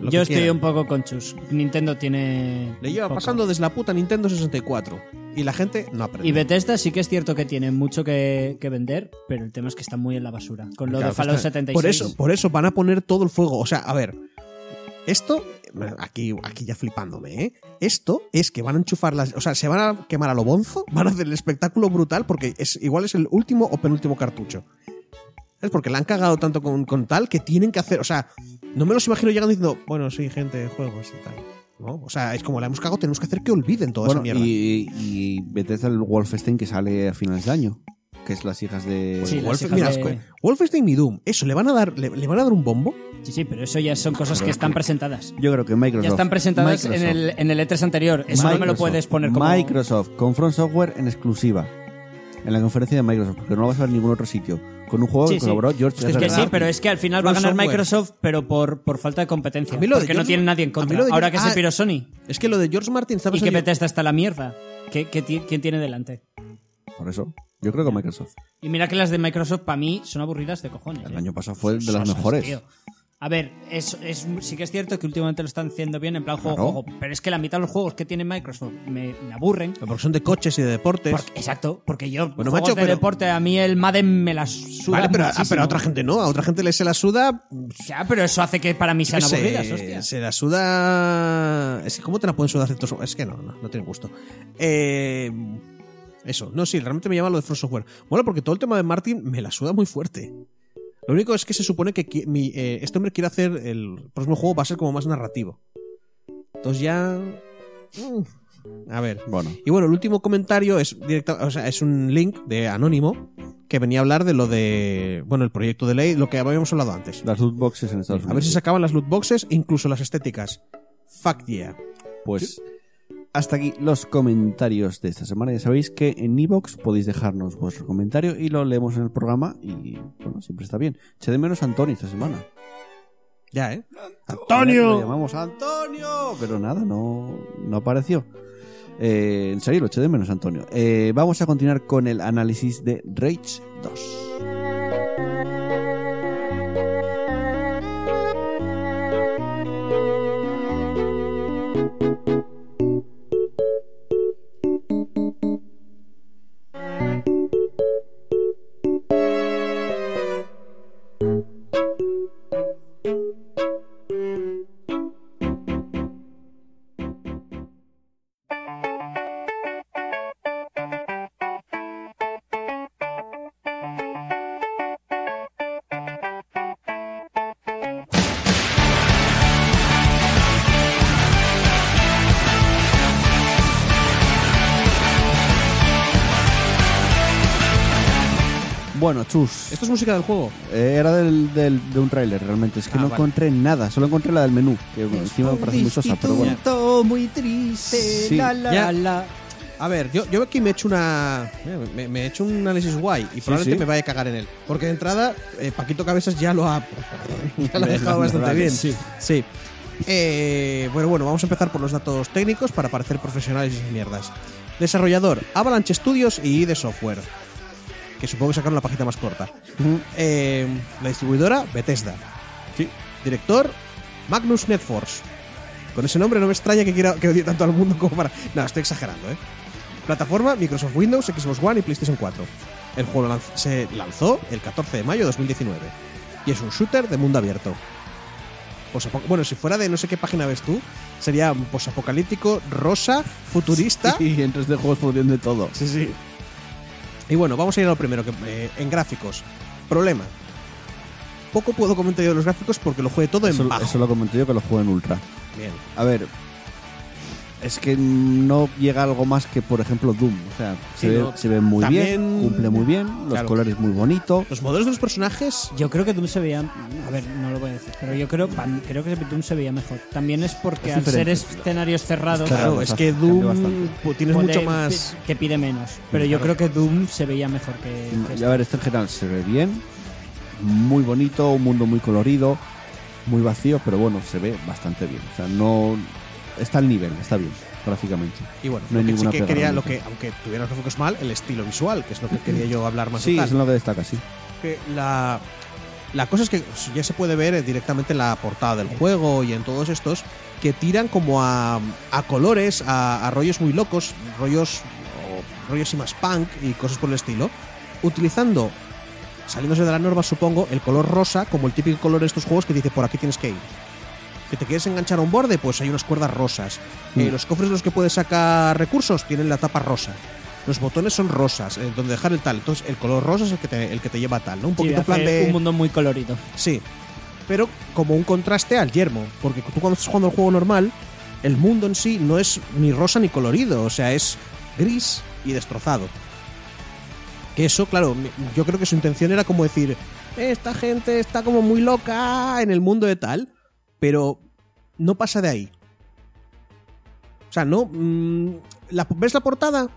Lo Yo que estoy quieran. un poco con Chus. Nintendo tiene. Le lleva poco. pasando desde la puta Nintendo 64. Y la gente no aprende. Y Bethesda sí que es cierto que tiene mucho que, que vender, pero el tema es que está muy en la basura. Con lo Claro, de Fallout está- 76. Por eso, por eso van a poner todo el fuego. O sea, a ver. Esto, aquí, aquí ya flipándome, ¿eh? Esto es que van a enchufar las. O sea, se van a quemar a lo bonzo, van a hacer el espectáculo brutal porque es, igual es el último o penúltimo cartucho. Es porque la han cagado tanto con, con tal que tienen que hacer. O sea, no me los imagino llegando diciendo, bueno, sí, gente, juegos y tal. ¿no? O sea, es como la hemos cagado, tenemos que hacer que olviden toda Bueno, esa mierda. y, y Bethesda el Wolfenstein que sale a finales de año, que es las hijas de... Sí, Wolf- hijas mira, de- Wolfenstein y Doom, eso, le van a dar, le, le van a dar un bombo. Sí, sí, pero eso ya son cosas que están presentadas. Yo creo que Microsoft... Ya están presentadas en Microsoft- el, en el E3 anterior. Eso no me lo Microsoft- puedes poner como. Microsoft con Front Software en exclusiva. En la conferencia de Microsoft, porque no lo vas a ver en ningún otro sitio. Con un juego Sí, que sí. colaboró George Es que R. sí, pero es que al final va a ganar Software. Microsoft, pero por, por falta de competencia. Porque no tiene nadie en contra. lo de Ahora que se ah, piró Sony Es que lo de George Martin está y que Bethesda está la mierda. ¿Qué, ¿Quién tiene delante? Por eso. Yo creo que Microsoft. Y mira que las de Microsoft para mí son aburridas de cojones. El ¿eh? año pasado fue de las Sosas, mejores. tío. A ver, es, es- sí que es cierto que últimamente lo están haciendo bien en plan juego, Claro. juego, pero es que la mitad de los juegos que tiene Microsoft me, me aburren. Porque son de coches y de deportes. Porque- exacto, porque yo, Bueno, juegos macho, de pero- deporte, a mí el Madden me las suda vale, pero, ah, muchísimo. pero a otra gente no. A otra gente le se la suda. Ya, pero eso hace que para mí sean se, aburridas, hostia. se la suda. Es que, ¿Cómo te la pueden sudar ciertos.? Es que no, no, no tiene gusto. Eh, eso, no, sí, realmente me llama lo de Front Software. Bueno, porque todo el tema de Martin me la suda muy fuerte. Lo único es que se supone que mi, eh, este hombre quiere hacer. El próximo juego va a ser como más narrativo. Entonces ya. mm, A ver. Bueno, Y bueno, el último comentario es directa, o sea, es un link de Anónimo que venía a hablar de lo de, bueno, el proyecto de ley, lo que habíamos hablado antes. las loot boxes en Estados Unidos. A ver si se acaban las loot boxes, incluso las estéticas. Fuck yeah. Pues hasta aquí los comentarios de esta semana. Ya sabéis que en Evox podéis dejarnos vuestro comentario y lo leemos en el programa. Y bueno, siempre está bien. Eché de menos a Antonio esta semana. Ya, ¿eh? Lo llamamos Antonio, pero nada, no, no apareció. Eh, en serio, lo eché de menos, Antonio. Eh, vamos a continuar con el análisis de Rage 2. Bueno, chus. ¿Esto es música del juego? Eh, era del, del- de un tráiler realmente. Es que Ah, no vale. encontré nada. Solo encontré la del menú. Que encima me parece muy sosa, pero bueno. muy triste, Sí. la, la, Ya. la. A ver, yo, yo aquí me he hecho una. Me, me he hecho un análisis guay y probablemente sí. me vaya a cagar en él. Porque de entrada, eh, Paquito Cabezas ya lo ha. *laughs* ya lo ha dejado bastante bien. Sí. Sí. Eh, bueno, bueno, vamos a empezar por los datos técnicos para parecer profesionales y mierdas. Desarrollador, Avalanche Studios y ID Software. Que supongo que sacaron la pajita más corta. Eh, la distribuidora, Bethesda. Sí. Director, Magnus Netforce. Con ese nombre no me extraña que quiera que odie tanto al mundo como para. No, estoy exagerando, ¿eh? Plataforma, Microsoft Windows, Xbox One y PlayStation 4. El juego lanz- se lanzó el 14 de mayo de 2019. Y es un shooter de mundo abierto. Bueno, si fuera de no sé qué página ves tú, sería posapocalíptico, rosa, futurista. *laughs* Y en 3D juegos de todo. Sí, sí. Y bueno, vamos a ir a lo primero, que, eh, en gráficos. Problema. Poco puedo comentar yo de los gráficos porque lo juegue todo en Eso, bajo. eso lo comenté yo que lo juego en Ultra. Bien. A ver, es que no llega algo más que, por ejemplo, Doom. O sea, se, ve, no. se ve muy También- bien, cumple muy bien, los Claro. colores muy bonito. Los modelos de los personajes. Yo creo que Doom se veía. A ver, no lo voy a decir, pero yo creo, creo que Doom se veía mejor. También es porque Es al ser escenarios cerrados. Claro, Claro, es que Doom tienes mucho más. Te, pide menos. Pero yo creo que Doom se veía mejor que. que Y a ver, este en general se ve bien, muy bonito, un mundo muy colorido, muy vacío, pero bueno, se ve bastante bien. O sea, no. Está al nivel, está bien, gráficamente. Y bueno, No hay lo que sí que quería, lo que, aunque tuviera los gráficos mal, el estilo visual, que es lo que quería yo hablar más Sí, es lo que destaca, sí. que la La cosa es que ya se puede ver eh, directamente en la portada del juego y en todos estos que tiran como a, a colores, a, a rollos muy locos, rollos rollos y más punk y cosas por el estilo, utilizando, saliéndose de la norma supongo, el color rosa como el típico color de estos juegos que dice por aquí tienes que ir. Que te quieres enganchar a un borde, pues hay unas cuerdas rosas. Eh, Mm. los cofres de los que puedes sacar recursos tienen la tapa rosa. Los botones son rosas, eh, donde dejar el tal. Entonces, el color rosa es el que te, el que te lleva a tal, ¿no? Un Sí, poquito en plan de. un mundo muy colorido. Sí. Pero como un contraste al yermo. Porque tú cuando estás jugando el juego normal, el mundo en sí no es ni rosa ni colorido. O sea, es gris y destrozado. Que eso, claro, yo creo que su intención era como decir, esta gente está como muy loca en el mundo de tal. Pero no pasa de ahí. O sea, no. mm, la- ¿Ves la portada?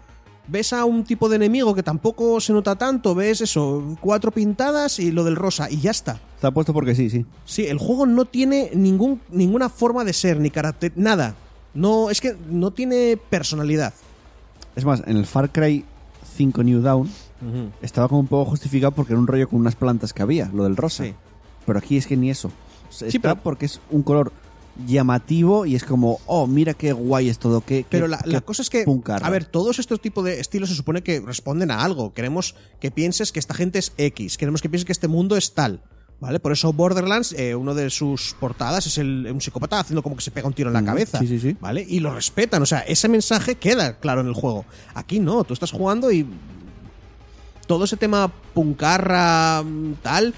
Ves a un tipo de enemigo que tampoco se nota tanto, ves eso, cuatro pintadas y lo del rosa, y ya está. Está puesto porque sí, sí. Sí, el juego no tiene ningún, ninguna forma de ser, ni carácter, nada. No, es que no tiene personalidad. Es más, en el Far Cry 5 New Dawn estaba como un poco justificado porque era un rollo con unas plantas que había, lo del rosa. Sí. Pero aquí es que ni eso. Está Sí, pero- porque es un color llamativo y es como, oh, mira qué guay es todo. Qué, Pero qué- la, qué la cosa es que, a ver, todos estos tipos de estilos se supone que responden a algo. Queremos que pienses que esta gente es X, queremos que pienses que este mundo es tal. ¿Vale? Por eso Borderlands, eh, uno de sus portadas es el, un psicópata haciendo como que se pega un tiro en la Mm, cabeza. sí, sí, sí. ¿Vale? Y lo respetan. O sea, ese mensaje queda claro en el juego. Aquí no, tú estás jugando y. Todo ese tema puncarra, mm, tal.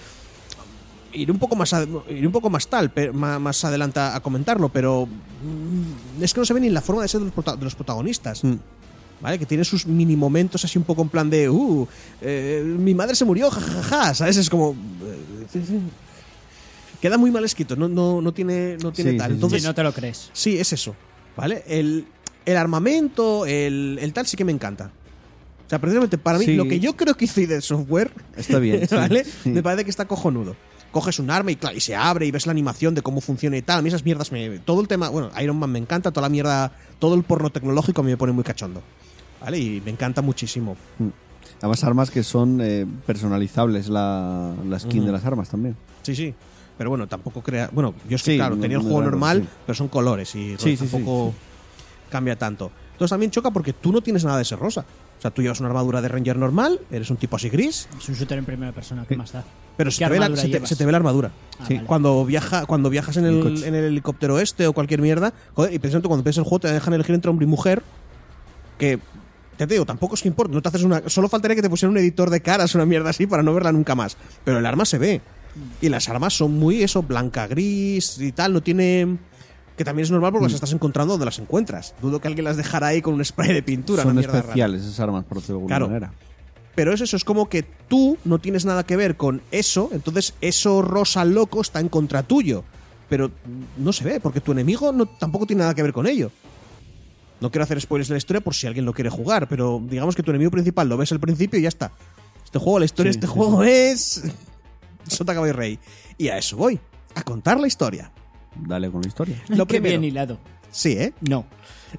Iré un poco más, a- iré un poco más tal, pero, más, más adelante a comentarlo, pero. mm, Es que no se ve ni la forma de ser de los, prota- de los protagonistas. Mm. ¿Vale? Que tiene sus mini momentos así un poco en plan de. Uh, eh, mi madre se murió, jajaja, ¿sabes? Es como. eh, sí, sí. Queda muy mal escrito, no, no, no tiene, no tiene Sí, tal. sí, sí. Entonces, no te lo crees. Sí, es eso. ¿Vale? El, el armamento, el, el tal sí que me encanta. O sea, precisamente para mí, Sí. lo que yo creo que hizo ID Software, Está bien, *laughs* sí, ¿vale? sí. Me parece que está cojonudo. Coges un arma y, claro, y se abre y ves la animación de cómo funciona y tal. A mí esas mierdas me. Todo el tema. Bueno, Iron Man me encanta, toda la mierda. Todo el porno tecnológico a mí me pone muy cachondo. ¿Vale? Y me encanta muchísimo. Además, armas que son eh, personalizables, la, la skin de las armas también. Sí, sí. Pero bueno, tampoco crea. Bueno, yo es que, Sí, claro, no- tenía el no juego normal, sí. pero son colores y sí, tampoco cambia tanto. Entonces también choca porque tú no tienes nada de ser rosa. O sea, tú llevas una armadura de Ranger normal, eres un tipo así gris, Es un shooter en primera persona, ¿qué más da? pero se ¿Qué te, ve la, armadura se, te, llevas? se te ve la armadura. Ah, Sí. vale. Cuando, viaja, cuando viajas en El en el helicóptero este o cualquier mierda, joder, y precisamente cuando empiezas el juego te dejan elegir entre hombre y mujer, que te digo, tampoco es que importa, no te haces una. Solo faltaría que te pusieran un editor de caras, una mierda así, para no verla nunca más. Pero el arma se ve. Y las armas son muy eso, blanca, gris y tal, no tiene. Que también es normal porque Mm. las estás encontrando donde las encuentras. Dudo que alguien las dejara ahí con un spray de pintura. son rara. especiales esas armas, por decirlo de alguna Claro. manera. Pero es eso, es como que tú no tienes nada que ver con eso, entonces eso rosa loco está en contra tuyo. Pero no se ve, porque tu enemigo no, tampoco tiene nada que ver con ello. No quiero hacer spoilers de la historia por si alguien lo quiere jugar, pero digamos que tu enemigo principal lo ves al principio y ya está. Este juego, la historia Sí, de este sí, juego es. *laughs* Sota Caballo Rey. Y a eso voy, a contar la historia. Dale con la historia. Lo Qué primero. bien hilado. Sí, ¿eh? No.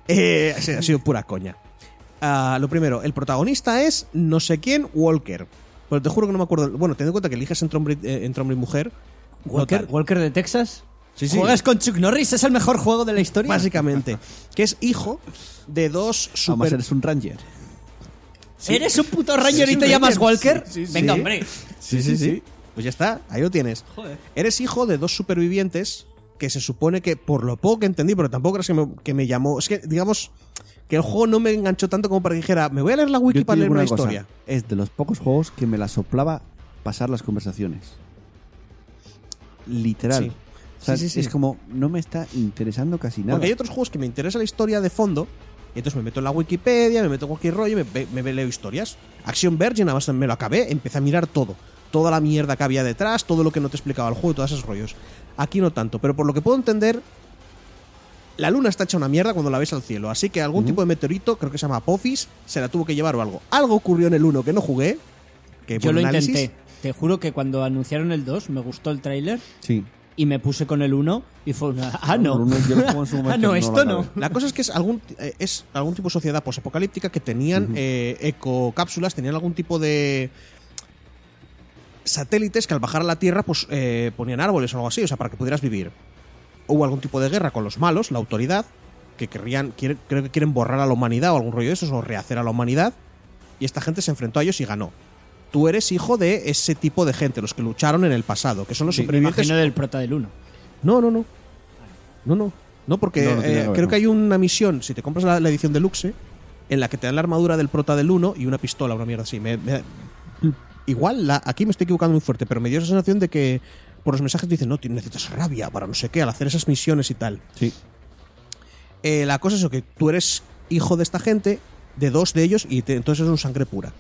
Eh, sí, ha sido pura coña. Ah, lo primero, el protagonista es no sé quién, Walker. Pero te juro que no me acuerdo. Bueno, ten en cuenta que eliges entre hombre, eh, entre hombre y mujer. no Walker. Walker de Texas. Sí, sí. Juegas con Chuck Norris, es el mejor juego de la historia. Básicamente. que es hijo de dos Además, super. eres un ranger. ¿Eres un puto Ranger Sí, y te llamas Walker? sí, sí. Venga, Sí. hombre. Sí, sí, sí. Pues ya está, ahí lo tienes. Joder. Eres hijo de dos supervivientes que se supone que, por lo poco que entendí, pero tampoco crees que me, que me llamó. Es que, digamos, que el juego no me enganchó tanto como para que dijera, me voy a leer la wiki Yo para leer una, historia. Es de los pocos juegos que me la soplaba pasar las conversaciones. Literal. Sí. O sea, Sí, sí, sí. Es como, no me está interesando casi nada. Porque hay otros juegos que me interesa la historia de fondo. Y entonces me meto en la Wikipedia, me meto en cualquier rollo y me, me leo historias. Action Verge, nada más me lo acabé, empecé a mirar todo. Toda la mierda que había detrás, todo lo que no te explicaba el juego, todos esos rollos. Aquí no tanto, pero por lo que puedo entender, la luna está hecha una mierda cuando la ves al cielo. Así que algún tipo de meteorito, creo que se llama Apophis, se la tuvo que llevar o algo. Algo ocurrió en el 1 que no jugué. Que Yo lo análisis- intenté. Te juro que cuando anunciaron el 2 me gustó el tráiler Sí. y me puse con el 1 y fue una... Ah, no. El uno yo lo jugué en su *laughs* ah, momento, no, no esto no. acabé. La cosa es que es algún, eh, es algún tipo de sociedad posapocalíptica que tenían eh, ecocápsulas, tenían algún tipo de. Satélites que al bajar a la Tierra pues eh, ponían árboles o algo así, o sea, para que pudieras vivir. Hubo algún tipo de guerra con los malos, la autoridad, que querrían, quiere- creo que quieren borrar a la humanidad o algún rollo de esos, o rehacer a la humanidad, y esta gente se enfrentó a ellos y ganó. Tú eres hijo de ese tipo de gente, los que lucharon en el pasado, que son los supervivientes. imagino del prota del 1. No, no, no. No, no. No, porque No, no tiene eh, creo que hay una misión, si te compras la, la edición deluxe, en la que te dan la armadura del prota del 1 y una pistola, una mierda así. Me- me- igual, la- aquí me estoy equivocando muy fuerte, pero me dio esa sensación de que por los mensajes te dicen, no, necesitas rabia para no sé qué, al hacer esas misiones y tal. Sí. Eh, la cosa es que tú eres hijo de esta gente, de dos de ellos, y te- entonces eres un sangre pura.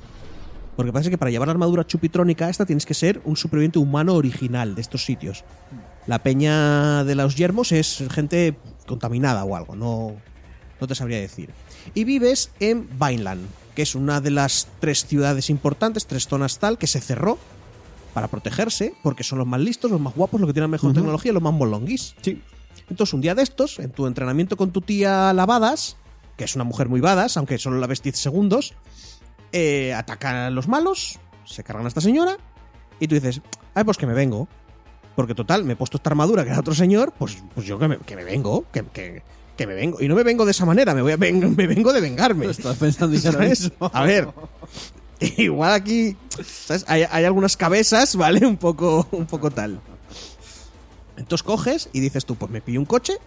Porque parece que para llevar la armadura chupitrónica esta tienes que ser un superviviente humano original de estos sitios. La peña de los yermos es gente contaminada o algo, no, no te sabría decir. Y vives en Vineland, que es una de las tres ciudades importantes, tres zonas tal, que se cerró para protegerse, porque son los más listos, los más guapos, los que tienen mejor tecnología, los más molonguis. Sí. Entonces, un día de estos, en tu entrenamiento con tu tía Lavadas, que es una mujer muy badass, aunque solo la ves 10 segundos, eh, atacan a los malos, se cargan a esta señora, y tú dices, ay, pues que me vengo. Porque total, me he puesto esta armadura que era otro señor, pues, pues yo que me, que me vengo, que, que- que me vengo. Y no me vengo de esa manera, me, voy a *laughs* me vengo de vengarme. Estás pensando ya ¿Sabes? A ver, *laughs* igual aquí ¿sabes? Hay, hay algunas cabezas, *laughs* ¿vale? Un poco, un poco tal. Entonces coges y dices tú, pues me pillo un coche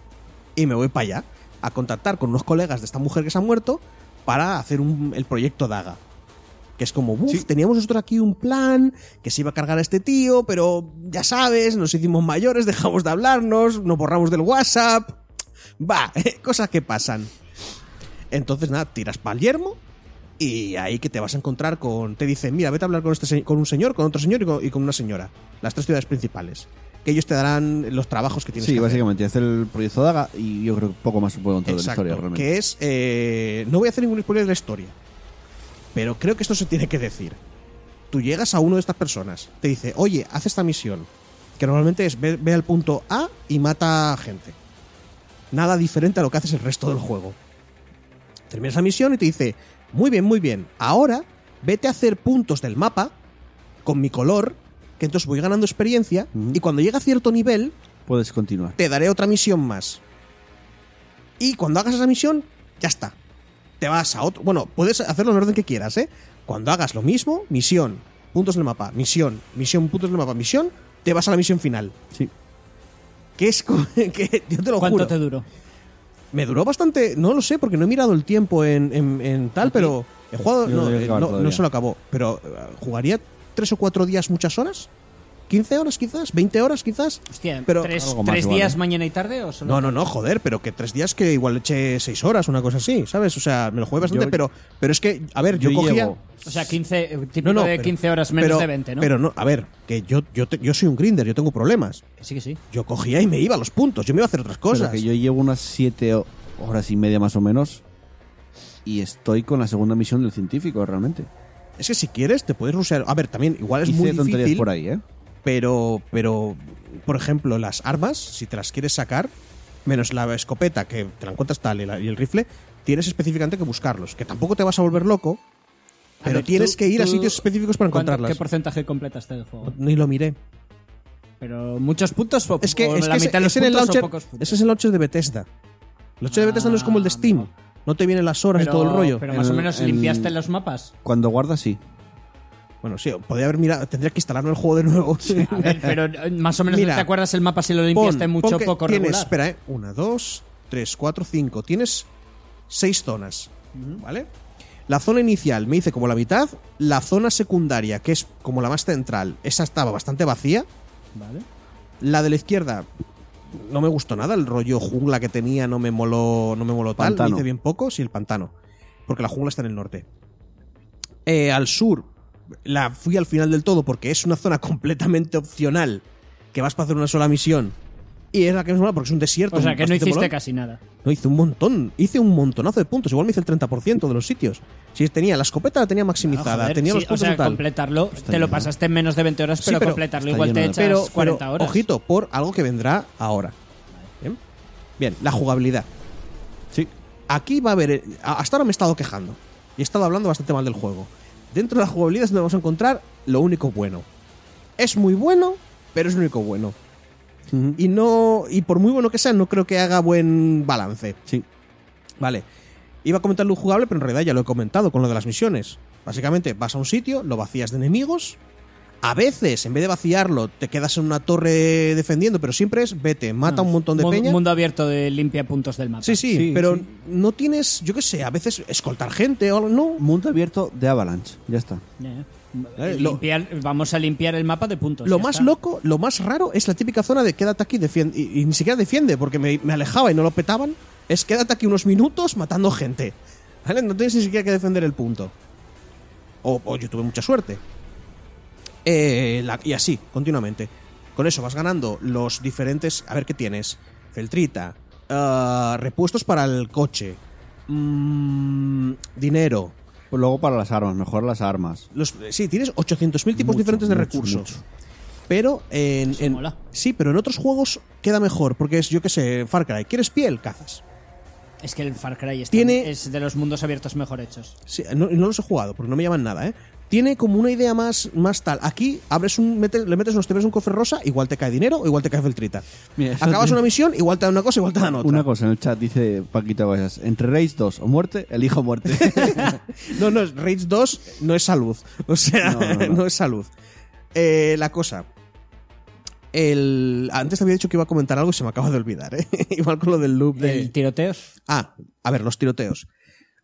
y me voy para allá a contactar con unos colegas de esta mujer que se ha muerto para hacer un- el proyecto Daga. Que es como, uff, teníamos nosotros aquí un plan que se iba a cargar a este tío, pero ya sabes, nos hicimos mayores, dejamos de hablarnos, nos borramos del WhatsApp. Va, *laughs* cosas que pasan. Entonces, nada, tiras para el yermo y ahí que te vas a encontrar con. Te dicen, mira, vete a hablar con, este, con un señor, con otro señor y con, y con una señora. Las tres ciudades principales. Que ellos te darán los trabajos que tienes Sí, que hacer. básicamente, hacer el proyecto Daga y yo creo que poco más se puede contar de la historia realmente. que es... eh, no voy a hacer ningún spoiler de la historia, pero creo que esto se tiene que decir. Tú llegas a uno de estas personas, te dice, oye, haz esta misión, que normalmente es ve, ve al punto A y mata gente. Nada diferente a lo que haces el resto del juego. Terminas la misión y te dice, muy bien, muy bien, ahora vete a hacer puntos del mapa con mi color, que entonces voy ganando experiencia, y cuando llega a cierto nivel, Puedes continuar. te daré otra misión más. Y cuando hagas esa misión, ya está. Te vas a otro. Bueno, puedes hacerlo en el orden que quieras, ¿eh? Cuando hagas lo mismo, misión, puntos del mapa, misión, misión, puntos del mapa, misión, te vas a la misión final. Sí. Que es. co- *laughs* que yo te lo ¿Cuánto juro. te duró? Me duró bastante. No lo sé, porque no he mirado el tiempo en, en- en tal, pero. He jugado. No, eh, no, todavía. no se lo acabó. Pero eh, jugaría tres o cuatro días, muchas horas. ¿15 horas quizás? ¿20 horas quizás? Hostia, Pero- ¿tres, Algo más tres igual, días ¿eh? mañana y tarde o solo? No, no, no, joder, pero que tres días que igual le eché seis horas, una cosa así, ¿sabes? O sea, me lo jugué bastante, Yo- pero, pero es que, a ver, yo, Yo cogía. llevo- O sea, 15, eh, típico No, no, de pero- 15 horas menos pero- de 20, ¿no? Pero no, a ver, que yo, yo, te- yo soy un grinder, yo tengo problemas. Sí, que sí. Yo cogía y me iba a los puntos, yo me iba a hacer otras cosas. Pero que yo llevo unas siete ho- horas y media más o menos y estoy con la segunda misión del científico realmente. Es que si quieres, te puedes rusear. A ver, también, igual es Hice muy tonterías difícil, por ahí, ¿eh? Pero, pero, por ejemplo, las armas, si te las quieres sacar, menos la escopeta, que te la encuentras tal, y, la- y el rifle, tienes específicamente que buscarlos. Que tampoco te vas a volver loco, A pero ver, tienes tú- que ir a sitios específicos para ¿Cuánto- encontrarlas. ¿Qué porcentaje completaste del juego? Ni lo miré. Pero muchos puntos o, Es que, o es la que mitad de los es en el puntos launcher, o pocos puntos. ese es el launcher de Bethesda. El launcher de Bethesda no es como el de Ah, Steam. amigo. No te vienen las horas y todo el rollo. Pero más o menos el- limpiaste los mapas. Cuando guardas, sí. Bueno, sí, podría haber mirado. Tendría que instalarme el juego de nuevo. *laughs* A ver, pero eh, más o menos Mira, ¿te acuerdas el mapa si lo limpiaste Pon- mucho pon poco tienes, regular? Espera, ¿eh? Una, dos, tres, cuatro, cinco. Tienes seis zonas. ¿Vale? La zona inicial me hice como la mitad. La zona secundaria, que es como la más central, esa estaba bastante vacía. Vale. La de la izquierda no me gustó nada. El rollo jungla que tenía no me moló, no me moló tal. Pantano. Me hice bien poco. Sí, el pantano. Porque la jungla está en el norte. Eh, al sur, la fui al final del todo porque es una zona *laughs* completamente opcional. Que vas para hacer una sola misión. Y es la que me mola porque es un desierto. O sea, que no hiciste casi nada. No, hice un montón. Hice un montonazo de puntos. Igual me hice el 30% de los sitios. Si tenía la escopeta, la tenía maximizada. Joder, tenía sí, los o puntos sea, tal. completarlo, te lo pasaste en menos de 20 horas, Sí, pero, pero completarlo igual te echas pero, 40 pero, horas. ojito, por algo que vendrá ahora. Bien, Bien, la jugabilidad. Sí. Aquí va a haber. Hasta ahora me he estado quejando. Y he estado hablando bastante mal del juego. Dentro de la jugabilidad es donde vamos a encontrar lo único bueno. es muy bueno, pero es el único bueno. Y no. Y por muy bueno que sea, no creo que haga buen balance. Sí. Vale. Iba a comentar lo jugable, pero en realidad ya lo he comentado con lo de las misiones. Básicamente, vas a un sitio, lo vacías de enemigos. A veces, en vez de vaciarlo, te quedas en una torre defendiendo, pero siempre es vete, mata a un montón de peña. Mundo abierto de limpia puntos del mapa. Sí, sí, Sí, pero sí. no tienes, yo qué sé, a veces escoltar gente o algo. No. Mundo abierto de Avalanche. Ya está. Eh, lo- vamos a limpiar el mapa de puntos. Lo ya más está. loco, lo más raro es la típica zona de quédate aquí defiende, y, y ni siquiera defiende porque me, me alejaba y no lo petaban. Es quédate aquí unos minutos matando gente. ¿Vale? No tienes ni siquiera que defender el punto. O, o yo tuve mucha suerte. Eh, la- y así, continuamente. Con eso vas ganando los diferentes. A ver qué tienes: Feltrita, ah, repuestos para el coche, mm, dinero. Pues luego para las armas, mejor las armas. Los, sí, tienes 800.000 tipos Mucho, diferentes de mucho, recursos. mucho. Pero en, Eso en- mola. sí, pero en otros juegos queda mejor porque es yo que sé, Far Cry, ¿quieres piel? Cazas. Es que el Far Cry está- Tiene- es de los mundos abiertos mejor hechos. Sí, no, no los he jugado porque no me llaman nada, ¿eh? Tiene como una idea más, más tal. Aquí abres un, metes- le metes unos te un cofre rosa, igual te cae dinero o igual te cae feltrita. Mira, Acabas una misión, igual te dan una cosa, igual te dan otra. Una cosa en el chat dice Paquito Vallas, entre Rage 2 o muerte, elijo muerte. *laughs* No, no, Rage 2 no es salud. *laughs* O sea, No, no, no, no. es salud. Eh, la cosa. El, antes te había dicho que iba a comentar algo y se me acaba de olvidar, ¿eh? *laughs* Igual con lo del loop de. El tiroteos. Ah, a ver, los tiroteos.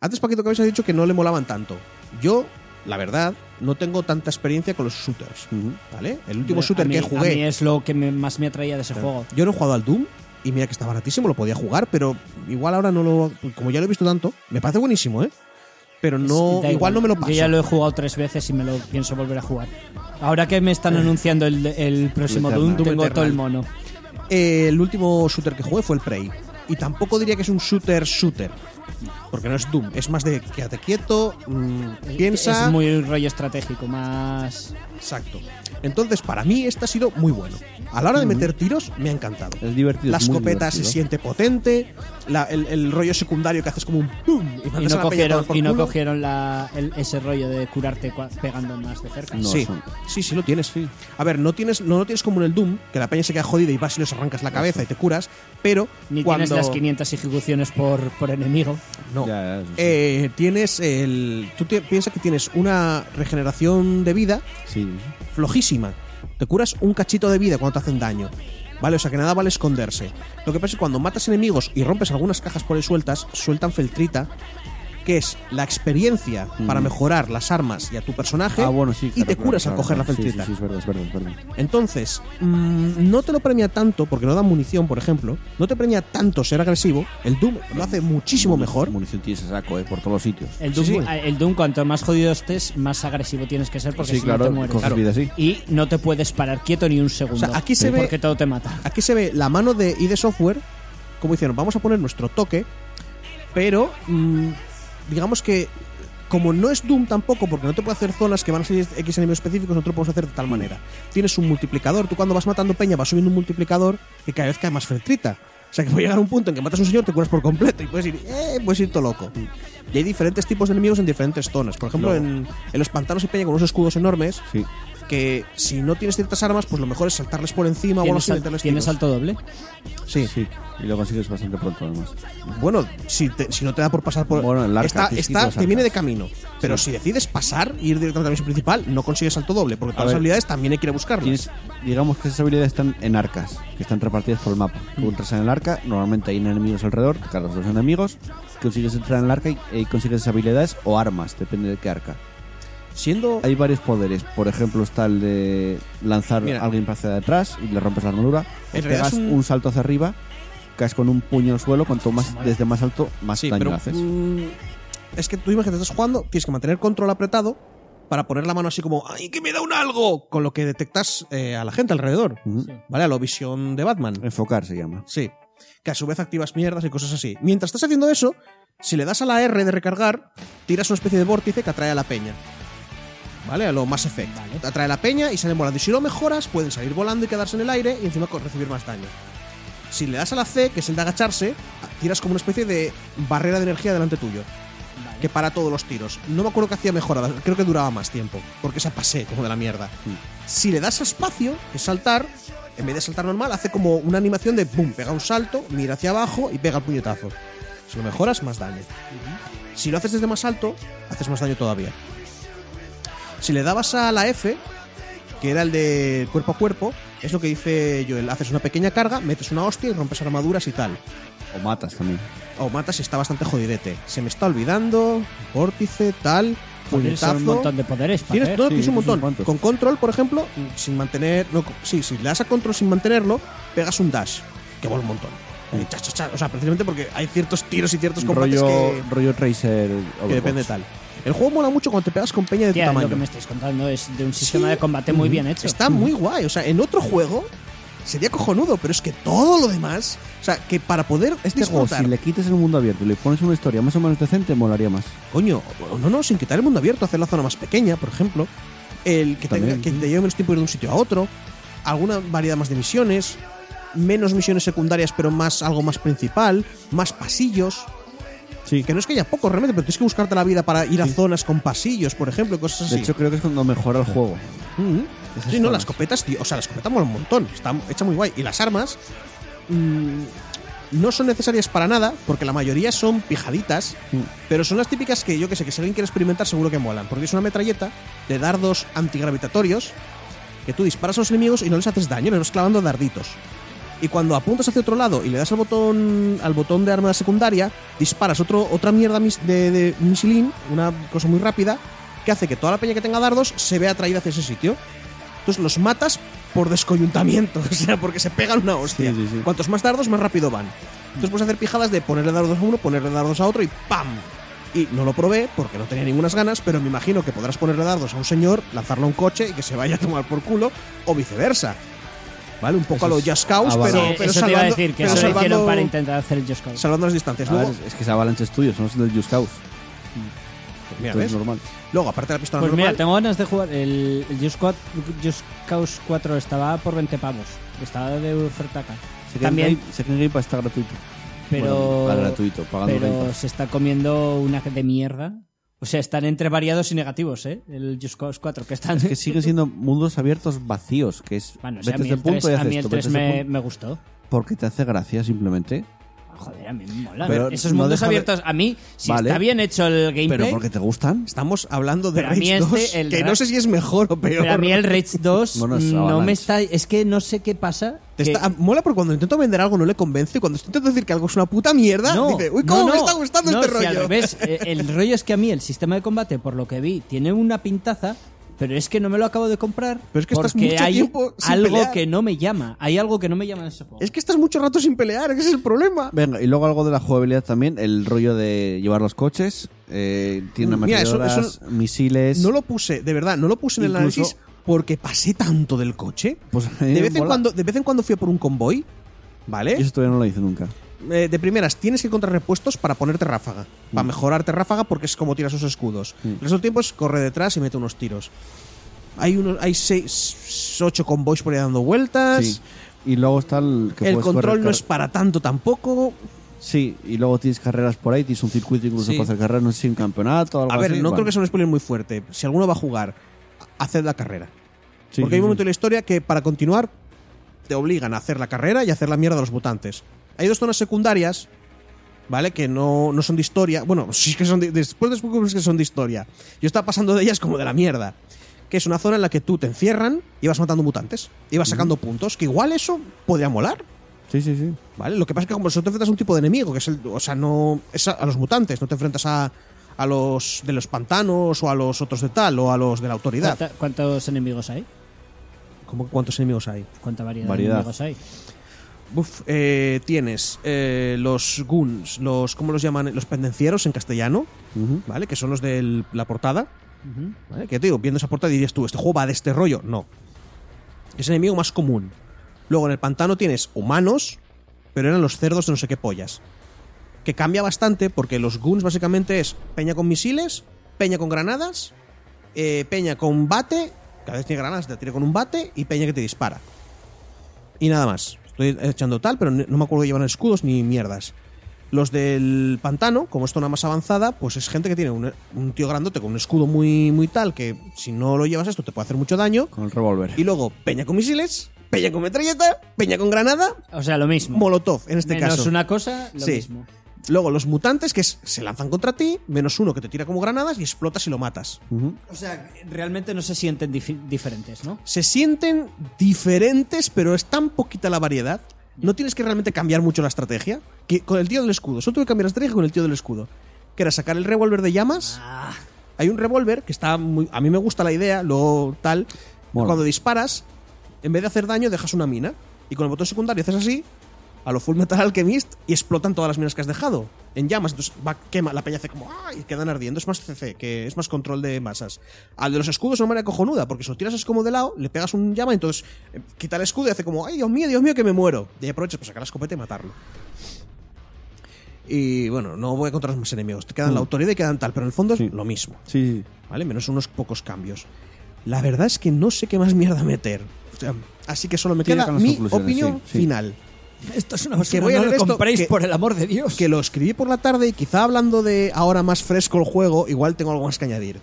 Antes Paquito Cabeza ha dicho que no le molaban tanto. Yo, la verdad, no tengo tanta experiencia con los shooters. ¿Vale? El último shooter mí- que A mí jugué. es lo que me- más me atraía de ese juego. Yo no he jugado al Doom y mira que está baratísimo, lo podía jugar, pero igual ahora no lo. Como ya lo he visto tanto, me parece buenísimo, ¿eh? Pero no. Igual no me lo paso. Yo ya lo he jugado tres veces y me lo pienso volver a jugar. Ahora que me están anunciando el, el próximo Doom, tengo todo el mono. Eh, el último shooter que jugué fue el Prey. Y tampoco diría que es un shooter shooter. Porque no es Doom, es más de quédate quieto, mm, piensa. Es muy rollo estratégico, más. Exacto. Entonces, para mí, este ha sido muy bueno. A la hora de meter tiros, me ha encantado. Es divertido. La es muy escopeta se siente potente, la- el, el rollo secundario que haces como un ¡pum! Y, Y mandas a no la peña a cogieron, por y no culo. cogieron la, el- ese rollo de curarte cua- pegando más de cerca. No, sí, son- sí, sí lo tienes. A ver, no tienes, no lo tienes como en el Doom, que la peña se queda jodida y vas y les arrancas la cabeza y te curas, pero Ni cuando tienes las 500 ejecuciones por, por enemigo. No, Ya, sí. eh, tienes el, tú te- piensas que tienes una regeneración de vida Sí. flojísima. Te curas un cachito de vida cuando te hacen daño. ¿Vale? O sea que nada vale esconderse. Lo que pasa es que cuando matas enemigos y rompes algunas cajas por ahí sueltas, sueltan feltrita, que es la experiencia para mejorar las armas y a tu personaje, Ah, bueno, sí. y claro, te curas claro, al coger la claro. Sí. Sí, sí, es verdad, es verdad, es verdad. Entonces, mm, no te lo premia tanto, porque no da munición, por ejemplo, no te premia tanto ser agresivo, el Doom lo hace muchísimo mejor. Munición tienes a saco, eh, por todos los sitios. El Doom, sí. el Doom, cuanto más jodido estés, más agresivo tienes que ser porque sí, si claro, no te mueres. vida. Y no te puedes parar quieto ni un segundo. O sea, aquí se ve- Porque todo te mata. Aquí se ve la mano de ID Software, como dicieron, vamos a poner nuestro toque, pero mm, digamos que como no es Doom tampoco, porque no te puede hacer zonas que van a ser X enemigos específicos, no te lo podemos hacer de tal manera. Tienes un multiplicador, tú cuando vas matando peña vas subiendo un multiplicador que cada vez cae más feltrita. O sea que puede llegar a un punto en que matas a un señor, te curas por completo y puedes ir, eh, puedes ir todo loco. Y hay diferentes tipos de enemigos en diferentes zonas. Por ejemplo, en, en los pantanos hay peña con unos escudos enormes Sí. Que si no tienes ciertas armas, pues lo mejor es saltarles por encima o algo ¿Tienes, así y sal- meterles ¿tienes tiros. salto doble? Sí. Sí. Y lo consigues bastante pronto, además. Bueno, si, te- si no te da por pasar por. Bueno, el arca, está, que está- te viene de camino. Pero si decides pasar e ir directamente a la misión principal, no consigues salto doble, porque todas las habilidades también hay que ir a buscarlas. Tienes, digamos que esas habilidades están en arcas, que están repartidas por el mapa. Tú entras en el arca, normalmente hay enemigos alrededor, te cargas los enemigos, consigues entrar en el arca y, y consigues esas habilidades o armas, depende de qué arca. Siendo. Hay varios poderes, por ejemplo está el de lanzar Mira. a alguien hacia detrás y le rompes la armadura, En o pegas es un- un... salto hacia arriba, caes con un puño al suelo, cuanto más desde más alto, más Sí, daño pero. haces. mm, es que tú imagínate, estás jugando, tienes que mantener control apretado para poner la mano así como. ¡Ay, que me da un algo! Con lo que detectas eh, a la gente alrededor. ¿Vale? A la visión de Batman. Enfocar se llama. Sí. Que a su vez activas mierdas y cosas así. Mientras estás haciendo eso, si le das a la R de recargar, tiras una especie de vórtice que atrae a la peña. ¿Vale? A lo más Effect. Vale. Atrae a la peña y salen volando. Y si lo mejoras, pueden salir volando y quedarse en el aire y encima recibir más daño. Si le das a la C, que es el de agacharse, tiras como una especie de barrera de energía delante tuyo. que para todos los tiros. No me acuerdo que hacía mejoradas, creo que duraba más tiempo, porque se pasé como de la mierda. Si le das espacio, que es saltar, en vez de saltar normal, hace como una animación de boom, pega un salto, mira hacia abajo y pega el puñetazo. Si lo mejoras, más daño. Si lo haces desde más alto, haces más daño todavía. Si le dabas a la F, que era el de cuerpo a cuerpo, es lo que dice Joel. Haces una pequeña carga, metes una hostia y rompes armaduras y tal. O matas también. O matas y está bastante jodidete. Se me está olvidando. Vórtice, tal. Tienes un Puñetazo. montón de poderes. para Tienes, no, Sí, tienes un montón. Con control, por ejemplo, sin mantener. No, sí, si le das a control sin mantenerlo, pegas un dash. Que mola un montón. Cha, cha, cha. O sea, precisamente porque hay ciertos tiros y ciertos combates rollo, que, rollo Tracer. que depende tal. El juego mola mucho cuando te pegas con peña de Tía, tu lo tamaño. que me estáis contando es de un sistema Sí. de combate muy bien hecho. Está muy guay. O sea, en otro juego sería cojonudo, pero es que todo lo demás. O sea, que para poder Este juego, si le quites el mundo abierto y le pones una historia más o menos decente, molaría más. Coño, no, no, sin quitar el mundo abierto, hacer la zona más pequeña, por ejemplo. El que, tenga, También. que te lleve menos tiempo ir de un sitio a otro. Alguna variedad más de misiones. Menos misiones secundarias, pero más algo más principal. Más pasillos. Sí. Que no es que haya poco realmente, pero tienes que buscarte la vida para ir a zonas con pasillos, por ejemplo, cosas así. De hecho, creo que es cuando mejora el juego. Sí, no, las escopetas, tío. O sea, la escopeta mola un montón. Está hecha muy guay. Y las armas. mm, no son necesarias para nada, porque la mayoría son pijaditas. Mm. Pero son las típicas que yo que sé, que si alguien quiere experimentar, seguro que molan. Porque es una metralleta de dardos antigravitatorios que tú disparas a los enemigos y no les haces daño, les vas clavando darditos. Y cuando apuntas hacia otro lado y le das al botón al botón de arma secundaria, disparas otro, otra mierda mis- de, de misilín, una cosa muy rápida, que hace que toda la peña que tenga dardos se vea atraída hacia ese sitio. Entonces los matas por descoyuntamiento, *laughs* o sea, porque se pegan una hostia. Sí, sí, sí. Cuantos más dardos, más rápido van. Entonces puedes hacer pijadas de ponerle dardos a uno, ponerle dardos a otro y ¡pam! Y no lo probé porque no tenía ninguna ganas, pero me imagino que podrás ponerle dardos a un señor, lanzarlo a un coche y que se vaya a tomar por culo, o viceversa. ¿Vale? Un poco Eso a los Just Cause, Avalanche. pero, Sí, pero eso te iba a decir, que eso lo hicieron para intentar hacer el Just Cause. salvando las distancias. Ver, Luego, es que es Avalanche Studios, no es del Just Cause. mira, Entonces ¿ves? es normal. Luego, aparte de la pistola Pues normal, mira, tengo ganas de jugar. El, el Just, Cause, Just Cause 4 estaba por 20 pavos. Estaba de oferta acá. Sé que También, que en Game Pass está gratuito. pero, Bueno, gratuito, pagando pero se está comiendo una de mierda. O sea, están entre variados y negativos, ¿eh? El Just Cause 4, que están... Que siguen siendo mundos abiertos vacíos, que es Bueno, o sea, a mí el punto 3, y a mí el esto, 3 vete este me, punto, me gustó. porque te hace gracia simplemente. Joder, a mí me mola. Pero Esos no mundos de- abiertos, a mí, si Vale. está bien hecho el gameplay... Pero porque te gustan. estamos hablando de Rage 2, este, el que Ra- no sé si es mejor o peor. Pero a mí el Rage *laughs* 2 Bueno, es no me está... Es que no sé qué pasa. Que- está- mola porque cuando intento vender algo no le convence y cuando intento decir que algo es una puta mierda, dice, uy, ¿cómo no, me no. está gustando No, este si rollo? al revés, *laughs* eh, el rollo es que a mí el sistema de combate, por lo que vi, tiene una pintaza, pero es que no me lo acabo de comprar. Pero es que estás porque mucho hay tiempo sin algo pelear. que no me llama. Hay algo que no me llama en ese juego. Es que estás mucho rato sin pelear, ese es el problema. Venga, y luego algo de la jugabilidad también, el rollo de llevar los coches, eh, tiene Mira, eso- ametralladoras, misiles. No lo puse, de verdad, no lo puse en el Incluso- análisis porque pasé tanto del coche. Pues De vez, en cuando, de vez en cuando fui a por un convoy, ¿vale? Y eso todavía no lo hice nunca. Eh, de primeras, tienes que encontrar repuestos para ponerte ráfaga. Para mejorarte ráfaga porque es como tiras esos escudos. Mm. El resto del tiempo es corre detrás y mete unos tiros. Hay unos, hay seis, ocho convoys por ahí dando vueltas. Sí. Y luego está el que el control correr no es para tanto tampoco. Sí, y luego tienes carreras por ahí, tienes un circuito incluso Sí. para hacer carreras, no sé si un campeonato o algo A ver, así. no bueno. creo que sea un spoiler muy fuerte. Si alguno va a jugar, haced la carrera. Sí, Porque hay un momento en la historia que para continuar te obligan a hacer la carrera y a hacer la mierda a los mutantes. Hay dos zonas secundarias, ¿vale? Que no, no son de historia. Bueno, *laughs* sí que son de, después descubres que son de historia. Yo estaba pasando de ellas como de la mierda. Que es una zona en la que tú te encierran y vas matando mutantes. Y vas sacando puntos. Que igual eso podría molar. Sí, sí, sí. ¿Vale? Lo que pasa es que como solo te enfrentas a un tipo de enemigo, que es el. O sea, no. Es a, a los mutantes, no te enfrentas a. A los de los pantanos o a los otros de tal o a los de la autoridad. ¿Cuánta- ¿Cuántos enemigos hay? ¿Cómo ¿Cuántos enemigos hay? ¿Cuánta variedad, Variedad. de enemigos hay? Uf, eh, tienes eh, los goons, los ¿cómo los llaman? Los pendencieros en castellano. ¿vale? Que son los de la portada, Ujú. ¿vale? Que te digo, viendo esa portada dirías tú, ¿este juego va de este rollo? No. Es el enemigo más común. Luego en el pantano tienes humanos, pero eran los cerdos de no sé qué pollas. Que cambia bastante porque los goons básicamente es peña con misiles, peña con granadas, eh, peña con bate, cada vez tiene granadas, te tira con un bate y peña que te dispara. Y nada más. Estoy echando tal, pero no me acuerdo que llevan escudos ni mierdas. Los del pantano, como es zona más avanzada, pues es gente que tiene un, un tío grandote con un escudo muy, muy tal que si no lo llevas esto te puede hacer mucho daño. Con el revólver. Y luego peña con misiles, peña con metralleta, peña con granada, O sea, lo mismo. molotov en este Menos caso. una cosa, lo Sí. mismo. Luego los mutantes que es- se lanzan contra ti, menos uno que te tira como granadas y explotas y lo matas. O sea, realmente no se sienten difi- diferentes, ¿no? Se sienten diferentes, pero es tan poquita la variedad. No tienes que realmente cambiar mucho la estrategia. Que con el tío del escudo. Solo tuve que cambiar la estrategia con el tío del escudo. Que era sacar el revólver de llamas. Ah. Hay un revólver que está muy. A mí me gusta la idea, luego tal. Mola. Cuando disparas, en vez de hacer daño, dejas una mina. Y con el botón secundario haces así, a lo Full Metal Alchemist, y explotan todas las minas que has dejado. En llamas, entonces va, quema, la peña hace como ¡ay! y quedan ardiendo. Es más CC, que es más control de masas. Al de los escudos es una manera cojonuda, porque si lo tiras así como de lado, le pegas un llama, entonces eh, quita el escudo y hace como ¡ay, Dios mío, Dios mío, que me muero! Y ahí aprovechas para sacar la escopeta y matarlo. Y bueno, no voy a encontrar más enemigos. Te quedan la autoridad y quedan tal, pero en el fondo Sí. es lo mismo. Sí, sí. ¿vale? Menos unos pocos cambios. La verdad es que no sé qué más mierda meter. O sea, así que solo me queda mi opinión final. Esto es una basura, voy a no leer lo esto, compréis, que- por el amor de Dios. Que lo escribí por la tarde y quizá hablando de ahora más fresco el juego, igual tengo algo más que añadir.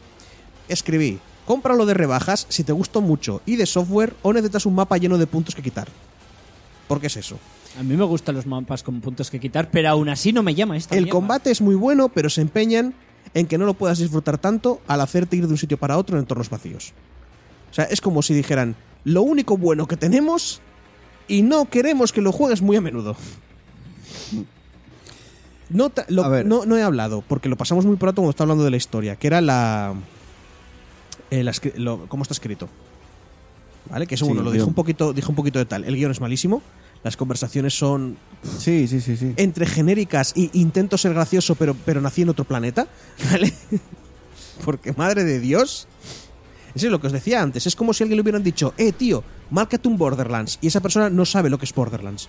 Escribí, cómpralo de rebajas si te gustó mucho y de software o necesitas un mapa lleno de puntos que quitar. ¿Por qué es eso? A mí me gustan los mapas con puntos que quitar, pero aún así no me llama esta El mierda. combate es muy bueno, pero se empeñan en que no lo puedas disfrutar tanto al hacerte ir de un sitio para otro en entornos vacíos. O sea, es como si dijeran, lo único bueno que tenemos y no queremos que lo juegues muy a menudo. No, lo- A no, no he hablado, porque lo pasamos muy pronto cuando está hablando de la historia, que era la... eh, la escri- lo- ¿Cómo está escrito? ¿Vale? Que eso, Sí, bueno, lo dijo un, poquito, dijo un poquito de tal. El guion es malísimo, las conversaciones son Sí, sí, sí, sí. entre genéricas y intento ser gracioso, pero, pero nací en otro planeta, *laughs* ¿vale? Porque madre de Dios. Eso es lo que os decía antes. Es como si alguien le hubieran dicho, eh, tío, márcate un Borderlands. Y esa persona no sabe lo que es Borderlands.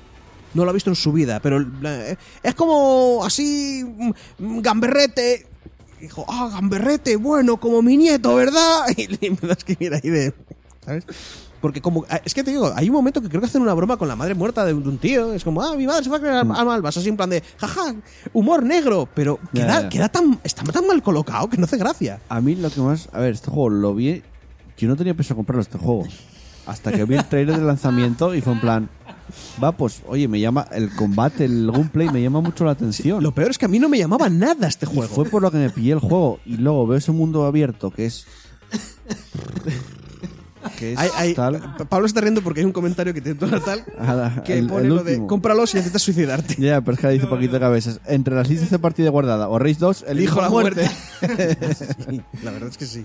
No lo ha visto en su vida, pero eh, es como así, mm, gamberrete. Dijo, ah, gamberrete, bueno, como mi nieto, ¿verdad? *laughs* Y le empezó a escribir ahí de. ¿Sabes? Porque como. ah, Es que te digo, hay un momento que creo que hacen una broma con la madre muerta de un, tío. Es como, ah, mi madre se fue a crear a Malvas. Así en plan de, jaja, humor negro. Pero queda, queda tan. Está tan mal colocado que no hace gracia. A mí lo que más... A ver, este juego lo vi... Yo no tenía pensado comprarlo este juego. Hasta que vi el trailer de lanzamiento y fue en plan... Va, pues, oye, me llama... El combate, el gameplay me llama mucho la atención. Lo peor es que a mí no me llamaba nada este Y juego. fue por lo que me pillé el juego. Y luego veo ese mundo abierto que es... Que es Hay- hay- tal... Pa- Pablo está riendo porque hay un comentario que tiene toda tal que el- pone el lo de último. cómpralo si necesitas suicidarte. Ya, pero es que le dice poquito de cabezas. Entre las listas de partida guardada o Race 2, elijo la muerte. *laughs* Sí, la verdad es que sí.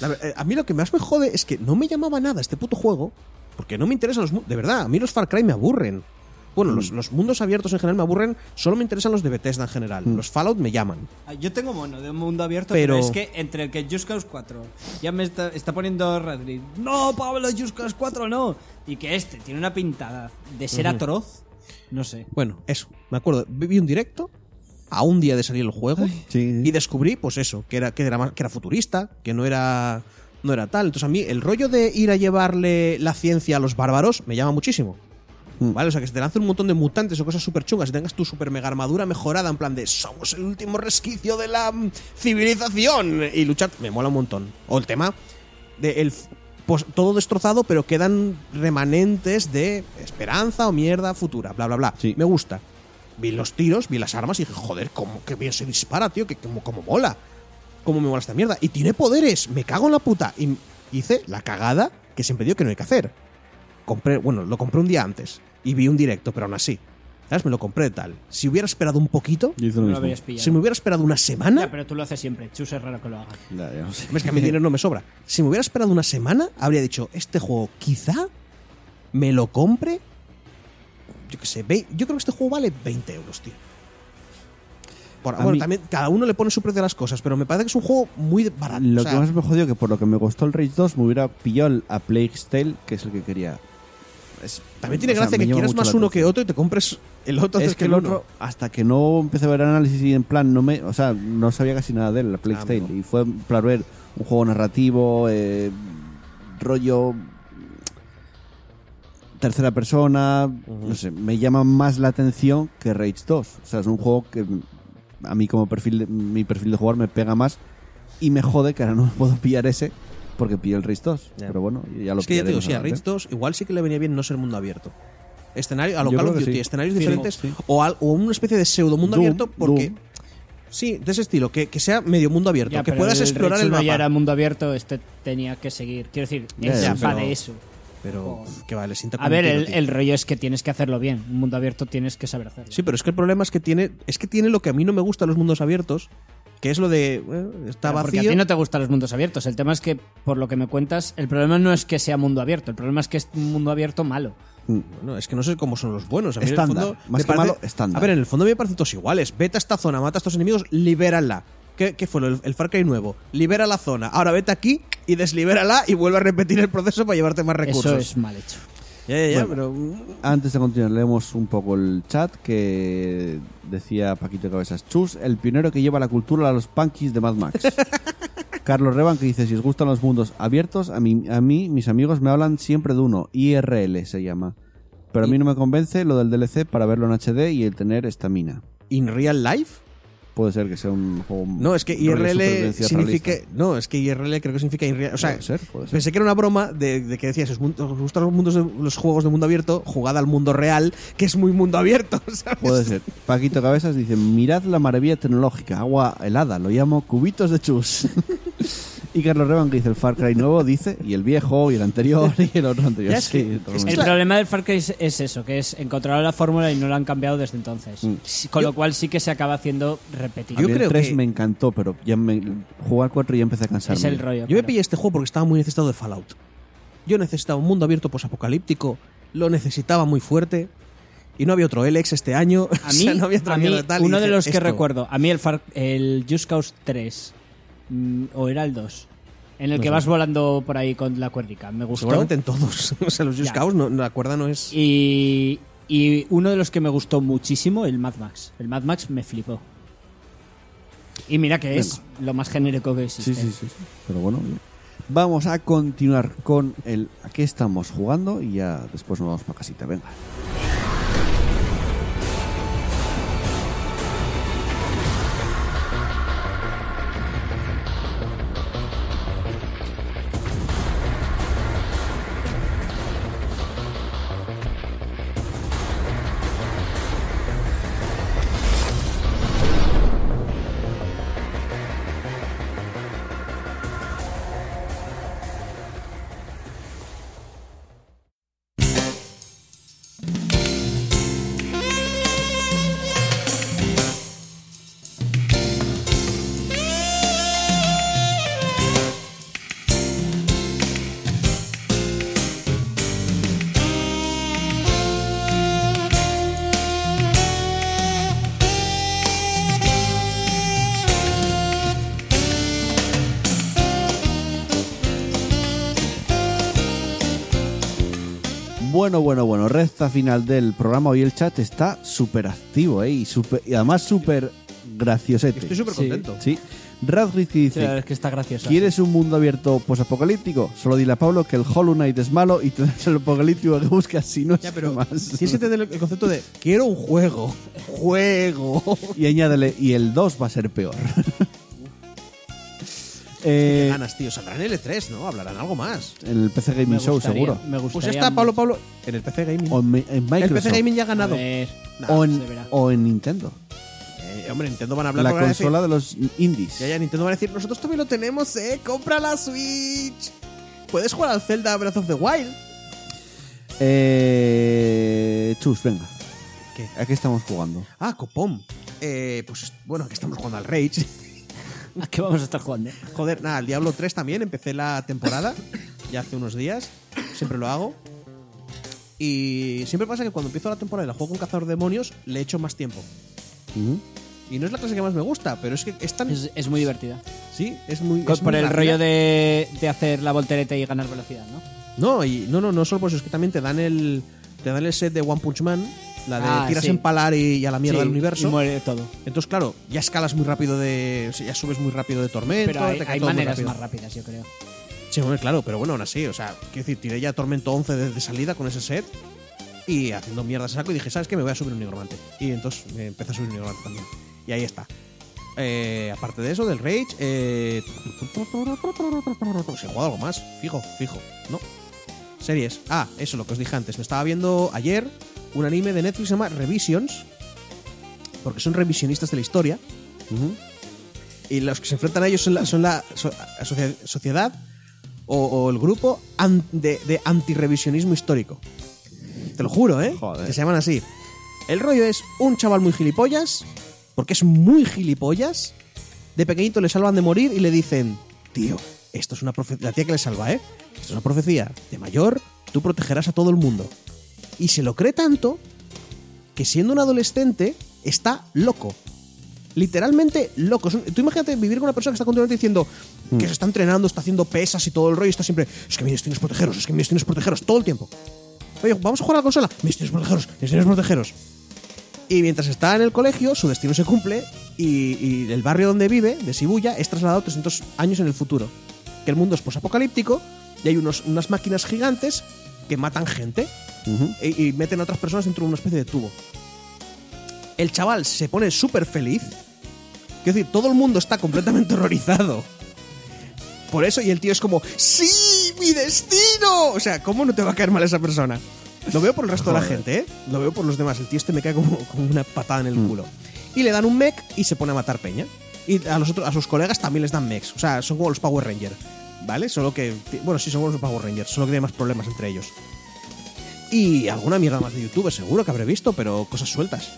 La ver- eh, a mí lo que más me jode es que no me llamaba nada este puto juego, porque no me interesan los... De verdad, a mí los Far Cry me aburren. Bueno, Mm. los, los mundos abiertos en general me aburren, solo me interesan los de Bethesda en general. Mm. Los Fallout me llaman. Ah, Yo tengo mono de un mundo abierto, Pero- pero, es que entre el que Just Cause 4 ya me está, está poniendo Radley. No, Pablo, Just Cause 4 no. Y que este tiene una pintada de ser atroz. No sé. Bueno, eso, me acuerdo. Vi un directo a un día de salir el juego Sí. y descubrí, pues eso, que era, que era, que era futurista, que no era, no era tal. Entonces a mí el rollo de ir a llevarle la ciencia a los bárbaros me llama muchísimo. Mm. ¿Vale? O sea, que se te lancen un montón de mutantes o cosas súper chungas y tengas tu super mega armadura mejorada en plan de somos el último resquicio de la mm, civilización y luchar, me mola un montón. O el tema de el, pues, todo destrozado, pero quedan remanentes de esperanza o mierda futura, bla, bla, bla. Sí. Me gusta. Vi los tiros, vi las armas y dije, joder, cómo que bien se dispara, tío, que como, como mola. Cómo me mola esta mierda. Y tiene poderes, me cago en la puta. Y hice la cagada que siempre digo que no hay que hacer. Compré, bueno, lo compré un día antes y vi un directo, pero aún así. ¿Sabes? Me lo compré tal. Si hubiera esperado un poquito, Yo hice lo No lo mismo. habrías pillado. si me hubiera esperado una semana, Ya, pero tú lo haces siempre. Chus es raro que lo hagas. Ya, ya no sé. es que a mi dinero no me sobra. Si me hubiera esperado una semana, habría dicho, este juego quizá me lo compre. Yo qué sé, ve- yo creo que este juego vale 20 euros, tío. Por- A bueno, mí- también cada uno le pone su precio a las cosas, pero me parece que es un juego muy barato. Lo o sea, que más me jodió que por lo que me costó el Rage 2 me hubiera pillado el- a Plague's Tale, que es el que quería. Es- también tiene o gracia me que quieras más uno que otro y te compres el otro antes Es que el uno. otro, hasta que no empecé a ver análisis y en plan, no me, o sea, no sabía casi nada de él, la Plague's Ah. Y fue para ver un juego narrativo, eh, rollo. tercera persona, no sé, me llama más la atención que Rage 2. O sea, es un juego que a mí como perfil, mi perfil de jugador me pega más y me jode que ahora no puedo *laughs* pillar ese porque pillo el Rage 2. Ya. Pero bueno, ya lo es que ya te digo, sí, a. Rage 2 igual sí que le venía bien no ser mundo abierto. Escenario, a lo Yo Call of Duty, sí. escenarios Sí, diferentes sí. o, al- o una especie de pseudo mundo Doom, abierto porque... Doom. Sí, de ese estilo, que, que sea medio mundo abierto, Ya, que pero puedas el explorar el 1 mapa. ya era mundo abierto, este tenía que seguir. Quiero decir, Ya, es de eso. Pero que vale, sienta A ver, el, el rollo es que tienes que hacerlo bien. Un mundo abierto tienes que saber hacerlo. Sí, pero es que el problema es que tiene es que tiene lo que a mí no me gusta los mundos abiertos, que es lo de eh, está Pero Porque a vacío. ti no te gustan los mundos abiertos. El tema es que, por lo que me cuentas, el problema no es que sea mundo abierto. El problema es que es un mundo abierto malo. Mm. Bueno, es que no sé cómo son los buenos. A mí en el fondo más me que parece- malo, estándar. A ver, en el fondo me parecen todos iguales. Vete a esta zona, mata a estos enemigos, libérala. ¿Qué, qué fue? El, el Far Cry nuevo. Libera la zona. Ahora vete aquí y deslibérala y vuelve a repetir el proceso para llevarte más recursos. Eso es mal hecho. Ya, ya, ya, Bueno. pero. mm, Antes de continuar, leemos un poco el chat que decía Paquito Cabezas. Chus, el pionero que lleva la cultura a los punkies de Mad Max. *laughs* Carlos Reban que dice, si os gustan los mundos abiertos, a mí, a mí mis amigos me hablan siempre de uno, IRL se llama. Pero a mí no me convence lo del DLC para verlo en HD y el tener estamina. ¿In real life? Puede ser que sea un juego... No, es que IRL significa. realista. No, es que IRL creo que significa. in real- O sea, Puede ser, puede ser. Pensé que era una broma de, de que decías, os, gustan los, mundos de- los juegos de mundo abierto, jugad al mundo real, que es muy mundo abierto, *laughs* ¿sabes? Puede ser. Paquito Cabezas dice, mirad la maravilla tecnológica, agua helada, lo llamo cubitos de chus. *laughs* y Carlos Reban que dice el Far Cry nuevo, dice, y el viejo, y el anterior, y el otro anterior. Ya es que- Sí, es totalmente. El Claro. problema del Far Cry es, es eso, que es encontrar la fórmula y no la han cambiado desde entonces. Mm. Con lo cual sí que se acaba haciendo A repetido. Yo mí el creo 3 que- me encantó, pero ya me, jugar 4 ya empecé a cansarme. Es el rollo. Yo me pillé este juego porque estaba muy necesitado de Fallout. Yo necesitaba un mundo abierto posapocalíptico, lo necesitaba muy fuerte, y no había otro Elex este año. A *laughs* o mí, sea, no había otra a mí, mierda tal, y uno de dije, los que esto- recuerdo, a mí el, Far, el Just Cause 3, mm, o era el 2, en el No que sé. vas volando por ahí con la cuerdica, me gustó. Seguramente en todos. *laughs* o sea, los Just Ya. Cause, no, la cuerda no es. Y, y uno de los que me gustó muchísimo, el Mad Max. El Mad Max me flipó. Y mira que es lo más genérico que existe. Sí, sí, sí, sí. Pero bueno, bien. vamos a continuar con el a qué estamos jugando y ya después nos vamos para casita. Venga. Bueno, bueno, bueno, recta final del programa. Hoy el chat está súper activo, ¿eh? Y, súper- y además súper graciosete. Estoy súper Sí. contento. Sí. Radrick Sí, dice, verdad es que está gracioso. ¿Quieres un mundo abierto posapocalíptico? Solo dile a Pablo que el Hollow Knight es malo y tendrás el apocalíptico que buscas si no es Ya, pero más. tienes que entender el concepto de quiero un juego. *laughs* Juego. Y añádele, y el 2 va a ser peor. Qué eh, ganas, tío. Saldrán en L3, ¿no? Hablarán algo más. en el PC Gaming Me Show, gustaría- seguro. Me gustaría Pues ya está, Pablo. Pablo. En el PC Gaming. O en, el. PC Gaming ya ha A ganado. ver, Nah, o, se en, verá. o en Nintendo. eh, hombre, Nintendo van a hablar La porque van a decir- consola de los indies. Ya, ya, Nintendo va a decir, nosotros también lo tenemos, ¿eh? ¡Compra la Switch! Puedes jugar al Zelda Breath of the Wild. Eh, Chus, venga. ¿Qué? ¿A qué estamos jugando? Ah, copón. Eh, pues bueno, aquí estamos jugando al Rage. ¿A *laughs* qué vamos a estar jugando? Joder, nada, el Diablo 3 también. Empecé la temporada ya hace unos días. Siempre lo hago. Y siempre pasa que cuando empiezo la temporada y la juego con cazador de demonios, le echo más tiempo. Y no es la clase que más me gusta, pero es que es tan. Es, es muy divertida. sí, es muy. Es por muy el rápida. rollo de, de hacer la voltereta y ganar velocidad, ¿no? No, y no, no, no solo por eso, es que también te dan el. Te dan el set de One Punch Man, la de Ah, tiras sí. en palar y, y a la mierda Sí, del universo. Y muere todo. Entonces, claro, ya escalas muy rápido de. o sea, ya subes muy rápido de tormento. Pero hay, te hay maneras rápido. más rápidas, yo creo. Sí, hombre, claro, pero bueno, aún así, o sea, quiero decir, tiré ya Tormento 11 de, salida con ese set y haciendo mierda saco y dije, ¿sabes qué? Me voy a subir un nigromante. Y entonces me empecé a subir un nigromante también. Y ahí está. Eh, aparte de eso, del Rage, eh... si he jugado algo más, fijo, fijo, ¿no? Series. Ah, eso, lo que os dije antes. Me estaba viendo ayer un anime de Netflix que se llama Revisions, porque son revisionistas de la historia. Y los que se enfrentan a ellos son la, son la so- asocia- sociedad o, o el grupo an- de, de antirrevisionismo histórico. Te lo juro, ¿eh? Joder. Que se llaman así. El rollo es un chaval muy gilipollas, porque es muy gilipollas. De pequeñito le salvan de morir y le dicen, tío, esto es una profecía. La tía que le salva, ¿eh? Esto es una profecía. De mayor, tú protegerás a todo el mundo. Y se lo cree tanto que siendo un adolescente está loco. Literalmente loco. Tú imagínate vivir con una persona que está continuamente diciendo que se está entrenando, está haciendo pesas y todo el rollo, y está siempre, es que mi destino es protegeros, es que mi destino es protegeros, todo el tiempo. Oye, vamos a jugar a la consola, mi destino es protegeros, mi destino es protegeros. Y mientras está en el colegio, su destino se cumple y, y el barrio donde vive, de Shibuya, es trasladado 300 años en el futuro. Que el mundo es posapocalíptico y hay unos, unas máquinas gigantes que matan gente Y, y meten a otras personas dentro de una especie de tubo. El chaval se pone súper feliz. Quiero decir, todo el mundo está completamente *laughs* horrorizado. Por eso, y el tío es como, ¡Sí! ¡Mi destino! O sea, ¿cómo no te va a caer mal esa persona? Lo veo por el resto de la gente, ¿eh? Lo veo por los demás. El tío este me cae como, como una patada en el culo. Y le dan un mech y se pone a matar peña. Y a, los otros, a sus colegas también les dan mechs. O sea, son como los Power Rangers. ¿Vale? Solo que. Bueno, sí, son como los Power Rangers. Solo que tienen más problemas entre ellos. Y alguna mierda más de YouTube, seguro que habré visto, pero cosas sueltas.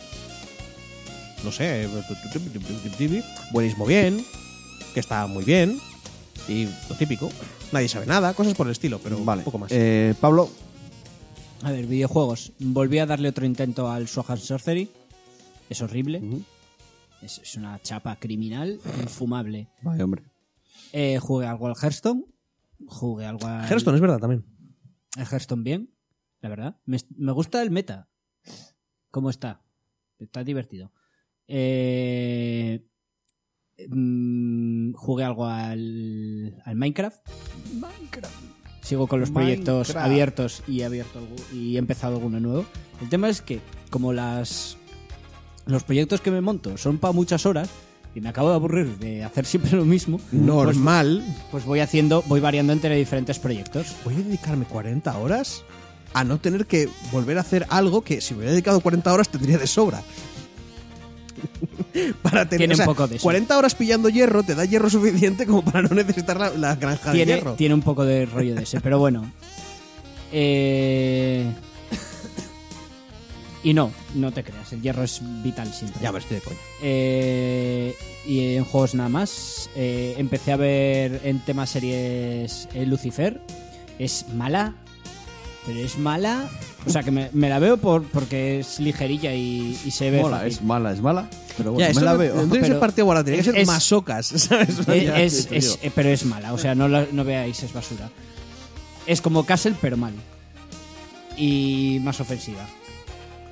No sé. Buenismo bien. Que está muy bien. Y lo típico. Nadie sabe nada, cosas por el estilo, pero Vale. un poco más. Eh, Pablo, A ver, videojuegos. Volví a darle otro intento al Sword and Sorcery. Es horrible. es, es una chapa criminal, infumable. vaya hombre. Eh, jugué algo al Hearthstone. Jugué algo al... Hearthstone es verdad también. El Hearthstone bien, la verdad. Me, me gusta el meta. ¿Cómo está? Está divertido. Eh, mm, jugué algo al, al Minecraft. Sigo con los proyectos Minecraft. abiertos y he, abierto y he empezado alguno nuevo. El tema es que, como las los proyectos que me monto son para muchas horas y me acabo de aburrir de hacer siempre lo mismo, pues, Normal. pues voy haciendo, voy variando entre diferentes proyectos. voy a dedicarme 40 horas a no tener que volver a hacer algo que si me hubiera dedicado 40 horas tendría de sobra. *laughs* para tener Tiene o sea, un poco de eso. 40 horas pillando hierro te da hierro suficiente como para no necesitar la, la granja de hierro. tiene un poco de rollo de ese, pero bueno. Eh, Y no, no te creas, el hierro es vital siempre. Ya, pero estoy de coña. Eh, y en juegos nada más. eh, empecé a ver en temas series eh, Lucifer. Es mala, pero es mala. O sea, que me, me la veo por, porque es ligerilla y, y se ve. Mola, fácil. es mala, es mala. Pero Ya, bueno, eso me la veo. no tiene que ser Pero partido igual, tiene que es- ser es- masocas, *laughs* ¿sabes? Ya, es- eh, pero es mala, o sea, no, la- no veáis, es basura. Es como Castle, pero mal. Y más ofensiva.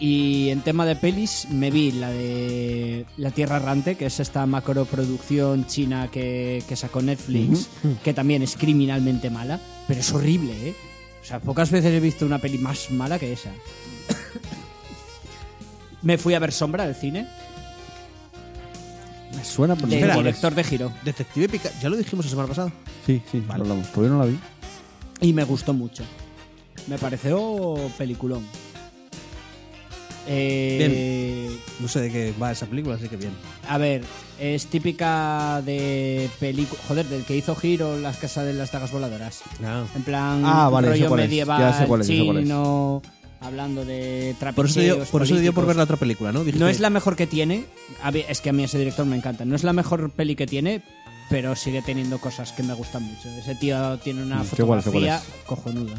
Y en tema de pelis, me vi la de La Tierra Errante, que es esta macroproducción china que, que sacó Netflix, que también es criminalmente mala, pero es horrible, ¿eh? O sea, pocas veces he visto una peli más mala que esa. me fui a ver Sombra al cine, Me suena, no del director de Giro. Detective Pikachu, ya lo dijimos la semana pasada. Sí, sí, Vale. hablamos. Todavía no la vi. Y me gustó mucho. Me pareció peliculón. Eh, No sé de qué va esa película, así que bien. A ver, es típica de película. Joder, del que hizo Giro las casas de las dagas voladoras. En plan, Ah, vale, rollo medieval, Ya sé cuál es, ya sé cuál es. chino, hablando de Por eso, dio, por eso dio por ver la otra película, ¿no? Dijiste, No es la mejor que tiene. Es que a mí ese director me encanta. No es la mejor peli que tiene, pero sigue teniendo cosas que me gustan mucho. Ese tío tiene una Mm, fotografía cojonuda.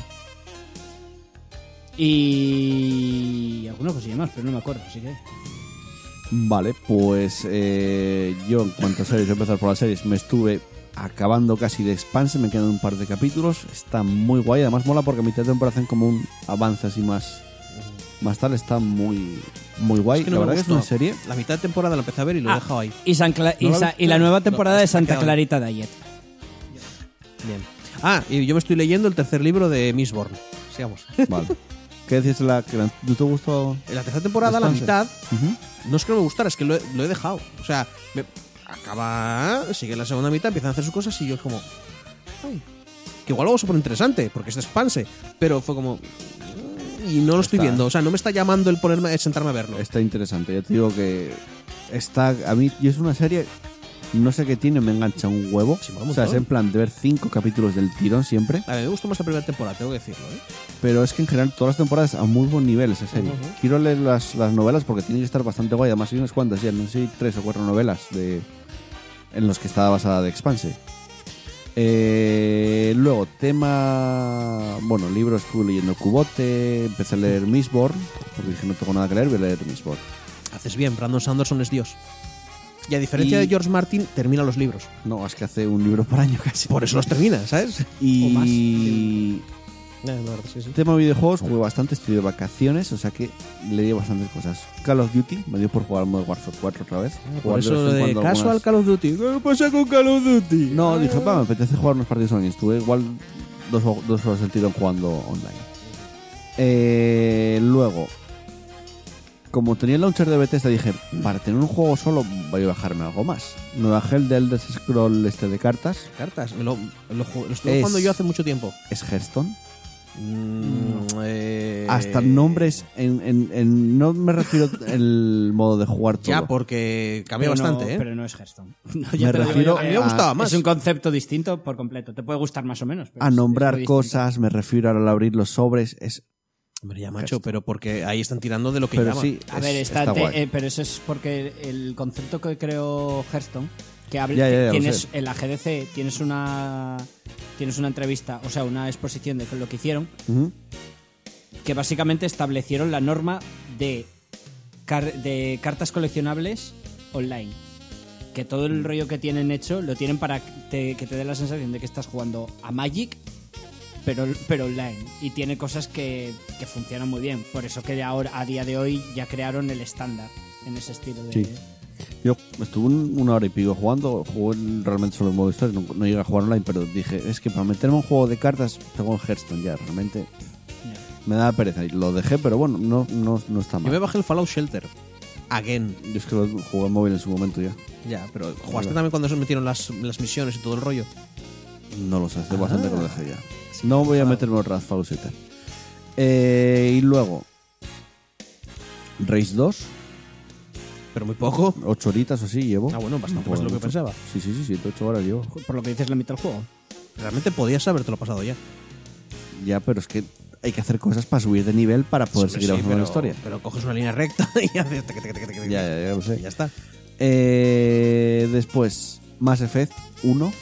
Y alguna cosilla más, pero no me acuerdo, así que. Vale, pues eh, yo en cuanto a series, voy a empezar por las series, me estuve acabando casi de Expanse, me quedan un par de capítulos, está muy guay, además mola porque a mitad de temporada hacen como un avance así más, más tal, está muy, muy guay, Es que la no verdad que es una serie, La mitad de temporada la empecé a ver y lo he Ah, dejado ahí. Y, San Cla- y, ¿No lo Sa- has y la nueva No, temporada de Santa. Clarita Diet. Bien. Ah, y yo me estoy leyendo el tercer libro de Mistborn. Sigamos. Vale. ¿Qué decís de la que la- no te gustó? En la tercera temporada, la mitad, Ujú. no es que no me gustara, es que lo he, lo he dejado. O sea, me- acaba, sigue la segunda mitad, empiezan a hacer sus cosas y yo es como... Ay, que igual luego súper interesante, porque es de expanse, pero fue como... Y no lo estoy Está. viendo, o sea, no me está llamando el ponerme, sentarme a verlo. Está interesante. Ya te digo que está a mí y es una serie no sé qué tiene, me engancha un huevo. Sí, o sea, es en plan de ver cinco capítulos del tirón siempre. A mí me gustó más la primera temporada, tengo que decirlo. ¿eh? Pero es que en general todas las temporadas a muy buen nivel esa serie. Quiero leer las, las novelas porque tiene que estar bastante guay. Además hay unas cuantas ya, no sé si tres o cuatro novelas de en los que está basada de Expanse. Eh, luego, tema... Bueno, libros estuve leyendo Cubote, empecé a leer Mistborn, porque dije no tengo nada que leer, voy a leer Mistborn. Haces bien, Brandon Sanderson es Dios. Y a diferencia Y- de George Martin, termina los libros. No, es que hace un libro por año casi. Por eso los termina, ¿sabes? O más. Y sí, sí. tema videojuegos, jugué bastante, estoy de vacaciones, o sea que le di bastantes cosas. Call of Duty, me dio por jugar al modo Warzone 4 otra vez. Por Jugar eso de cuando casual algunas- Call of Duty. ¿Qué pasa con Call of Duty? No, dije, pa, me apetece jugar unos partidos online. Estuve igual dos, dos horas tirón jugando online. Eh, luego, como tenía el launcher de Bethesda, dije, para tener un juego solo voy a bajarme algo más. Me bajé el del Elder Scroll este de cartas, Cartas, lo, lo, ju- lo estuve Es- jugando yo hace mucho tiempo. es Hearthstone. Mm, eh, Hasta nombres, en, en- en- no me refiero *laughs* el modo de jugar todo. Ya, porque cambia Pero no- bastante, ¿eh? Pero no es Hearthstone. *laughs* No, Me ya refiero a mí me gustaba más. Es un concepto distinto por completo. Te puede gustar más o menos. pero a es- es nombrar distinto. cosas, me refiero al abrir los sobres, es Hombre, ya, macho, pero porque ahí están tirando de lo que pero llama. sí, A es- ver, está, está te- guay. eh, pero eso es porque el concepto que creó Hearthstone, que habla, Ya, ya, ya, lo tienes en la GDC tienes una tienes una entrevista, o sea, una exposición de lo que hicieron, que básicamente establecieron la norma de, car- de cartas coleccionables online. Que todo Mm. el rollo que tienen hecho lo tienen para te, que te dé la sensación de que estás jugando a Magic, pero, pero online. Y tiene cosas que, que funcionan muy bien. Por eso que ahora, a día de hoy, ya crearon el estándar en ese estilo de. Sí. Yo estuve un- una hora y pico jugando, jugué realmente solo en modo historia, no, no llegué a jugar online, pero dije, es que para meterme en un juego de cartas tengo el Hearthstone ya, realmente me da pereza y lo dejé, pero bueno, no, no, no está Yo me mal. bajé el Fallout Shelter. Again. Yo es que lo jugué en móvil en su momento ya. Ya, pero jugaste también cuando se metieron las, las misiones y todo el rollo. No lo sé, hace bastante que lo dejé ya. Sí, No voy a meterme otra vez Fallout 7. Eh, y luego, Race 2, Pero muy poco. 8 horitas o así llevo. Ah, bueno, bastante más de lo que pensaba. Sí, sí, sí, 7, 8 horas llevo. Por lo que dices, la mitad del juego. Realmente podías habértelo pasado ya. Ya, pero es que hay que hacer cosas para subir de nivel para poder Sí, seguir sí, avanzando en la historia. Pero coges una línea recta *laughs* y haces... Ya, ya, ya lo sé. y ya está. Eh, después, Mass Effect 1,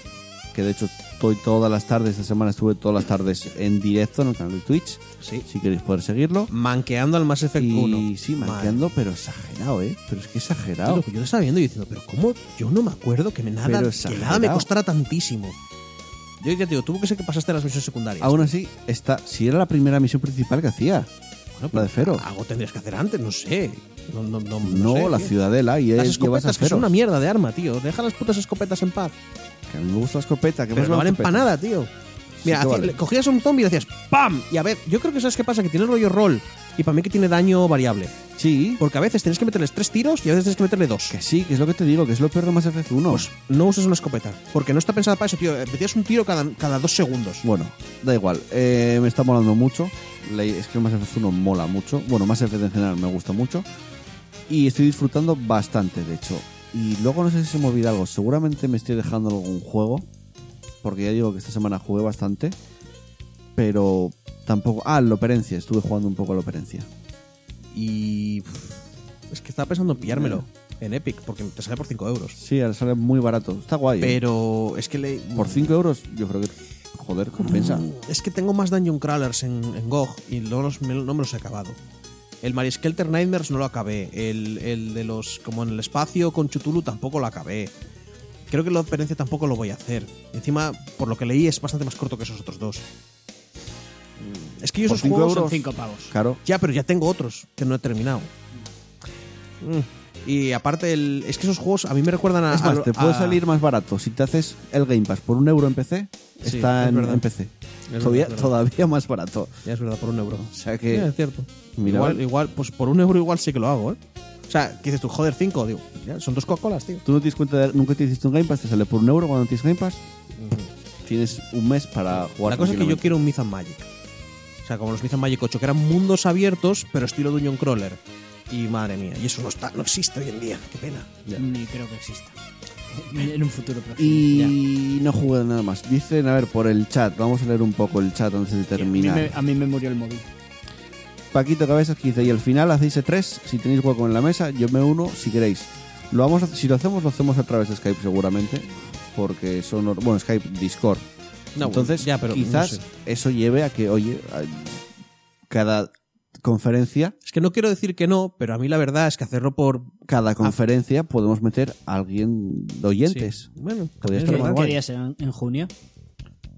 que de hecho estoy todas las tardes, esta semana estuve todas las tardes en directo en el canal de Twitch, Sí. si queréis poder seguirlo. Manqueando al Mass Effect Y 1. sí, Madre. manqueando, pero exagerado, ¿eh? Pero es que exagerado. Yo lo estaba viendo y diciendo, pero ¿cómo? Yo no me acuerdo que, me nada, Pero que nada me costara tantísimo. Yo ya te digo, tuvo que ser que pasaste las misiones secundarias. Aún así, está, si era la primera misión principal que hacía. Bueno, la de Fero. Algo tendrías que hacer antes, no sé. No, no, no, no sé, la tío. ciudadela y Las llevas a escopetas, que Feroz. una mierda de arma, tío. Deja las putas escopetas en paz. Que a mí me gusta la escopeta. Que Pero más no la valen escopeta. para nada, tío. Mira, que hacía- vale. cogías a un zombie y decías ¡PAM! Y a ver, yo creo que sabes qué pasa, que tiene rollo roll. Y para mí que tiene daño variable. Sí, Porque a veces tienes que meterles tres tiros y a veces tienes que meterle dos. que sí, que es lo que te digo, que es lo peor de Mass Effect 1. Pues no uses una escopeta. Porque no está pensada para eso, tío. Metías un tiro cada, cada dos segundos. Bueno, da igual. Eh, me está molando mucho. Es que Mass Effect 1 mola mucho. Bueno, Mass Effect en general me gusta mucho. Y estoy disfrutando bastante, de hecho. Y luego no sé si se me olvida algo. Seguramente me estoy dejando algún juego. Porque ya digo que esta semana jugué bastante. Pero tampoco... Ah, el Operencia. Estuve jugando un poco al Operencia. Y. Es que estaba pensando en pillármelo en Epic, porque te sale por 5 euros. Sí, ahora sale muy barato. Está guay. ¿eh? Pero es que le. Por 5 euros yo creo que... Joder, compensa. Es que tengo más Dungeon Crawlers en, en GOG y no, los, no me los he acabado. El Mariskelter Nightmares no lo acabé. El, el de los. Como en el espacio con Chutulu tampoco lo acabé. Creo que la experiencia tampoco lo voy a hacer. Encima, por lo que leí, es bastante más corto que esos otros dos. Mm, Es que yo esos cinco juegos. euros. Son cinco pavos. Claro. Ya, pero ya tengo otros que no he terminado. Mm. Y aparte, el, es que esos juegos a mí me recuerdan a. Es más, a- te puede a- salir más barato si te haces el Game Pass por un euro en PC. Sí, está es en, en PC. Es todavía, verdad, todavía más barato. Ya es verdad, por un euro. O sea Sí, que. es cierto. Mira, igual, igual, pues por un euro igual sí que lo hago, ¿eh? O sea, ¿qué dices tú? Joder, cinco. Digo, ya, son dos Coca-Colas, tío. ¿Tú no te das cuenta de, nunca te hiciste un Game Pass? ¿Te sale por un euro cuando tienes Game Pass? Tienes un mes para jugar. La cosa es que yo quiero un Myth and Magic. O sea, como los Myth and Magic 8, que eran mundos abiertos, pero estilo Dungeon Crawler. Y madre mía, y eso no está, no existe hoy en día. Qué pena. Ni creo que exista. En un futuro próximo. Y no jugué nada más. Dicen, a ver, por el chat. Vamos a leer un poco el chat antes de Ya. A mí, terminar. me, a mí me murió el móvil. Paquito Cabezas que dice, y al final hacéis E3, si tenéis hueco en la mesa, yo me uno si queréis. Lo vamos a- si lo hacemos, lo hacemos a través de Skype seguramente, porque son, or- bueno, Skype, Discord. No, Entonces, ya, pero no quizás sé. eso lleve a que, oye, cada conferencia, Es que no quiero decir que no, pero a mí la verdad es que hacerlo por. cada conferencia podemos meter a alguien de oyentes. Sí. Bueno, Podría es estar más ¿Qué guay. días eran? ¿En junio?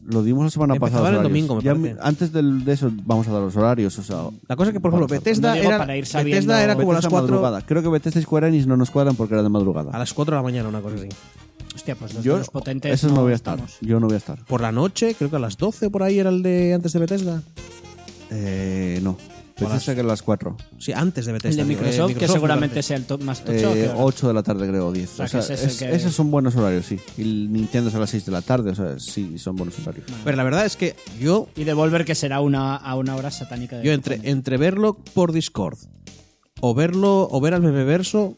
Lo dimos la semana pasada. el domingo, me Ya antes del- de eso vamos a dar los horarios. O sea, La cosa es que, por ejemplo, Bethesda no era, para ir sabiendo- Bethesda era como Bethesda las 4 madrugada. Creo que Bethesda y Square Enix no nos cuadran porque era de madrugada. a las 4 de la mañana, una cosa así. Hostia, pues los, Yo, de los potentes. eso no voy a estar. estamos. Yo no voy a estar. Por la noche, creo que a las 12 por ahí era el de antes de Bethesda. Eh, no. Bethesda que a las 4. Sí, antes de El Bethesda. de digo, eh, Microsoft, que seguramente sea el top más tocho. ¿qué Eh, hora? 8 de la tarde creo, o 10. sea, O sea, que ese es el es- que- Esos son buenos horarios, sí. Y el Nintendo es a las 6 de la tarde, o sea, sí, son buenos horarios. Pero la verdad es que yo, Y Devolver, que será una, a una hora satánica. De yo entre, entre verlo por Discord o verlo o ver al memeverso,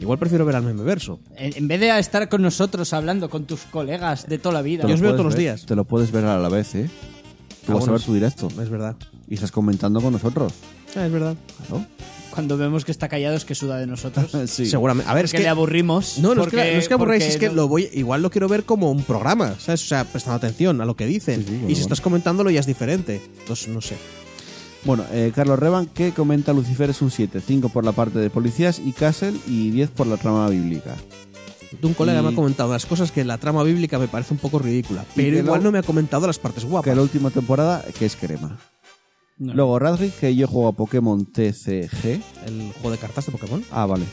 igual prefiero ver al memeverso. En, en vez de estar con nosotros hablando con tus colegas de toda la vida. Yo os veo todos los ver- días. Te lo puedes ver a la vez, ¿eh? Tú Ah, vas a ver sí. tu directo Es verdad. y estás comentando con nosotros. Ah, es verdad. Claro. Cuando vemos que está callado es que suda de nosotros. *laughs* Sí. Seguramente. A ver, es que, que le aburrimos. No, no es que, porque- no es que aburráis, porque es que no- lo voy, igual lo quiero ver como un programa, ¿sabes? O sea, prestando atención a lo que dicen. Sí, sí, bueno, y si bueno. estás comentándolo ya es diferente. Entonces, no sé. Bueno, eh, Carlos Revan, que comenta Lucifer es un 7, 5 por la parte de policías y Castle y 10 por la trama bíblica. Un colega Y- me ha comentado las cosas que la trama bíblica me parece un poco ridícula. Pero que igual lo- no me ha comentado las partes Que guapas. la última temporada, que es crema. No. Luego Radrick, que yo juego a Pokémon TCG. El juego de cartas de Pokémon. Ah, vale.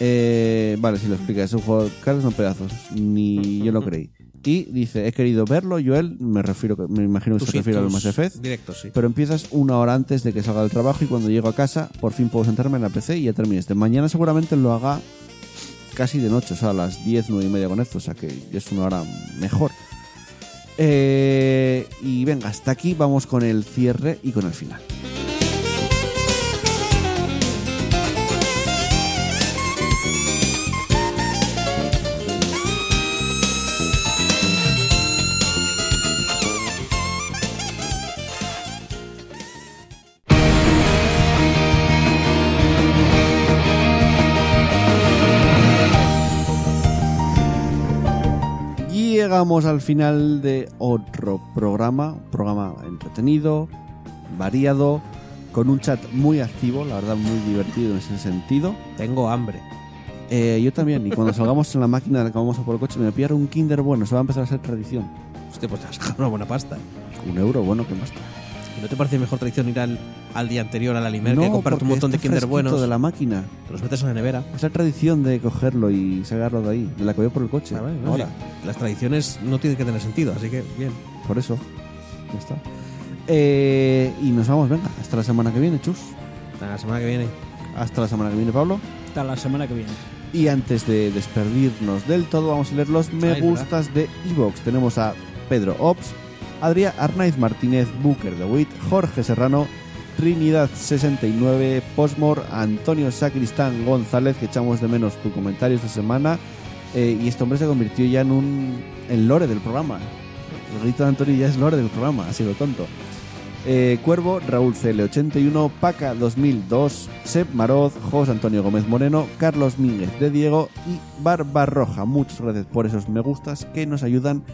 Eh, vale, si lo explica, es un juego de cartas no pedazos. Ni yo lo creí. Y dice, he querido verlo, Joel, me refiero, que- me imagino que Tus se refiere al Mass Effect. Directos, sí. Pero empiezas una hora antes de que salga del trabajo y cuando llego a casa por fin puedo sentarme en la PC y ya terminé este. Mañana seguramente lo haga casi de noche, o sea, a las 10, 9 y media con esto, o sea que es una hora mejor. Eh, y venga, hasta aquí vamos con el cierre y con el final. Llegamos al final de otro programa, un programa entretenido, variado, con un chat muy activo, la verdad muy divertido en ese sentido. Tengo hambre. Eh, yo también, y cuando salgamos en la máquina que vamos a por el coche, me voy a pillar un Kinder bueno, eso va a empezar a ser tradición. Hostia, pues te has una buena pasta. Un euro, bueno, ¿qué? ¿Y no te parece mejor tradición ir al, al día anterior a la Limer y comprarte un montón de Kinder buenos? de la máquina. Te los metes en la nevera. Es la tradición de cogerlo y sacarlo de ahí, de la que voy por el coche. Ah, vale, no, Ahora, sí. Las tradiciones no tienen que tener sentido, así que bien. por eso. Ya está. Eh, y nos vamos, venga, hasta la semana que viene, chus. Hasta la semana que viene. Hasta la semana que viene, Pablo. Hasta la semana que viene. Y antes de despedirnos del todo, vamos a leer los me Ay, gustas de Evox. Tenemos a Pedro Ops, Adrián Arnaiz Martínez, Booker de Witt, Jorge Serrano, Trinidad69, Posmor, Antonio Sacristán González, que echamos de menos tu comentario esta semana. Eh, y este hombre se convirtió ya en un en lore del programa. El grito de Antonio ya es lore del programa, ha sido tonto. Eh, Cuervo, Raúl CL81, Paca 2002, Seb Maroz, José Antonio Gómez Moreno, Carlos Mínguez de Diego y Barbarroja. Muchas gracias por esos me gustas que nos ayudan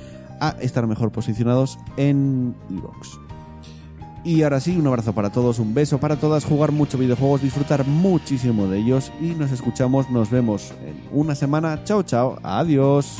estar mejor posicionados en iVoox. Y ahora sí, un abrazo para todos, un beso para todas, jugar mucho videojuegos, disfrutar muchísimo de ellos y nos escuchamos, nos vemos en una semana. Chao, chao, adiós.